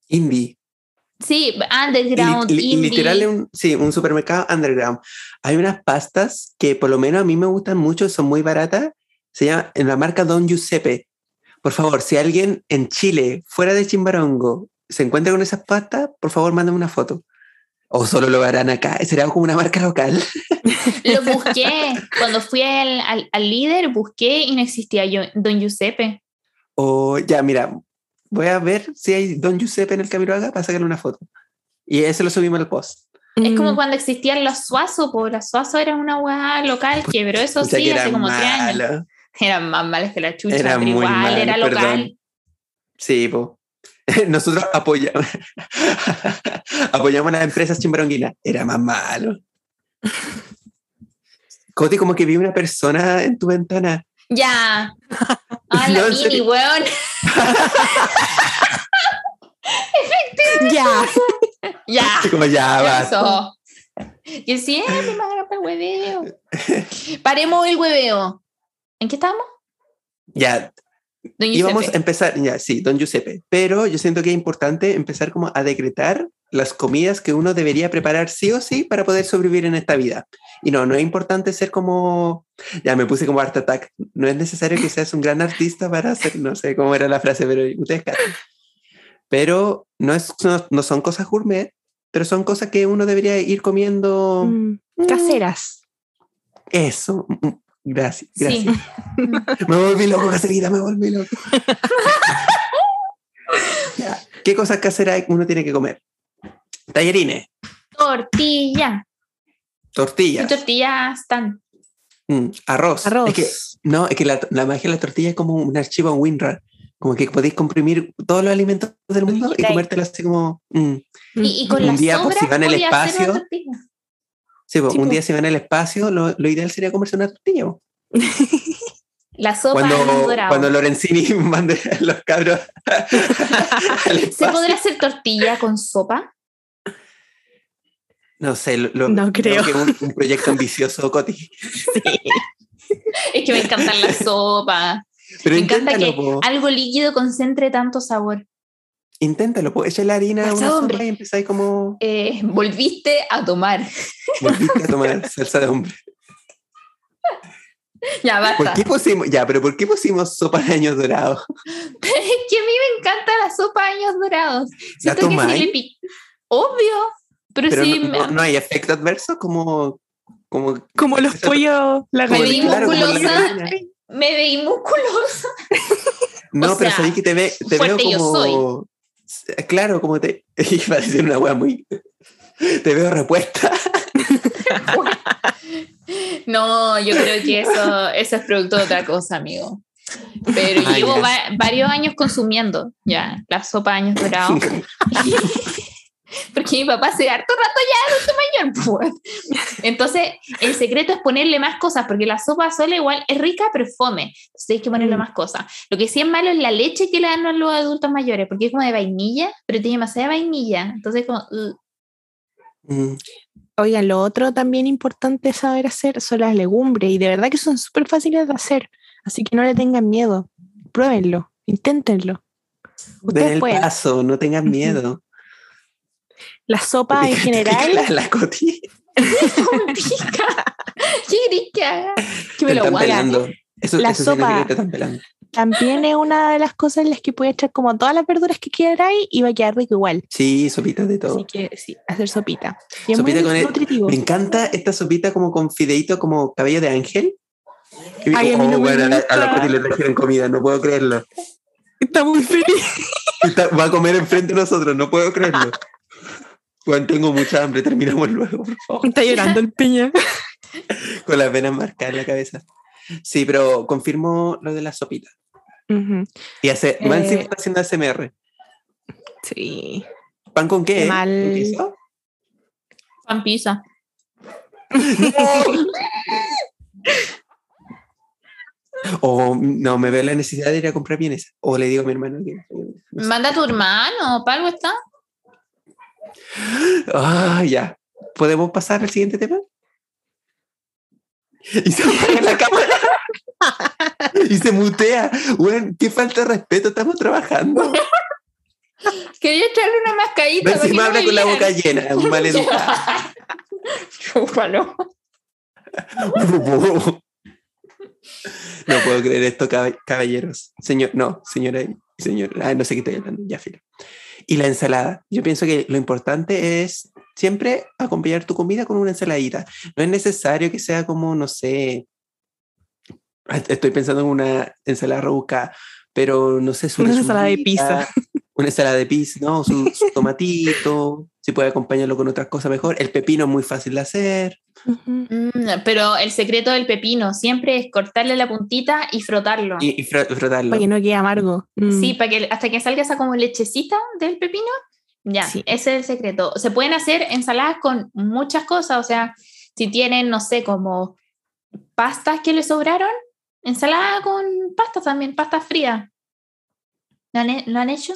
Indie. Sí, underground, Li-. Literal, un, sí, un supermercado underground. Hay unas pastas que por lo menos a mí me gustan mucho, son muy baratas. Se llama en la marca Don Giuseppe. Por favor, si alguien en Chile, fuera de Chimbarongo, se encuentra con esas pastas, por favor, mándame una foto. O solo lo harán acá. Será como una marca local. Lo busqué. Cuando fui al, al- al líder, busqué y no existía yo, Don Giuseppe. O ya, mira, voy a ver si hay Don Giuseppe en el Camiroaga para sacarle una foto. Y ese lo subimos al post. Es como Mm, cuando existían los Suazo, pues los Suazo era una hueá local, que pero eso sea, sí, que hace era como tres años. malo. Eran más malas que la chucha, Era pero muy igual mal, era local. perdón. Sí, po. Nosotros apoyamos, apoyamos a las empresas chimbaronguinas. Era más malo. Coti, como que vi una persona en tu ventana. Ya. Ah, la mini, weón. Ya. Ya. Como ya. Eso. Que siempre me agarra para el hueveo. Paremos el hueveo. ¿En qué estamos? Ya, Don íbamos a Giuseppe. empezar, ya, sí, don Giuseppe. Pero yo siento que es importante empezar como a decretar las comidas que uno debería preparar sí o sí para poder sobrevivir en esta vida. Y no, no es importante ser como, ya me puse como Art Attack. No es necesario que seas un gran artista para hacer, no sé cómo era la frase, pero ustedes. Pero no, es, no, no son cosas gourmet, pero son cosas que uno debería ir comiendo. Mm, Caseras. Eso. Gracias, Sí. gracias. Me volví loco, caserita, me volví loco. Ya, ¿Qué cosas caseras uno tiene que comer? Tallarines, Tortilla. tortillas, ¿Qué tortillas están? mm, arroz. Arroz. Es que, no, es que la, la magia de la tortilla es como un archivo en WinRAR. Como que podéis comprimir todos los alimentos del mundo y comértelo así como... mm. Y, y con Un día, por sobras si van una espacio. Sí, pues, Sí, un po. día si van al espacio, lo, lo ideal sería comerse una tortilla. La sopa Cuando, cuando Lorenzini mande a los cabros ¿Se podrá hacer tortilla con sopa? No sé, lo, lo- No creo. que es un, un proyecto ambicioso, Coti. Es que me encantan las sopas. Pero Me encanta que po. algo líquido concentre tanto sabor. Inténtalo, po. Echa la harina a una sopa y empezáis como... Eh, volviste a tomar. Volviste a tomar salsa de hombre. Ya ¿Por basta. qué pusimos... Ya, pero ¿por qué pusimos sopa de años dorados? Es que a mí me encanta la sopa de años dorados. ¿La Siento que si tomáis? le pi- Obvio. Pero, Pero si no, me, no- no hay efecto adverso como... como Como los pollos, la gallina. claro, musculosa. me veí musculosa. No, O pero sabéis que te, ve, te veo como... Claro, como te... Iba a decir una wea muy... Te veo repuesta. No, yo creo que eso, eso es producto de otra cosa, amigo. Pero Ah, llevo va- varios años consumiendo ya la sopa de años dorados. Porque mi papá hace harto rato ya adulto mayor. pues. Entonces, el secreto es ponerle más cosas, porque la sopa sola igual es rica, pero es fome. Entonces hay que ponerle Mm. más cosas. Lo que sí es malo es la leche que le dan a los adultos mayores, porque es como de vainilla, pero tiene demasiada vainilla. Entonces, como. uh, Mm, Oigan, lo otro también importante saber hacer son las legumbres y de verdad que son súper fáciles de hacer. Así que no le tengan miedo. Pruébenlo, inténtenlo. Den el pueden. paso, no tengan miedo. La sopa en general, La, la Coti ¿Qué querés que? Que me lo. Eso, La eso sopa. que te están pelando. También es una de las cosas en las que puedes echar como todas las verduras que quieras y va a quedar rico igual. Sí, sopitas de todo. Así que sí, hacer sopita. Y es Sopita muy con el- nutritivo. Me encanta esta sopita como con fideito, como cabello de ángel. Y- Ay, a mí no me bueno, a la, a la le trajeron comida, no puedo creerlo. Está muy feliz. Está- va a comer enfrente de nosotros, no puedo creerlo. Juan, tengo mucha hambre, terminamos luego, por favor. Está llorando el piña. Con las venas marcadas en la cabeza. Sí, pero confirmo lo de la sopita. Y hace, Eh. Mansi está haciendo ASMR. Sí. ¿Pan con qué? Mal. ¿Con queso? Pan pizza. O no, me veo la necesidad de ir a comprar bienes. O le digo a mi hermano que. Manda a tu hermano, ¿para algo está? Ah, ya. ¿Podemos pasar al siguiente tema? Y se apaga la cámara. y se mutea. Bueno, qué falta de respeto, estamos trabajando. Quería echarle una mascarita. Encima habla con la boca llena, un mal educado. Chúpalo. No puedo creer esto, cab- caballeros. Señor, no, señora señor. Ah, no sé qué estoy hablando, ya filo. Y la ensalada. Yo pienso que lo importante es siempre acompañar tu comida con una ensaladita. No es necesario que sea como, no sé. ah, Estoy pensando en una ensalada rebuscada, pero no sé, Una ensalada de lechuguita, Una ensalada de pizza, ¿no? Su, su tomatito. Si puede acompañarlo con otras cosas mejor. El pepino es muy fácil de hacer. Mm, pero el secreto del pepino siempre es cortarle la puntita y frotarlo. Y, y fro- frotarlo. Para que no quede amargo. Mm. Sí, para que hasta que salga esa como lechecita del pepino. Ya, Sí. ese es el secreto. Se pueden hacer ensaladas con muchas cosas, o sea, si tienen, no sé, como pastas que les sobraron, ensalada con pastas también, pastas frías. ¿Lo han, he- lo han hecho?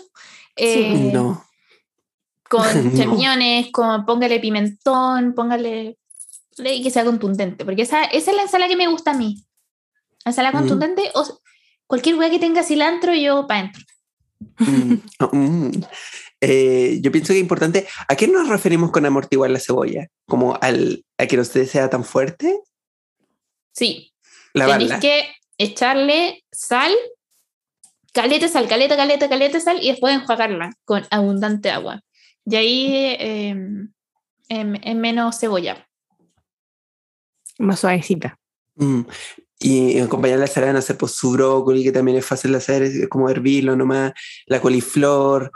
Eh, No. Con No. champiñones, con, póngale pimentón, póngale y que sea contundente, porque esa, esa es la ensalada que me gusta a mí. La ensalada Mm. contundente o cualquier hueá que tenga cilantro, yo para adentro. Mm, oh, mm. Eh, yo pienso que es importante. ¿A qué nos referimos con amortiguar la cebolla? ¿Como al, a que no sea tan fuerte? Sí, Lavarla. tenéis que echarle sal, caleta sal, caleta, caleta, caleta sal y después enjuagarla con abundante agua. Y ahí eh, em, en menos cebolla. Más suavecita. Mm. Y acompañar la ensalada, no sé, pues su brócoli, que también es fácil de hacer, es como hervirlo nomás, la coliflor.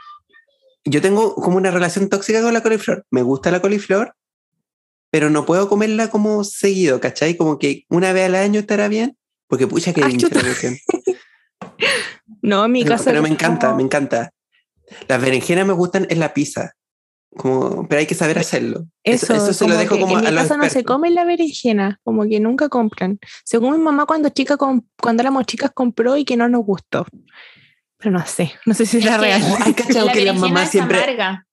Yo tengo como una relación tóxica con la coliflor. Me gusta la coliflor, pero no puedo comerla como seguido, ¿cachai? Como que una vez al año estará bien, porque pucha que Ah, la. No, en mi Pero, casa. pero me encanta, como- me encanta. Las berenjenas me gustan en la pizza, como, pero hay que saber hacerlo. Eso, eso se lo como dejo como en a mi casa no se expertos. come la berenjena, como que nunca compran. Según mi mamá cuando chica cuando éramos chicas compró y que no nos gustó. Pero no sé, no sé si Es que real. ¿Hay cachado la que las mamás siempre- amarga.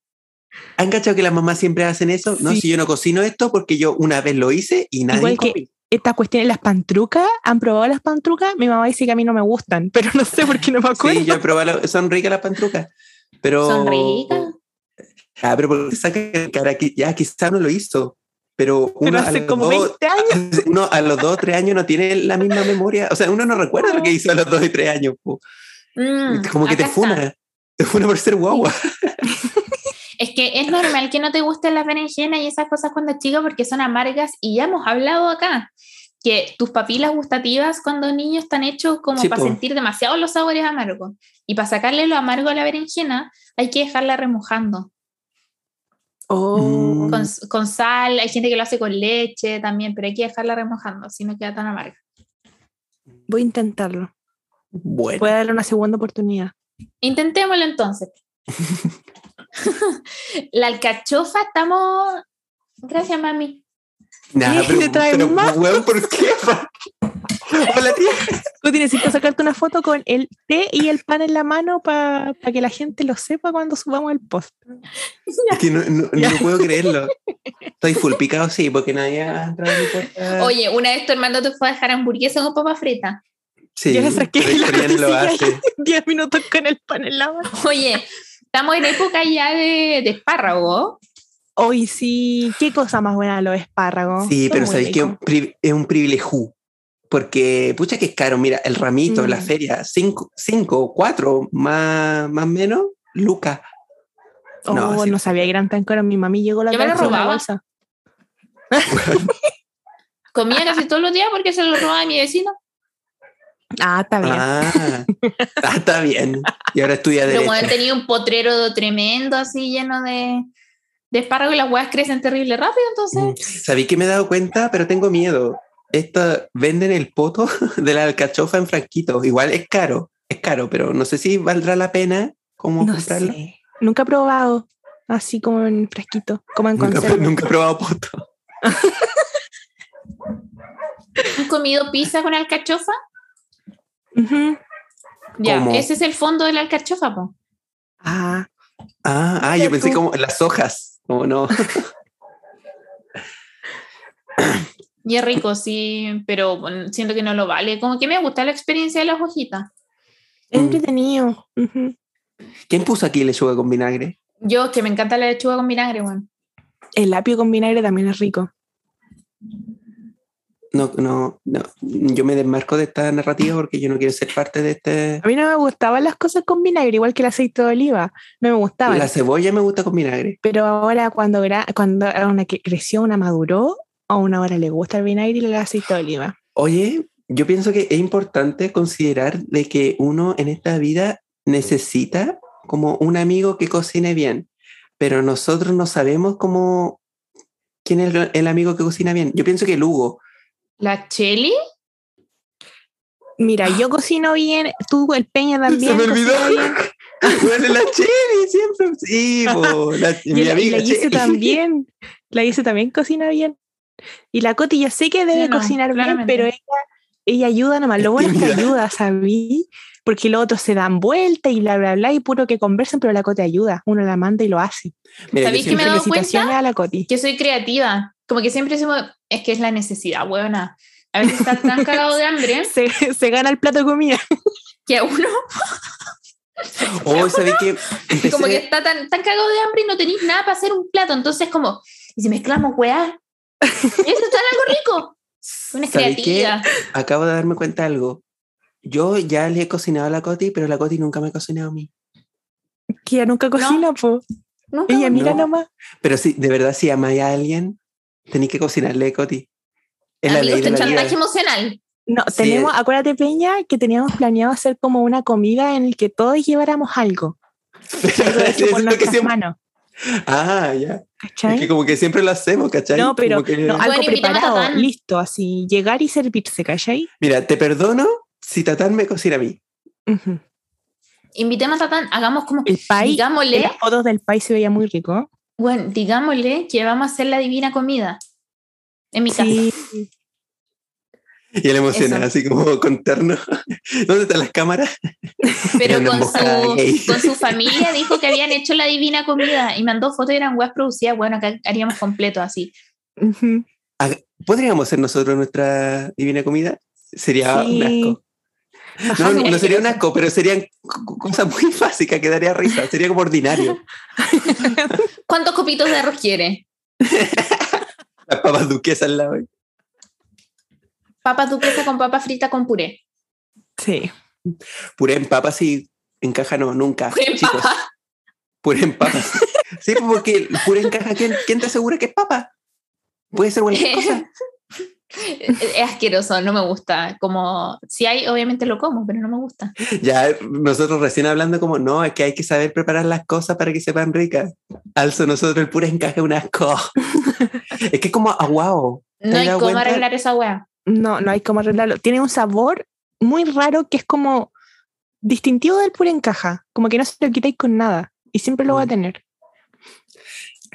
¿Han cachado que las mamás siempre hacen eso? No, si yo no cocino esto porque yo una vez lo hice y nadie Igual que- comí. Estas cuestiones, las pantrucas, ¿han probado las pantrucas? Mi mamá dice que a mí no me gustan, pero no sé por qué no me acuerdo. Sí, yo he probado, son ricas las pantrucas. Pero, Son ricas. Ah, pero porque saca cara que ya quizá no lo hizo. Pero uno, pero a hace los como dos, 20 años. uno a los dos o tres años no tiene la misma memoria. O sea, uno no recuerda lo que hizo a los dos y tres años. po. Mm, Como que te está. funa. Te funa por ser guagua. Es que es normal que no te gusten las berenjenas y esas cosas cuando chico porque son amargas y ya hemos hablado acá que tus papilas gustativas cuando niños están hechos como Sí, para po. sentir demasiado los sabores amargos y para sacarle lo amargo a la berenjena hay que dejarla remojando Oh, con, con sal, hay gente que lo hace con leche también, pero hay que dejarla remojando si no queda tan amarga. Voy a intentarlo. Bueno. Voy a darle una segunda oportunidad. Intentémoslo entonces. la alcachofa estamos... Gracias, mami. Nada, pero, ¿Te traen pero, más? weón, ¿por qué? Hola, tía. Tú necesitas sacarte una foto con el té y el pan en la mano para que la gente lo sepa cuando subamos el post. Es que no, no- no puedo creerlo. Estoy full picado, sí, porque nadie ha entrado puerta. Oye, una vez tu hermano te fue a dejar hamburguesa con papa frita. sí, yo la saqué pero y la Victoriano lo Coti sigue hace. 10 minutos con el pan en la mano. Oye, estamos en época ya de, de espárrago. Hoy sí, qué cosa más buena los espárragos. Sí, Son pero sabéis que es un privilegio. porque, pucha que es caro, mira, el ramito en la Mm. feria, cinco, cinco, cuatro, más, más menos, lucas. Oh, No, no, sabía que eran tan caros. Mi mami llegó la Yo me lo robaba. bolsa. Comía casi todos los días porque se lo robaba mi vecino. Ah, está bien. Ah, ah, está bien. Y ahora estudia Pero Derecho. bueno, tenía un potrero tremendo así lleno de, de espárragos y las huevas crecen terrible rápido, Mm. entonces. Sabí que me he dado cuenta, pero tengo miedo. Esto, venden el poto de la alcachofa en frasquitos. Igual es caro, es caro, pero no sé si valdrá la pena como No comprarlo. sé. Nunca he probado así como en fresquito, como en Nunca, conserva. nunca he probado poto. ¿Han comido pizza con alcachofa? Ujú. Ya, ¿Cómo? ese es el fondo de la alcachofa, po. Ah, Ah, ah, yo pensé tú. como las hojas. Como no. Y es rico, sí, pero bueno, siento que no lo vale. Como que me gusta la experiencia de las hojitas. es Mm. entretenido. Ujú. ¿Quién puso aquí lechuga con vinagre? Yo, que me encanta la lechuga con vinagre, bueno. El apio con vinagre también es rico. No, no, no. Yo me desmarco de esta narrativa porque yo no quiero ser parte de este. A mí no me gustaban las cosas con vinagre, igual que el aceite de oliva. No me gustaban. La cebolla me gusta con vinagre. Pero ahora cuando, cuando una que creció, una maduró, a una ahora le gusta el vinagre y el aceite de oliva. Oye, yo pienso que es importante considerar de que uno en esta vida necesita como un amigo que cocine bien, pero nosotros no sabemos cómo quién es el, el amigo que cocina bien. Yo pienso que el Hugo. ¿La cheli? Mira, yo cocino bien, tú, el Peña también. Se me olvidó. Bueno, la Cheli siempre. Sí, po, la- mi la, amiga la Gise Cheli. también. La Gise también cocina bien. Y la Coti yo sé que debe Sí, no, cocinar bien, pero ella, ella ayuda nomás. Lo bueno es que ayuda, ¿sabí? Porque los otros se dan vuelta y bla, bla, bla, y puro que conversan, pero la Coti ayuda. Uno la manda y lo hace. ¿Sabéis que me he dado cuenta? a la Coti. Que soy creativa. Como que siempre decimos, es que es la necesidad, buena. A veces está tan cagado de hambre Se, se gana el plato de comida. que a uno Oh, ¿sabéis que empecé- como que está tan, tan cagado de hambre y no tenéis nada para hacer un plato. Entonces, como, ¿y si mezclamos weá? Eso está en algo rico. Una ¿sabéis qué? creativa. Acabo de darme cuenta de algo. Yo ya le he cocinado a la Coti, pero la Coti nunca me ha cocinado a mí. Que ella nunca cocina, po. Nunca Ella mira No. nomás. Pero sí, de verdad, si amáis a alguien, tenéis que cocinarle, Coti. Es la ley de la vida. chantaje emocional. No, Sí, tenemos, acuérdate, Peña, que teníamos planeado hacer como una comida en el que todos lleváramos algo. Algo hecho por lo que nuestras siempre- manos. Ah, ya. Es que como que siempre lo hacemos, ¿cachai? No, pero Como que- no, algo Bueno, preparado, Tatán. listo, así, llegar y servirse, ¿cachai? Mira, te perdono si Tatán me cocina a mí. Invitemos a Tatán, hagamos como, El país, digámosle, las fotos del país se veía muy rico. Bueno, digámosle que vamos a hacer la divina comida en mi casa. Y él emocionado, Eso. así como con terno. ¿Dónde están las cámaras? Pero con su, con su familia dijo que habían hecho la divina comida y mandó fotos y eran webs producidas. Bueno, acá haríamos completo así. ¿Podríamos hacer nosotros nuestra divina comida? Sería Sí. un asco. No, no, sí. sería un asco, pero serían co- co- cosas muy básicas que daría risa. Sería como ordinario. ¿Cuántos copitos de arroz quiere? Las papas duquesas al lado. Papas duquesa con papa frita con puré. sí. Puré en papas y encaja no, nunca. Puré en chicos. papa. Puré en papas. Sí, porque el puré encaja. ¿quién, quién te asegura que es papa? Puede ser cualquier cosa. Es asqueroso, no me gusta. Como si hay, obviamente lo como, pero no me gusta. Ya nosotros recién hablando como, no, es que hay que saber preparar las cosas para que sepan ricas. Also nosotros el puré encaja un asco. es que es como aguao. ¿Te No hay cómo cuenta? arreglar esa wea. No, no hay como arreglarlo. Tiene un sabor muy raro que es como distintivo del puré en caja. Como que no se lo quitáis con nada. Y siempre lo va a Mm. tener.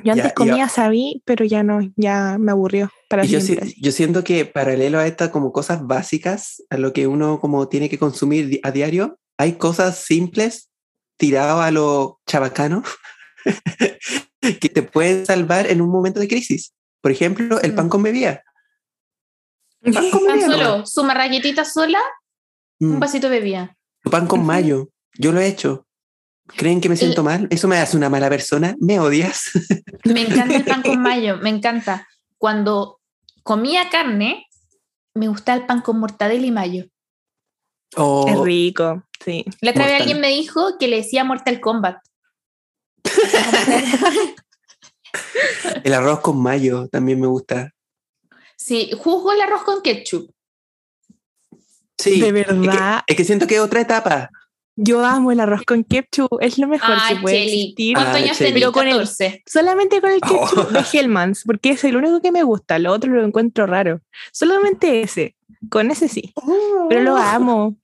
Yo antes Ya, comía sabí, pero ya no, ya me aburrió. Para Y yo, si- yo siento que paralelo a estas como cosas básicas, a lo que uno como tiene que consumir di- a diario, hay cosas simples tiradas a lo chabacano que te pueden salvar en un momento de crisis. Por ejemplo, el pan Mm. con bebida. Pan con bebida. solo, su marraquetita sola, un Mm, vasito de bebida. pan con mayo. Yo lo he hecho. ¿Creen que me siento mal? ¿Eso me hace una mala persona? ¿Me odias? Me encanta el pan con mayo, me encanta. Cuando comía carne, me gusta el pan con mortadela y mayo. Oh, Es rico, sí. La otra vez alguien me dijo que le decía Mortal Kombat. el arroz con mayo también me gusta. Sí, juzgo el arroz con ketchup. Sí. De es que- verdad. Es que, siento que es otra etapa. Yo amo el arroz con ketchup, es lo mejor Ay, que puede Cheli, existir. ¿cuántos Ah, años Cheli. tenés? Pero con el- 14. Solamente con el ketchup Oh. de Hellmann's, porque es el único que me gusta, lo otro lo encuentro raro. Solamente ese, con ese sí. Pero lo amo,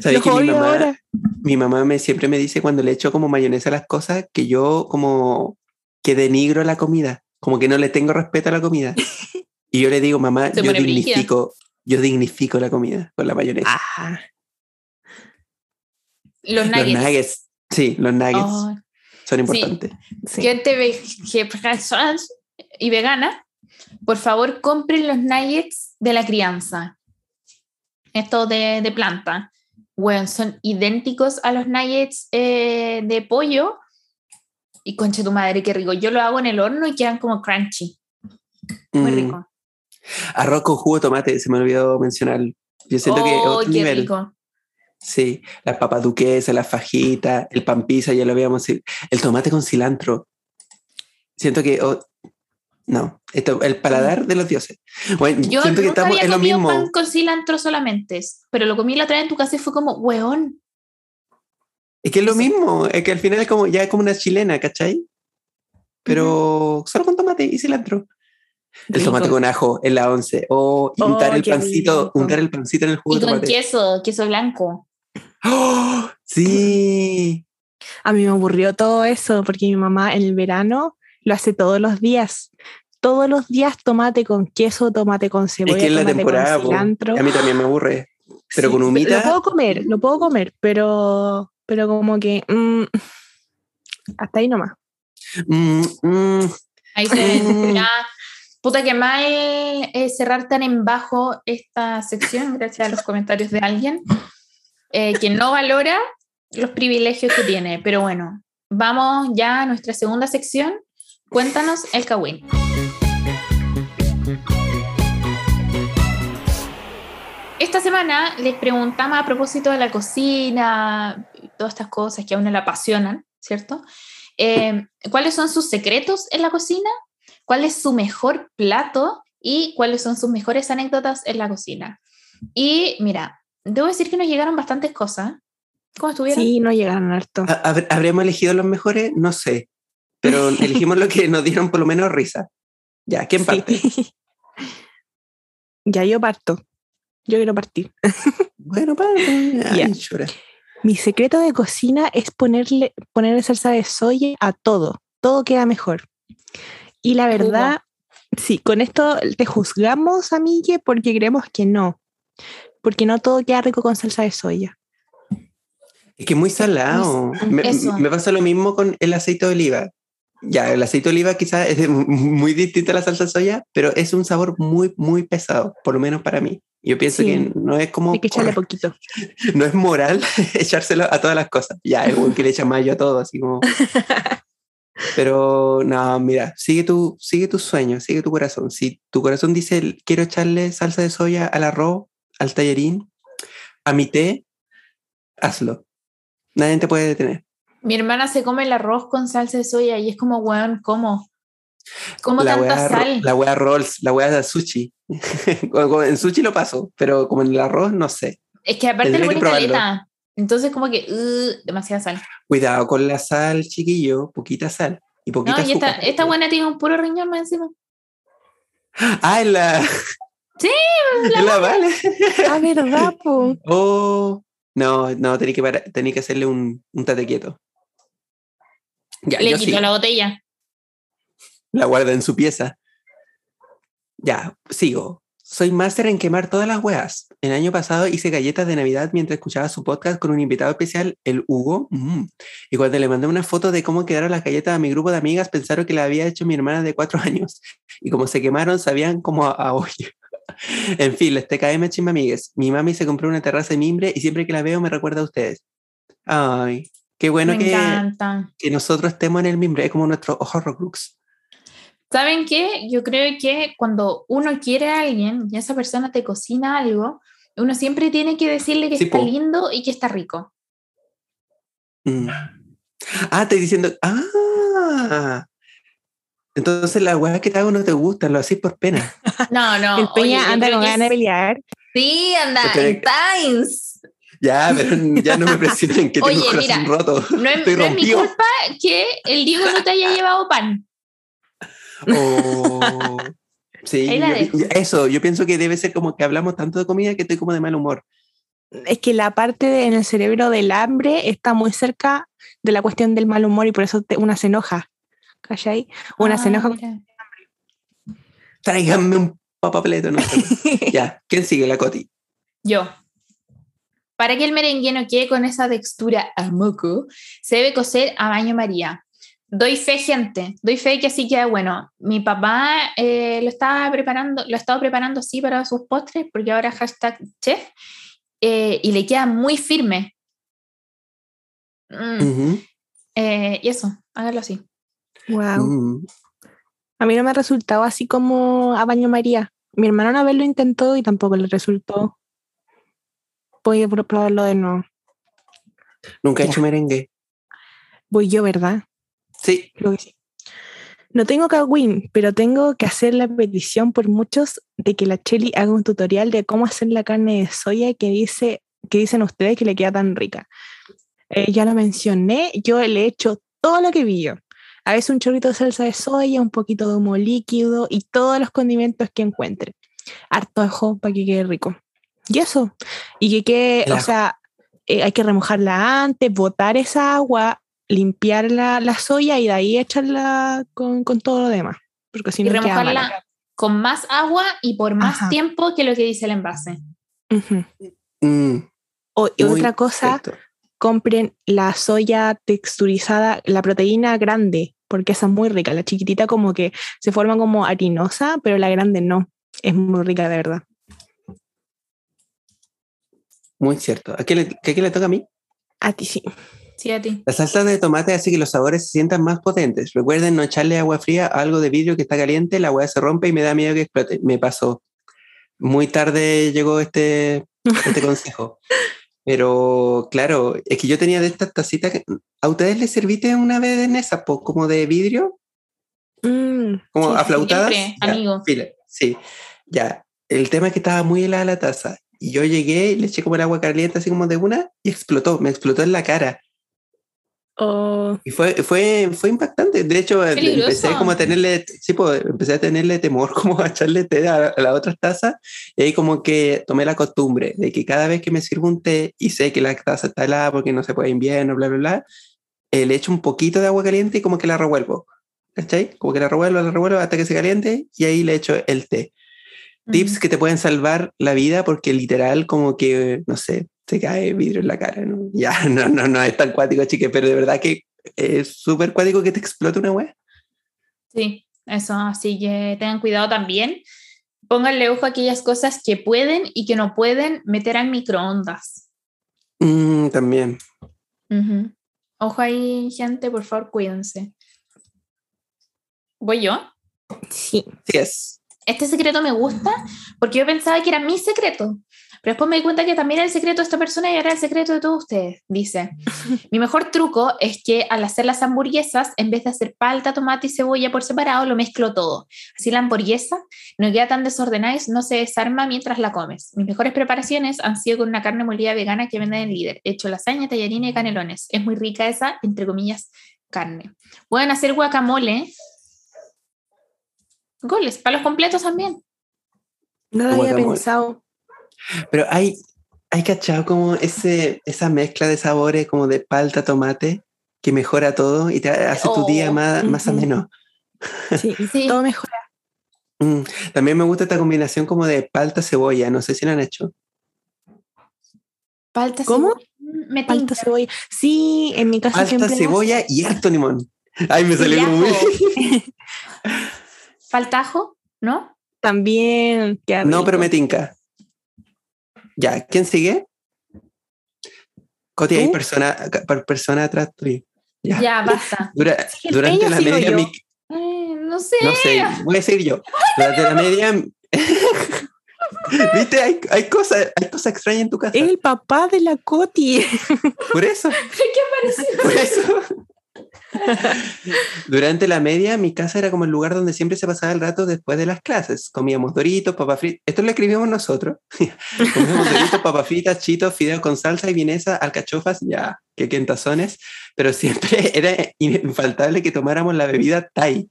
¿Sabes que mi mamá, ahora. mi mamá me, siempre me dice cuando le echo como mayonesa a las cosas que yo como que denigro la comida, como que no le tengo respeto a la comida. Y yo le digo, mamá, Se yo dignifico, yo dignifico la comida con la mayonesa. Ah, Los Los nuggets. nuggets, sí, los nuggets Oh, son importantes. sí. gente ve- que- y vegana, por favor compren los nuggets de la crianza. Estos de, de planta. Bueno, son idénticos a los nuggets eh, de pollo. Y concha tu madre, qué rico. Yo lo hago en el horno y quedan como crunchy. Muy Mm, rico. Arroz con jugo de tomate, se me olvidó mencionar. Yo siento que oh, otro qué nivel. rico. Sí, las papas duquesas, las fajitas, el pan pizza, ya lo habíamos el tomate con cilantro. Siento que oh, no, esto, el paladar de los dioses. Bueno, Yo siento que nunca estamos había en lo mismo. pan con cilantro solamente, pero lo comí la otra vez en tu casa y fue como, weón. Es que es lo Eso. mismo, es que al final es como ya es como una chilena, ¿cachai? Pero solo con tomate y cilantro. El Rico. tomate con ajo en la once. O Oh, untar el qué pancito, rico. untar el pancito en el jugo Y de con tomate. queso, queso blanco. ¡Oh! Sí. A mí me aburrió todo eso porque mi mamá en el verano lo hace todos los días. Todos los días tomate con queso, tomate con cebolla, es que es la tomate temporada. con cilantro. A mí también me aburre. Pero Sí, con humita. Lo puedo comer, lo puedo comer, pero, pero como que mm, hasta ahí nomás. Mm, mm, Ahí se. Mm. Ya, puta que mal eh, cerrar tan en bajo esta sección, gracias a los comentarios de alguien eh, que no valora los privilegios que tiene. Pero bueno, vamos ya a nuestra segunda sección. Cuéntanos el Kawin. Esta semana les preguntamos a propósito de la cocina, todas estas cosas que a uno le apasionan, ¿cierto? Eh, ¿Cuáles son sus secretos en la cocina? ¿Cuál es su mejor plato? ¿Y cuáles son sus mejores anécdotas en la cocina? Y mira, debo decir que nos llegaron bastantes cosas. ¿Cómo estuvieron? Sí, no llegaron harto. ¿ha- hab- ¿Habremos elegido los mejores? No sé. Pero elegimos lo que nos dieron por lo menos risa. Ya, ¿quién parte? Sí. ya yo parto. Yo quiero partir. Bueno. Ay, llora. Mi secreto de cocina es ponerle, ponerle salsa de soya a todo. Todo queda mejor. Y la verdad, sí, con esto te juzgamos, amigue, porque creemos que no. Porque no todo queda rico con salsa de soya. Es que es muy salado. Me, me pasa lo mismo con el aceite de oliva. Ya, el aceite de oliva quizás es muy distinto a la salsa de soya, pero es un sabor muy, muy pesado, por lo menos para mí. Yo pienso Sí. que no es como. Hay que echarle poquito. no es moral echárselo a todas las cosas. Ya, es bueno que le echa mayo a todo, así como. Pero no, mira, sigue tu, sigue tu sueño, sigue tu corazón. Si tu corazón dice quiero echarle salsa de soya al arroz, al tallarín, a mi té, hazlo. Nadie te puede detener. Mi hermana se come el arroz con salsa de soya y es como, weón, ¿cómo? ¿Cómo la tanta wea, sal? la wea rolls, la wea de sushi. En sushi lo paso, pero como en el arroz, no sé. Es que aparte le Tendría que pone probarlo. caleta. Entonces como que, uh, demasiada sal. Cuidado con la sal, chiquillo, poquita sal. Y poquita No, y esta, esta buena tiene un puro riñón más encima. Ah, en la. Sí, la vale. Ah, ¿verdad, po? Oh, no, no, tenía que, tenía que hacerle un, un tate quieto. Ya, Le yo quitó sí, la botella. la guarda en su pieza. Ya, sigo. Soy máster en quemar todas las weas. El año pasado hice galletas de Navidad mientras escuchaba su podcast con un invitado especial, el Hugo. Mm. Y cuando le mandé una foto de cómo quedaron las galletas a mi grupo de amigas, pensaron que la había hecho mi hermana de cuatro años. Y como se quemaron, sabían como a, a. En fin, les TKM chisme amigues. Mi mami se compró una terraza de mimbre y siempre que la veo me recuerda a ustedes. Ay, qué bueno Me que, que nosotros estemos en el mimbre, es como nuestro horrocrux. ¿Saben qué? Yo creo que cuando uno quiere a alguien y esa persona te cocina algo, uno siempre tiene que decirle que Sí, está po. lindo y que está rico. Mm. Ah, estoy diciendo. Ah. Entonces las weas que te hago no te gustan, lo haces por pena. No, no. el oye, Peña yo anda con ganas de pelear. Sí, anda, en Times. Ya, pero ya no me presionen que Oye, tengo el corazón mira, roto. No es, Estoy no es mi culpa que el Diego no te haya llevado pan. Oh. Sí, yo- eso, yo pienso que debe ser como que hablamos tanto de comida que estoy como de mal humor. Es que la parte de- en el cerebro del hambre está muy cerca de la cuestión del mal humor y por eso te- una se enoja. ¿Cachai? Una se Ah, enoja. mira. Tráiganme un papapleto, no sé. ya, ¿quién sigue? La Coti. Yo. Para que el merengue no quede con esa textura a moco, se debe cocer a baño María. Doy fe, gente. Doy fe que así queda bueno. Mi papá eh, lo estaba preparando, lo ha estado preparando así para sus postres, porque ahora hashtag chef, eh, y le queda muy firme. Mm, Ujú. eh, y eso, hágalo así. Wow. Mm. A mí no me ha resultado así como a baño María. Mi hermano una vez lo intentó y tampoco le resultó. Voy a pro- probarlo de nuevo. Nunca he hecho merengue. Voy yo, ¿verdad? Sí. Creo que sí. No tengo Kawin, pero tengo que hacer la petición por muchos de que la Cheli haga un tutorial de cómo hacer la carne de soya que dice que dicen ustedes que le queda tan rica. Eh, ya lo mencioné, yo le he hecho todo lo que vi yo. A veces un chorrito de salsa de soya, un poquito de humo líquido y todos los condimentos que encuentre. Harto ajo para que quede rico. Y eso. Y que quede, o sea, eh, hay que remojarla antes, botar esa agua, limpiar la, la soya y de ahí echarla con, con todo lo demás. Porque si Y no queda mala. remojarla con más agua y por más Ajá. tiempo que lo que dice el envase. Mm, O- y muy otra cosa. Compren la soya texturizada, la proteína grande, porque esa es muy rica. La chiquitita como que se forma como harinosa, pero la grande no. Es muy rica de verdad. Muy cierto. ¿A qué le, qué- qué le toca a mí? A ti sí. Sí, a ti. La salsa de tomate hace que los sabores se sientan más potentes. Recuerden no echarle agua fría a algo de vidrio que está caliente, la agua se rompe y me da miedo que explote. Me pasó. Muy tarde llegó este, este consejo. Pero claro, es que yo tenía de estas tacitas. que- ¿A ustedes les serviste una vez en esa, po, como de vidrio? Mm, Como sí, aflautadas. siempre, Ya, amigo. fila, sí, ya. El tema es que estaba muy helada la taza. Y yo llegué, le eché como el agua caliente, así como de una, y explotó, me explotó en la cara. Oh, Y fue, fue, fue impactante. De hecho, Peligroso. empecé como a tenerle, sí, pues, empecé a tenerle temor como a echarle té a, a las otras tazas. Y ahí como que tomé la costumbre de que cada vez que me sirvo un té y sé que la taza está helada porque no se puede invierno, bla, bla, bla, eh, le echo un poquito de agua caliente y como que la revuelvo. ¿Cachai? Como que la revuelvo, la revuelvo hasta que se caliente y ahí le echo el té. Tips que te pueden salvar la vida porque literal como que, no sé, se cae vidrio en la cara, ¿no? Ya, no, no, no es tan cuático, chique, pero de verdad que es súper cuático que te explote una wea. Sí, eso, así que tengan cuidado también. Pónganle ojo a aquellas cosas que pueden y que no pueden meter al microondas. Mm, también. Ujú. Ojo ahí, gente, por favor, cuídense. ¿Voy yo? sí. Sí es. Este secreto me gusta porque yo pensaba que era mi secreto, pero después me di cuenta que también era el secreto de esta persona y ahora era el secreto de todos ustedes. Dice, mi mejor truco es que al hacer las hamburguesas, en vez de hacer palta, tomate y cebolla por separado, lo mezclo todo. Así la hamburguesa no queda tan desordenada y no se desarma mientras la comes. Mis mejores preparaciones han sido con una carne molida vegana que venden en Líder. He hecho lasaña, tallarina y canelones. Es muy rica esa, entre comillas, carne. Pueden hacer guacamole. Goles, para los completos también. No lo había pensado. Pero hay, hay cachado como ese, esa mezcla de sabores como de palta, tomate, que mejora todo y te hace tu día Oh, más, más ameno. Sí, Sí. todo mejora. Mm, También me gusta esta combinación como de palta, cebolla, no sé si la han hecho. Palta, ¿Cómo? cebolla. Me Palta, cebolla. Sí, en mi casa Palta, siempre. cebolla y harto limón. Ay, me salió muy... ajo. Falta ajo, ¿no? También. qué No, pero me tinca. Ya, ¿quién sigue? Coti, hay persona, per- persona atrás tuyo. Ya. Ya, basta. Dura- durante la media mic- Eh, No sé. No sé, voy a decir yo. Durante la media. ¿Viste? Hay, hay, cosas, hay cosas extrañas en tu casa. El papá de la Coti. Por eso. ¿Qué? Por eso. Durante la media, mi casa era como el lugar donde siempre se pasaba el rato después de las clases. Comíamos doritos, papas fritas. Esto lo escribimos nosotros. Comíamos doritos, papas fritas, chitos, fideos con salsa y vienesa, alcachofas, ya, que quentazones. Pero siempre era infaltable que tomáramos la bebida Thai.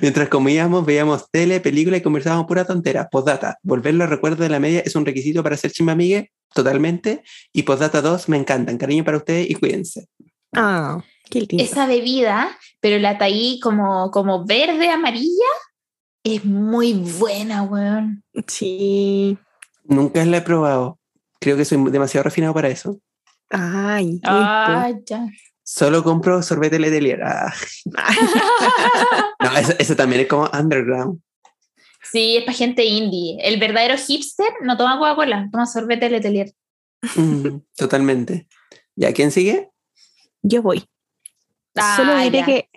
Mientras comíamos, veíamos tele, película y conversábamos pura tontera. Postdata, volver los recuerdos de la media es un requisito para ser chimamigue, totalmente. Y postdata 2, me encantan. Cariño para ustedes y cuídense. Ah, qué lindo. Esa bebida, pero la taí como, como verde, amarilla, es muy buena, weón. Sí. Nunca la he probado. Creo que soy demasiado refinado para eso. Ay, Ah, ya. Solo compro sorbete Letelier. Ah. no, eso, eso también es como underground. Sí, es para gente indie. El verdadero hipster no toma Coca-Cola, toma sorbete Letelier. Mm, totalmente. ¿Ya quién sigue? Yo voy. Solo Ah, diré ya. que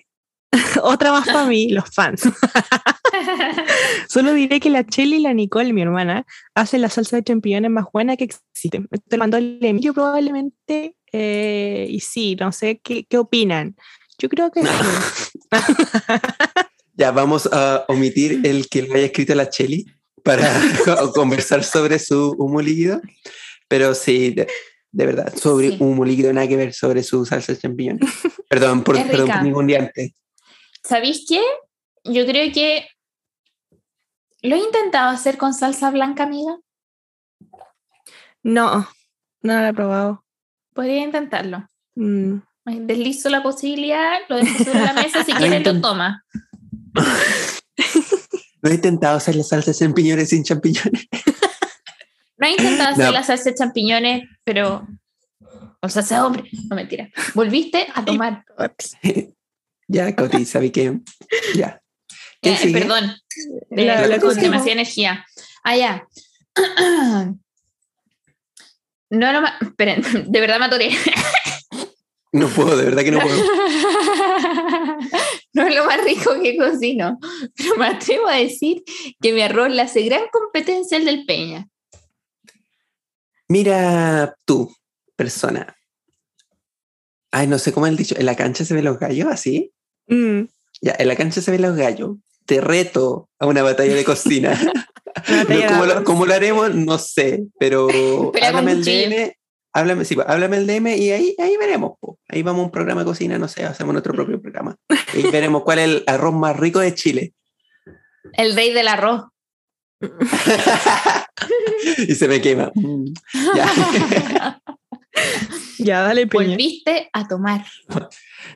otra más para mí, los fans. Solo diré que la Cheli y la Nicole, mi hermana, hacen la salsa de champiñones más buena que existe. Te lo mandó el Emilio probablemente. eh, y sí, no sé qué, qué opinan. Yo creo que sí. Ya vamos a omitir el que lo haya escrito la Cheli para conversar sobre su humo líquido. Pero sí, de, verdad, sobre Sí. humo líquido nada que ver sobre su salsa de champiñones. Perdón por, perdón por ningún diante. ¿Sabéis qué? Yo creo que lo he intentado hacer con salsa blanca, amiga. No, no lo he probado. Podría intentarlo. Mm. Deslizo la posibilidad, lo dejo sobre la mesa, si quieres lo intent- toma. No he intentado hacer la salsa de champiñones sin champiñones. No he intentado hacer No. la salsa de champiñones, pero... O sea, sea hombre, no mentira. Volviste a tomar. ya, Coti, ¿sabes qué? Ya. ¿Quién Eh, sigue? perdón, de, La- la Coti. demasiada energía. Ah, ya. No, no, esperen, de verdad me atoré. No puedo, de verdad que no puedo. no es lo más rico que cocino, pero me atrevo a decir que mi arroz le hace gran competencia al del Peña. Mira tú, persona. Ay, no sé cómo el dicho. ¿En la cancha se ven los gallos así? Mm. Ya, en la cancha se ven los gallos. Te reto a una batalla de cocina. No, ¿Cómo, lo, arroz. cómo lo haremos? No sé, pero háblame el. DM. Háblame, sí, háblame el DM y ahí, ahí veremos. po. Ahí vamos a un programa de cocina, no sé, hacemos nuestro propio programa. Y veremos cuál es el arroz más rico de Chile. El rey del arroz. y se me quema. Mm, ya. Ya, dale peña. Volviste a tomar.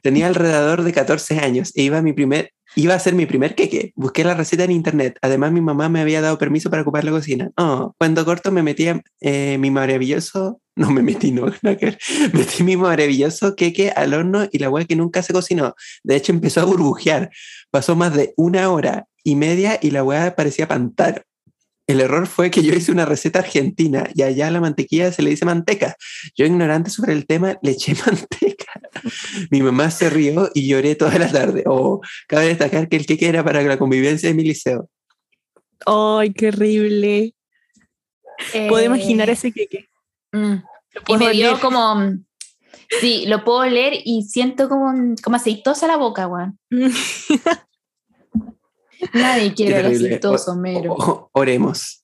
Tenía alrededor de 14 años e iba a, mi primer, iba a ser mi primer queque. Busqué la receta en internet. Además, mi mamá me había dado permiso para ocupar la cocina. Oh, cuando corto me metí a, eh, mi maravilloso... No me metí, no. Metí mi maravilloso queque al horno y la hueá que nunca se cocinó. De hecho, empezó a burbujear. Pasó más de una hora y media y la hueá parecía pantano. El error fue que yo hice una receta argentina y allá a la mantequilla se le dice manteca. Yo, ignorante sobre el tema, le eché manteca. Mi mamá se rió y lloré toda la tarde. Oh, cabe destacar que el queque era para la convivencia de mi liceo. Ay, qué horrible. Puedo Eh, imaginar ese queque. mm. Y puedo me dio como. Sí, lo puedo oler y siento como, como aceitosa la boca, weón. Nadie quiere el terrible. aceitoso, O- mero. o- oremos.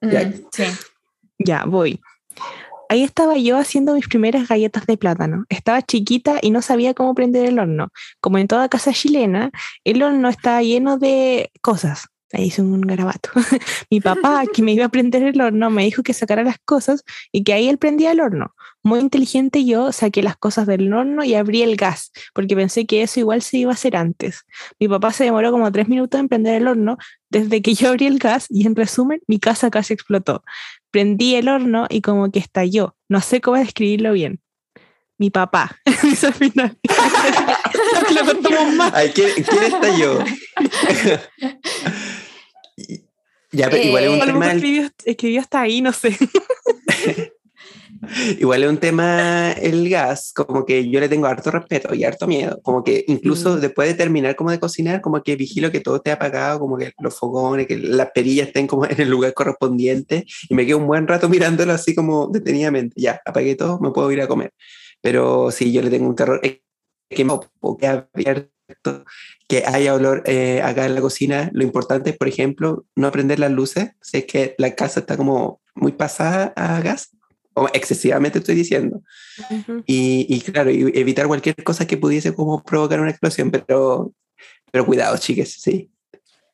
Mm, ya. sí. Ya, voy. Ahí estaba yo haciendo mis primeras galletas de plátano. Estaba chiquita y no sabía cómo prender el horno. Como en toda casa chilena, el horno estaba lleno de cosas. Ahí hice un garabato. Mi papá, que me iba a prender el horno, me dijo que sacara las cosas y que ahí él prendía el horno. Muy inteligente yo saqué las cosas del horno y abrí el gas, porque pensé que eso igual se iba a hacer antes. Mi papá se demoró como tres minutos en prender el horno desde que yo abrí el gas y en resumen mi casa casi explotó prendí el horno y como que estalló. No sé cómo describirlo bien. Mi papá. Dice al final. Lo contamos más. Ay, ¿quién, quién está yo? Ya, pero igual es un Eh, tema... escribió, escribió hasta ahí, no sé. Igual es un tema el gas, como que yo le tengo harto respeto y harto miedo, como que incluso Mm. después de terminar como de cocinar, como que vigilo que todo esté apagado, como que los fogones, que las perillas estén como en el lugar correspondiente y me quedo un buen rato mirándolo así como detenidamente, ya, apagué todo, me puedo ir a comer. Pero sí, yo le tengo un terror, es que me abierto, que haya olor eh, acá en la cocina, lo importante es, por ejemplo, no prender las luces, si es que la casa está como muy pasada a gas, o excesivamente estoy diciendo. Y, y claro, y evitar cualquier cosa que pudiese como provocar una explosión, pero, pero cuidado, chiques, sí.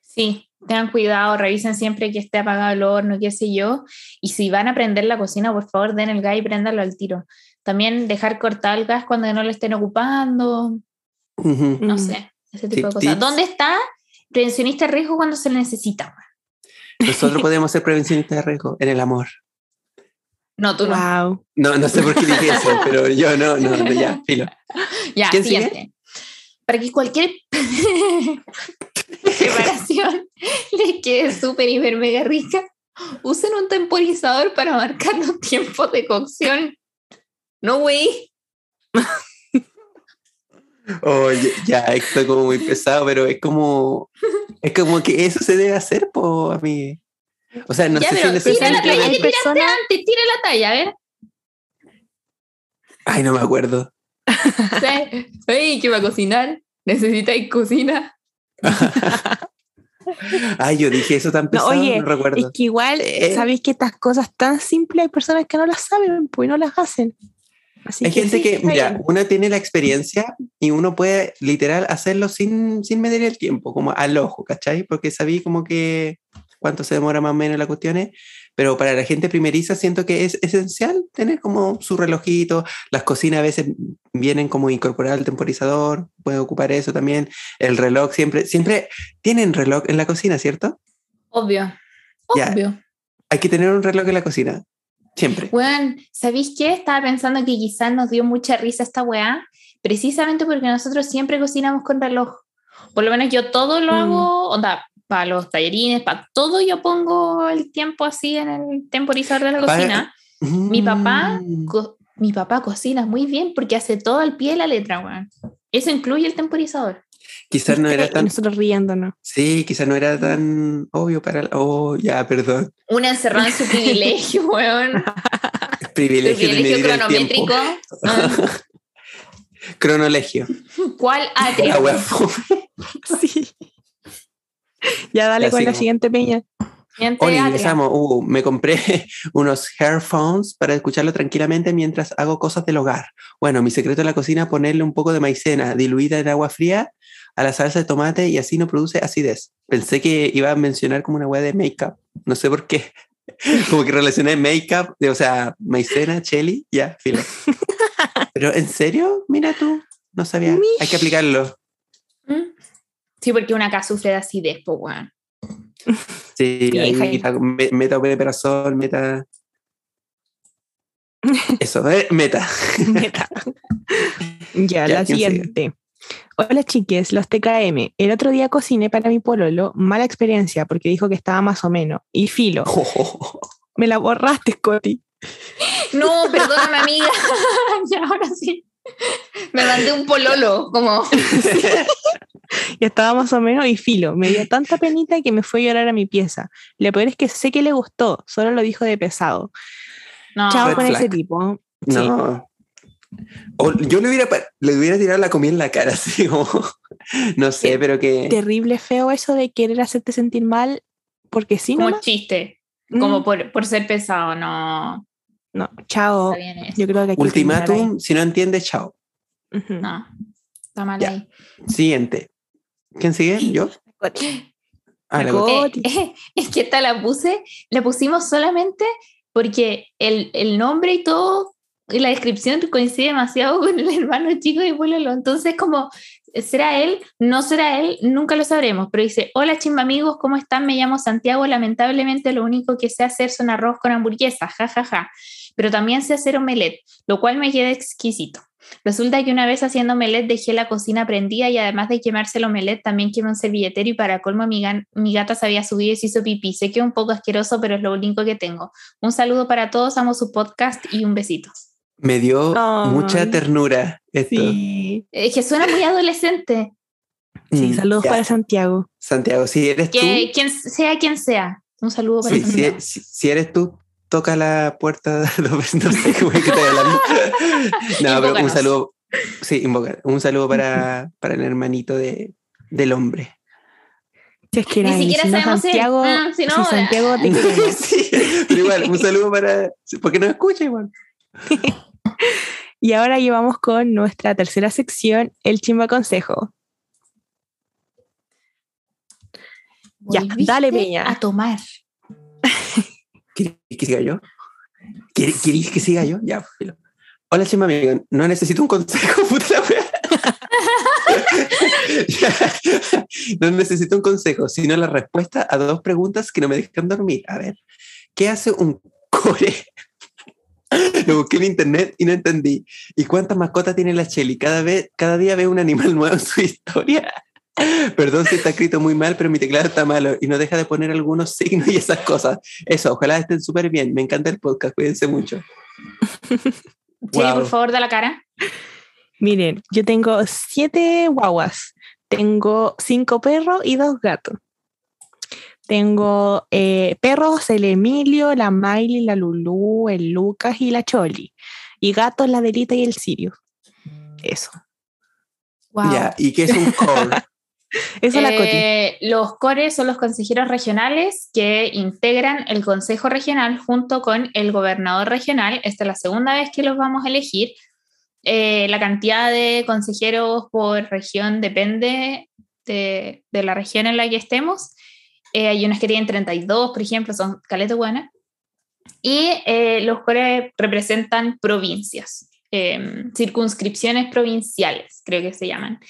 Sí, tengan cuidado, revisen siempre que esté apagado el horno, qué sé yo. Y si van a prender la cocina, por favor, den el gas y al tiro. También dejar cortar el gas cuando no lo estén ocupando, No sé, ese tipo Tip- de cosas. ¿Dónde está prevencionista de riesgo cuando se le necesita? Nosotros podemos ser prevencionistas de riesgo en el amor. No, tú no. Wow. No, no sé por qué dije eso, pero yo no, no, no, ya, filo. Ya, ¿Quién siguiente. Para que cualquier preparación les quede súper, hiper, mega rica, usen un temporizador para marcar los tiempos de cocción. No, güey. Oye, ya, esto es como muy pesado, pero es como, es como que eso se debe hacer, po, a mí. O sea, no Ya, sé si pero es tira la talla que tiraste antes, tira la talla, a ver. Ay, no me acuerdo. Oye, ¿qué va a cocinar? ¿Necesitáis cocina? Ay, yo dije eso tan No, pesado, no, oye, Es recuerdo. que igual Eh. sabéis que estas cosas tan simples hay personas que no las saben, pues y no las hacen. Así Hay gente sí, que, mira, una tiene la experiencia y uno puede literal hacerlo sin, sin medir el tiempo, como al ojo, ¿cachai? Porque sabí como que cuánto se demora más o menos las cuestiones, pero para la gente primeriza siento que es esencial tener como su relojito, las cocinas a veces vienen como incorporar el temporizador, puede ocupar eso también, el reloj siempre, siempre tienen reloj en la cocina, ¿cierto? Obvio. Ya. Obvio. Hay que tener un reloj en la cocina, siempre. Bueno, ¿sabéis qué? Estaba pensando que quizás nos dio mucha risa esta weá, precisamente porque nosotros siempre cocinamos con reloj. Por lo menos yo todo lo Mm. hago, onda, para los tallerines, para todo yo pongo el tiempo así en el temporizador de la cocina. Mi papá, Mm. mi papá cocina muy bien porque hace todo al pie de la letra, weón. Eso incluye el temporizador. Quizás no era tan nosotros riéndonos. Sí, quizá no era tan obvio para... Oh, ya, perdón. Una encerrada en su privilegio, weón. Privilegio, de privilegio cronométrico. tiempo. Ah, Cronolegio. ¿Cuál wea fome. Sí. Ya dale Ya con la siguiente peña. Siguiente Oli, empezamos. Uh, me compré unos headphones para escucharlo tranquilamente mientras hago cosas del hogar. Bueno, mi secreto en la cocina ponerle un poco de maicena diluida en agua fría a la salsa de tomate y así no produce acidez. Pensé que iba a mencionar como una wea de make-up. No sé por qué. Como que relacioné make-up, o sea, maicena, cheli, ya, filo. Pero en serio, mira tú, no sabía. Hay que aplicarlo. ¿Mm? Sí, porque una acá sufre de acidez, pues, weón. Sí, ahí meta omeprazol, meta. Eso, eh, meta. Neta. ya, Ya, la ¿quién sigue? Hola chiques, los TKM. El otro día cociné para mi pololo, mala experiencia porque dijo que estaba más o menos. Y filo, me la borraste, Scotty. No, perdóname, amiga. ya, ahora sí. Me mandé un pololo, como. Y estaba más o menos y filo. Me dio tanta penita que me fue a llorar a mi pieza. Lo peor es que sé que le gustó, solo lo dijo de pesado. No, Chao red con ese tipo. Sí. No. O yo le hubiera, le hubiera tirado la comida en la cara, así como. No sé, Eh, pero que. Terrible feo eso de querer hacerte sentir mal porque sí, como no. chiste, como por, por ser pesado, no. No, chao. Yo creo que Ultimátum, si no entiende, chao. ahí. Ujú. No, está mal Ya. ahí. Siguiente. ¿Quién sigue? ¿Yo? Ah, la. Goti. Eh, es que esta la puse, la pusimos solamente porque el, el nombre y todo, y la descripción coincide demasiado con el hermano chico de Pololo. Entonces, como ¿Será él? ¿No será él? Nunca lo sabremos. Pero dice, hola chimba amigos, ¿cómo están? Me llamo Santiago. Lamentablemente lo único que sé hacer son arroz con hamburguesa, jajaja. Ja, ja. Pero también sé hacer omelette, lo cual me queda exquisito. Resulta que una vez haciendo omelette dejé la cocina prendida y además de quemarse el omelette también quemé un servilletero y para colmo mi, mi gata se había subido y se hizo pipí. Sé que es un poco asqueroso, pero es lo único que tengo. Un saludo para todos, amo su podcast y un besito. Me dio oh. mucha ternura esto. Sí. Es que suena muy adolescente. Sí, mm, saludos para Santiago. Santiago, si eres que, tú. Quien sea quien sea. Un saludo para sí, Santiago. Si, si, eres tú, toca la puerta. No, sé cómo es que estoy hablando. no, pero un saludo. Sí, invocar. Un saludo para, para el hermanito de, del hombre. Si es que Ni siquiera sabemos Santiago, ah, si no, Santiago te sí, pero igual, un saludo para. Porque no escucha igual. y ahora llevamos con nuestra tercera sección, el chimba consejo. Ya, dale, Peña. A tomar. ¿Quieres que siga yo? ¿Quieres que siga yo? Ya, filo. Hola, chimba amigo. No necesito un consejo, puta la no necesito un consejo, sino la respuesta a dos preguntas que no me dejan dormir. A ver, ¿qué hace un core Lo busqué en internet y no entendí. ¿Y cuántas mascotas tiene la Shelly? Cada, vez, cada día ve un animal nuevo en su historia. Perdón si está escrito muy mal, pero mi teclado está malo y no deja de poner algunos signos y esas cosas. Eso, ojalá estén súper bien. Me encanta el podcast, cuídense mucho. Sí, por favor, da la cara. Miren, yo tengo siete guaguas. Tengo cinco perros y dos gatos. Tengo eh, perros, el Emilio, la Miley, la Lulu, el Lucas y la Choli. Y gatos, la Delita y el Sirio. Eso. Ya, ¿y qué es un core? Eso es la eh, Los cores son los consejeros regionales que integran el consejo regional junto con el gobernador regional. Esta es la segunda vez que los vamos a elegir. Eh, la cantidad de consejeros por región depende de, de, la región en la que estemos. Eh, hay unas que tienen 32, por ejemplo, son caletas buenas. Y eh, los core representan provincias, em, circunscripciones provinciales, creo que se llaman.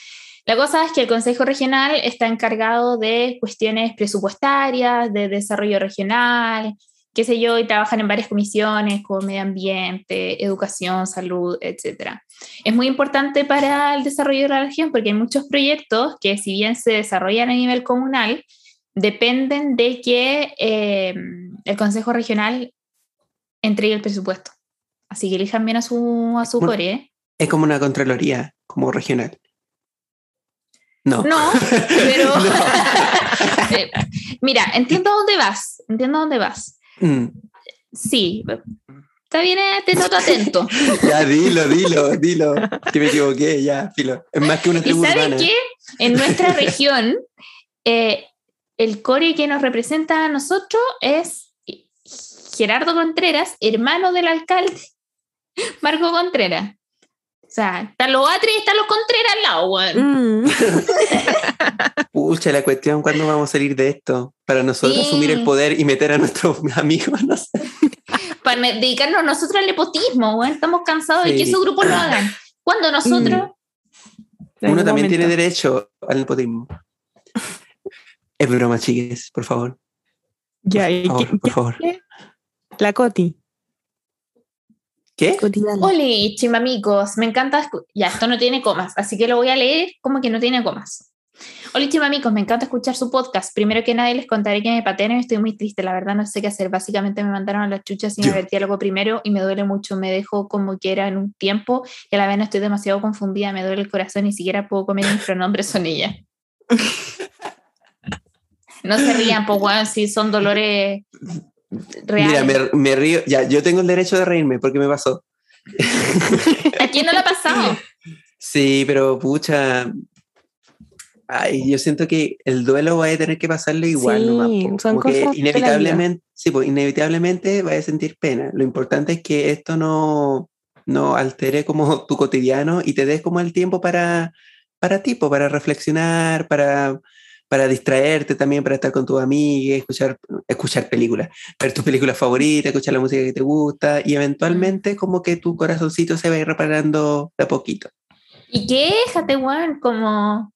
La cosa es que el Consejo Regional está encargado de cuestiones presupuestarias, de desarrollo regional, qué sé yo, y trabajan en varias comisiones como medio ambiente, educación, salud, etc. Es muy importante para el desarrollo de la región porque hay muchos proyectos que si bien se desarrollan a nivel comunal, dependen de que eh, el Consejo Regional entregue el presupuesto. Así que elijan bien a su, a su core. ¿eh? Es como una Contraloría, como regional. No. No, pero. Eh, mira, entiendo dónde vas. Entiendo dónde vas. Mm. Sí. Está bien, te noto atento. ya, dilo, dilo, dilo. Que me equivoqué, ya, filo. Es más que una ¿Y ¿Saben qué? En nuestra región, eh, el core que nos representa a nosotros es Gerardo Contreras, hermano del alcalde Marco Contreras. O sea, están los Atri y están los Contreras al lado, weón. Mm. Pucha, la cuestión, ¿cuándo vamos a salir de esto? Para nosotros asumir el poder y meter a nuestros amigos, no sé. Para dedicarnos nosotros al nepotismo, weón. Estamos cansados de que esos grupos lo hagan. ¿Cuándo nosotros? Uno también tiene derecho al nepotismo. Es broma, chiques, por favor. Ya, por, por favor. La Coti. ¿Qué? Hola, chimamicos, me encanta. Ya, esto no tiene comas, así que lo voy a leer como que no tiene comas. Hola, chimamicos, me encanta escuchar su podcast. Primero que nada, les contaré que me patearon y estoy muy triste. La verdad, no sé qué hacer. Básicamente me mandaron a las chuchas y me vertí algo primero y me duele mucho. Me dejo como que era en un tiempo y a la vez no estoy demasiado confundida. Me duele el corazón, ni siquiera puedo comer mis pronombres son ella. No se rían, pues, weón, si son dolores reales. Mira, me, río. Ya, yo tengo el derecho de reírme porque me pasó. ¿A quién no le ha pasado? Sí, pero pucha. Ay, yo siento que el duelo va a tener que pasarle igual, sí, Son cosas inevitablemente, sí, pues inevitablemente va a sentir pena. Lo importante es que esto no, no altere como tu cotidiano y te des como el tiempo para, para ti, para reflexionar, para para distraerte también, para estar con tus amigas, escuchar, escuchar películas, ver tus películas favoritas, escuchar la música que te gusta y eventualmente como que tu corazoncito se va a ir reparando de a poquito. Y quéjate, weón, como.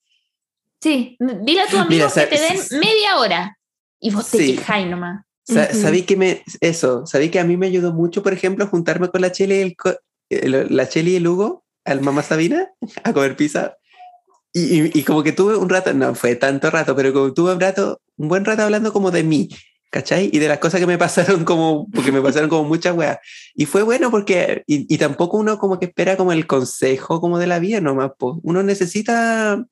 Sí, dile a tu amigo Mira, que te den media hora. Y vos te Sí. quejáis nomás. Sa-. Sabí que me, eso, sabí que a mí me ayudó mucho, por ejemplo, juntarme con la Cheli y el, el- la Cheli y el Hugo, al mamá Sabina, a comer pizza. Y, y- y como que tuve un rato, no fue tanto rato, pero como tuve un rato, un buen rato hablando como de mí, ¿cachai? Y de las cosas que me pasaron como, porque me pasaron como muchas weas. Y fue bueno porque, y, y tampoco uno como que espera como el consejo como de la vida nomás, po. uno necesita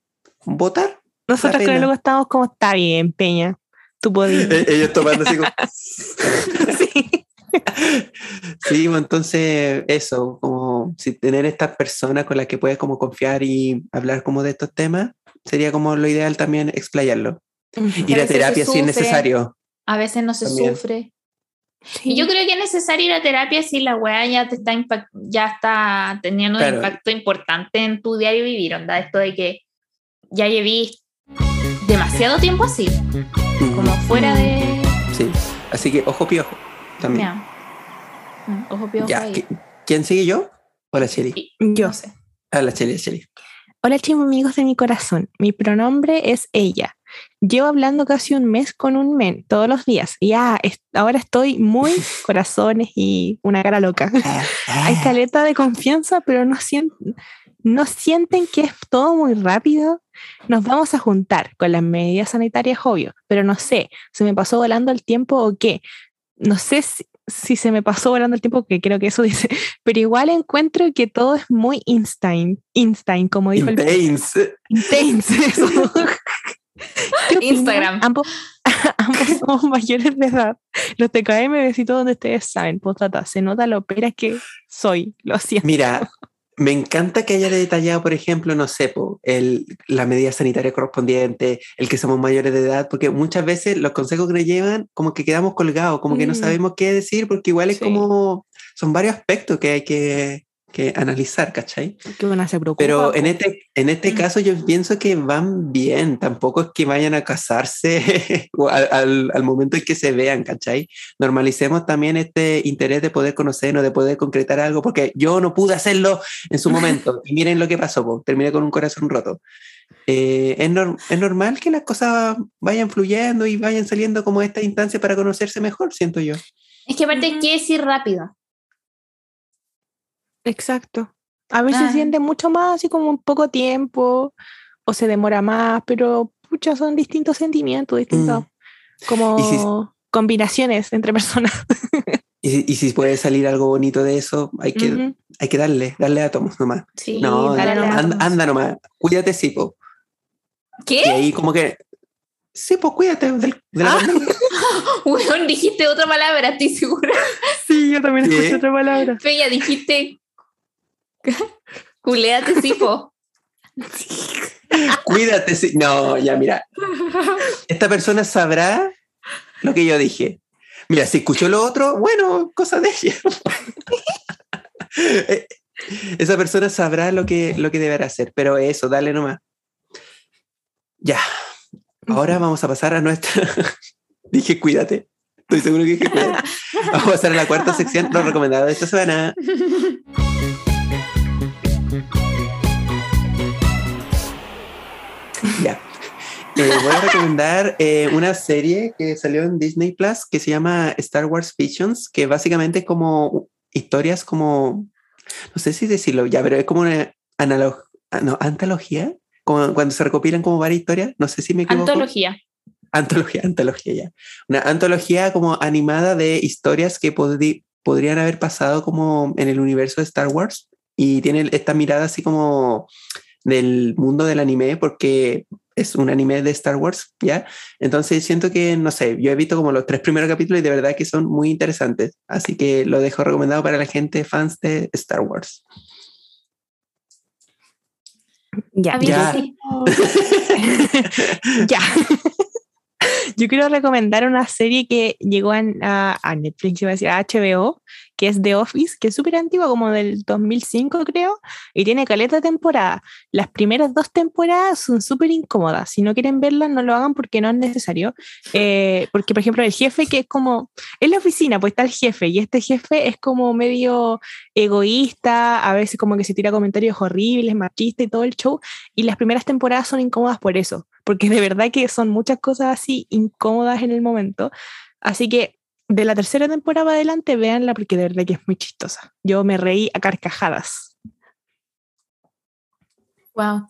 votar. Nosotros el luego estamos como, está bien, Peña, tú podías. E- Ellos tomando así como... Sí. Sí, pues, entonces eso, como si tener estas personas con las que puedes como confiar y hablar como de estos temas, sería como lo ideal también explayarlo. Ir a terapia si es necesario. A veces no se También. sufre. Sí. Y yo creo que es necesario ir a terapia si la weá ya te está impact- ya está teniendo Claro. un impacto importante en tu diario vivir, onda, esto de que ya lleví demasiado tiempo así, como fuera de Sí, así que ojo piojo también. Mira. Mm, Ojo piojo Ya, ahí. ¿qui- ¿quién sigue yo? O la Cheli. Y- Yo. No sé. Ah, la Cheli, la Cheli. Hola chicos amigos de mi corazón, mi pronombre es ella. Llevo hablando casi un mes con un men todos los días. Y ya, es- ahora estoy muy corazones y una cara loca. Hay caleta de confianza, pero no sienten, no sienten que es todo muy rápido. Nos vamos a juntar con las medidas sanitarias, obvio, pero no sé, ¿se me pasó volando el tiempo o qué? No sé si, si se me pasó volando el tiempo, que creo que eso dice, pero igual encuentro que todo es muy instant, instant, como dijo el Intense. Eso. Instagram. Ambos, ambos somos mayores de edad. Los TKM besitos donde ustedes saben, postdata, se nota lo pera que soy, lo siento. Mira, me encanta que haya detallado, por ejemplo, no sé, el, la medida sanitaria correspondiente, el que somos mayores de edad, porque muchas veces los consejos que nos llevan, como que quedamos colgados, como que no Mm. sabemos qué decir, porque igual es Sí. como, son varios aspectos que hay que, que analizar, ¿cachai? Que una se preocupa. Pero en este, en este Mm. caso yo pienso que van bien, tampoco es que vayan a casarse al, al- al momento en que se vean, ¿cachai? Normalicemos también este interés de poder conocernos, de poder concretar algo, porque yo no pude hacerlo en su momento. y miren lo que pasó, po, terminé con un corazón roto. Eh, es, nor- es normal que las cosas vayan fluyendo y vayan saliendo como esta instancia para conocerse mejor, siento yo. Es que aparte hay que decir rápido. Exacto. A veces Ah. se siente mucho más, así como un poco tiempo, o se demora más, pero pucha, son distintos sentimientos, distintos, como Mm. Si- combinaciones entre personas. Y, si- y si puede salir algo bonito de eso, hay que, hay que darle, darle átomos nomás. Sí, No, dale nomás. anda, anda nomás, cuídate, sí, po. Y ¿Qué? ahí como que, sí, pues cuídate del- de la Ah. Weón, dijiste otra palabra, estoy segura. Sí, yo también ¿Qué? escuché otra palabra. Feya, dijiste. Culeate, sí, po. Cuídate, sí. No, ya, mira. Esta persona sabrá lo que yo dije. Mira, si escuchó lo otro, bueno, cosa de ella. Eh, Esa persona sabrá lo que, lo que deberá hacer, pero eso, dale nomás. Ya. Ahora vamos a pasar a nuestra. dije, cuídate. Estoy seguro que dije, cuídate. Vamos a pasar a la cuarta sección, lo recomendado de esta semana. Eh, voy a recomendar eh, una serie que salió en Disney Plus que se llama Star Wars Visions, que básicamente es como historias como, no sé si decirlo ya, pero es como una analog, ah, no, antología, como cuando se recopilan como varias historias, no sé si me equivoco. Antología. Antología, antología ya. Una antología como animada de historias que podri- podrían haber pasado como en el universo de Star Wars y tiene esta mirada así como del mundo del anime porque es un anime de Star Wars, ¿ya? Entonces siento que, no sé, yo he visto como los tres primeros capítulos y de verdad que son muy interesantes. Así que lo dejo recomendado para la gente fans de Star Wars. Ya, A Ya. sí. ya. Yo quiero recomendar una serie que llegó a, a Netflix, iba a decir, a HBO, que es The Office, que es súper antigua, como del 2005 creo, y tiene caleta de temporada. Las primeras dos temporadas son súper incómodas. Si no quieren verlas, no lo hagan porque no es necesario. Eh, porque, por ejemplo, el jefe que es como, en la oficina, pues está el jefe, y este jefe es como medio egoísta, a veces como que se tira comentarios horribles, machista y todo el show, y las primeras temporadas son incómodas por eso, porque de verdad que son muchas cosas así incómodas en el momento. Así que de la tercera temporada adelante, véanla porque de verdad que es muy chistosa. Yo me reí a carcajadas. Wow.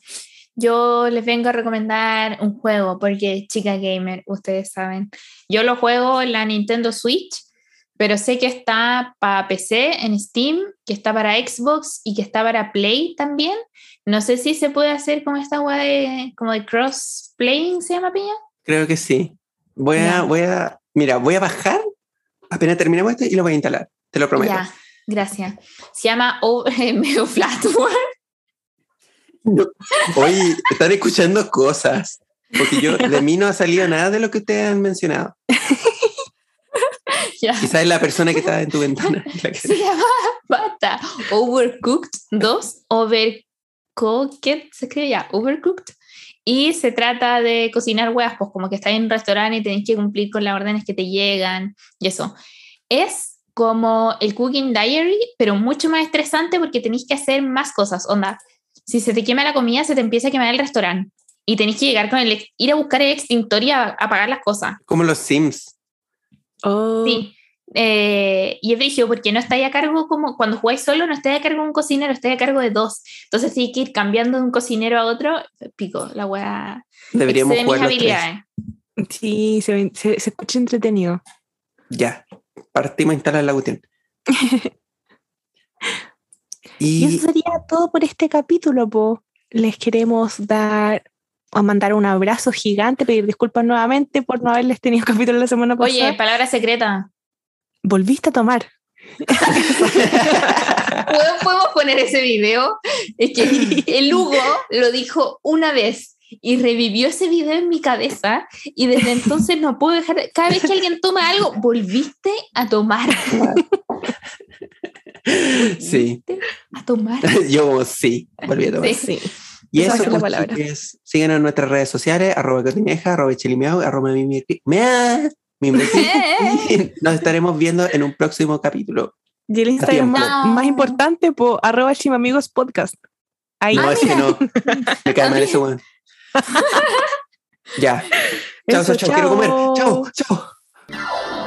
Yo les vengo a recomendar un juego porque chica gamer, ustedes saben. Yo lo juego en la Nintendo Switch, pero sé que está para PC en Steam, que está para Xbox y que está para Play también. No sé si se puede hacer como esta web de, como de cross playing, ¿se llama Pilla? Creo que sí. Voy a, voy a, mira, voy a bajar apenas terminemos esto y lo voy a instalar, te lo prometo. Ya, gracias. Se llama Medio Flatware. Oye, están escuchando cosas, porque yo de mí no ha salido nada de lo que ustedes han mencionado. Quizás es la persona que está en tu ventana. Se llama Bata Overcooked 2, Overcooked, se escribe ya, Overcooked. Y se trata de cocinar huevas, pues como que estás en un restaurante y tenés que cumplir con las órdenes que te llegan y eso. Es como el Cooking Diary, pero mucho más estresante porque tenéis que hacer más cosas. Onda, si se te quema la comida, se te empieza a quemar el restaurante. Y tenéis que llegar con el, ir a buscar el extintor y a apagar las cosas. Como los Sims. Oh. Sí. Eh, y es brillo porque no estáis a cargo como cuando jugáis solo, no estáis a cargo de un cocinero, estáis a cargo de dos. Entonces sí que ir cambiando de un cocinero a otro, pico, la wea. Deberíamos jugar los tres. Sí, se, se, escucha entretenido. Ya, partimos a instalar la cuestión. y... eso sería todo por este capítulo, po. Les queremos dar a mandar un abrazo gigante, pedir disculpas nuevamente por no haberles tenido capítulo la semana pasada. Oye, palabra secreta volviste a tomar. ¿Podemos poner ese video? Es que el Hugo lo dijo una vez y revivió ese video en mi cabeza y desde entonces no puedo dejar, cada vez que alguien toma algo, volviste a tomar. Sí. A tomar. Yo sí, volví a tomar. Sí. Y eso, es la palabra. en nuestras redes sociales, arroba cotineja, arroba chilimiao, arroba mi, Nos estaremos viendo en un próximo capítulo. Y el Instagram más, importante, por arroba chimamigos podcast. Ahí. No, es que no. Me cae mal ese weón. ya. Chao, chao, chao. Quiero comer. Chao, chao.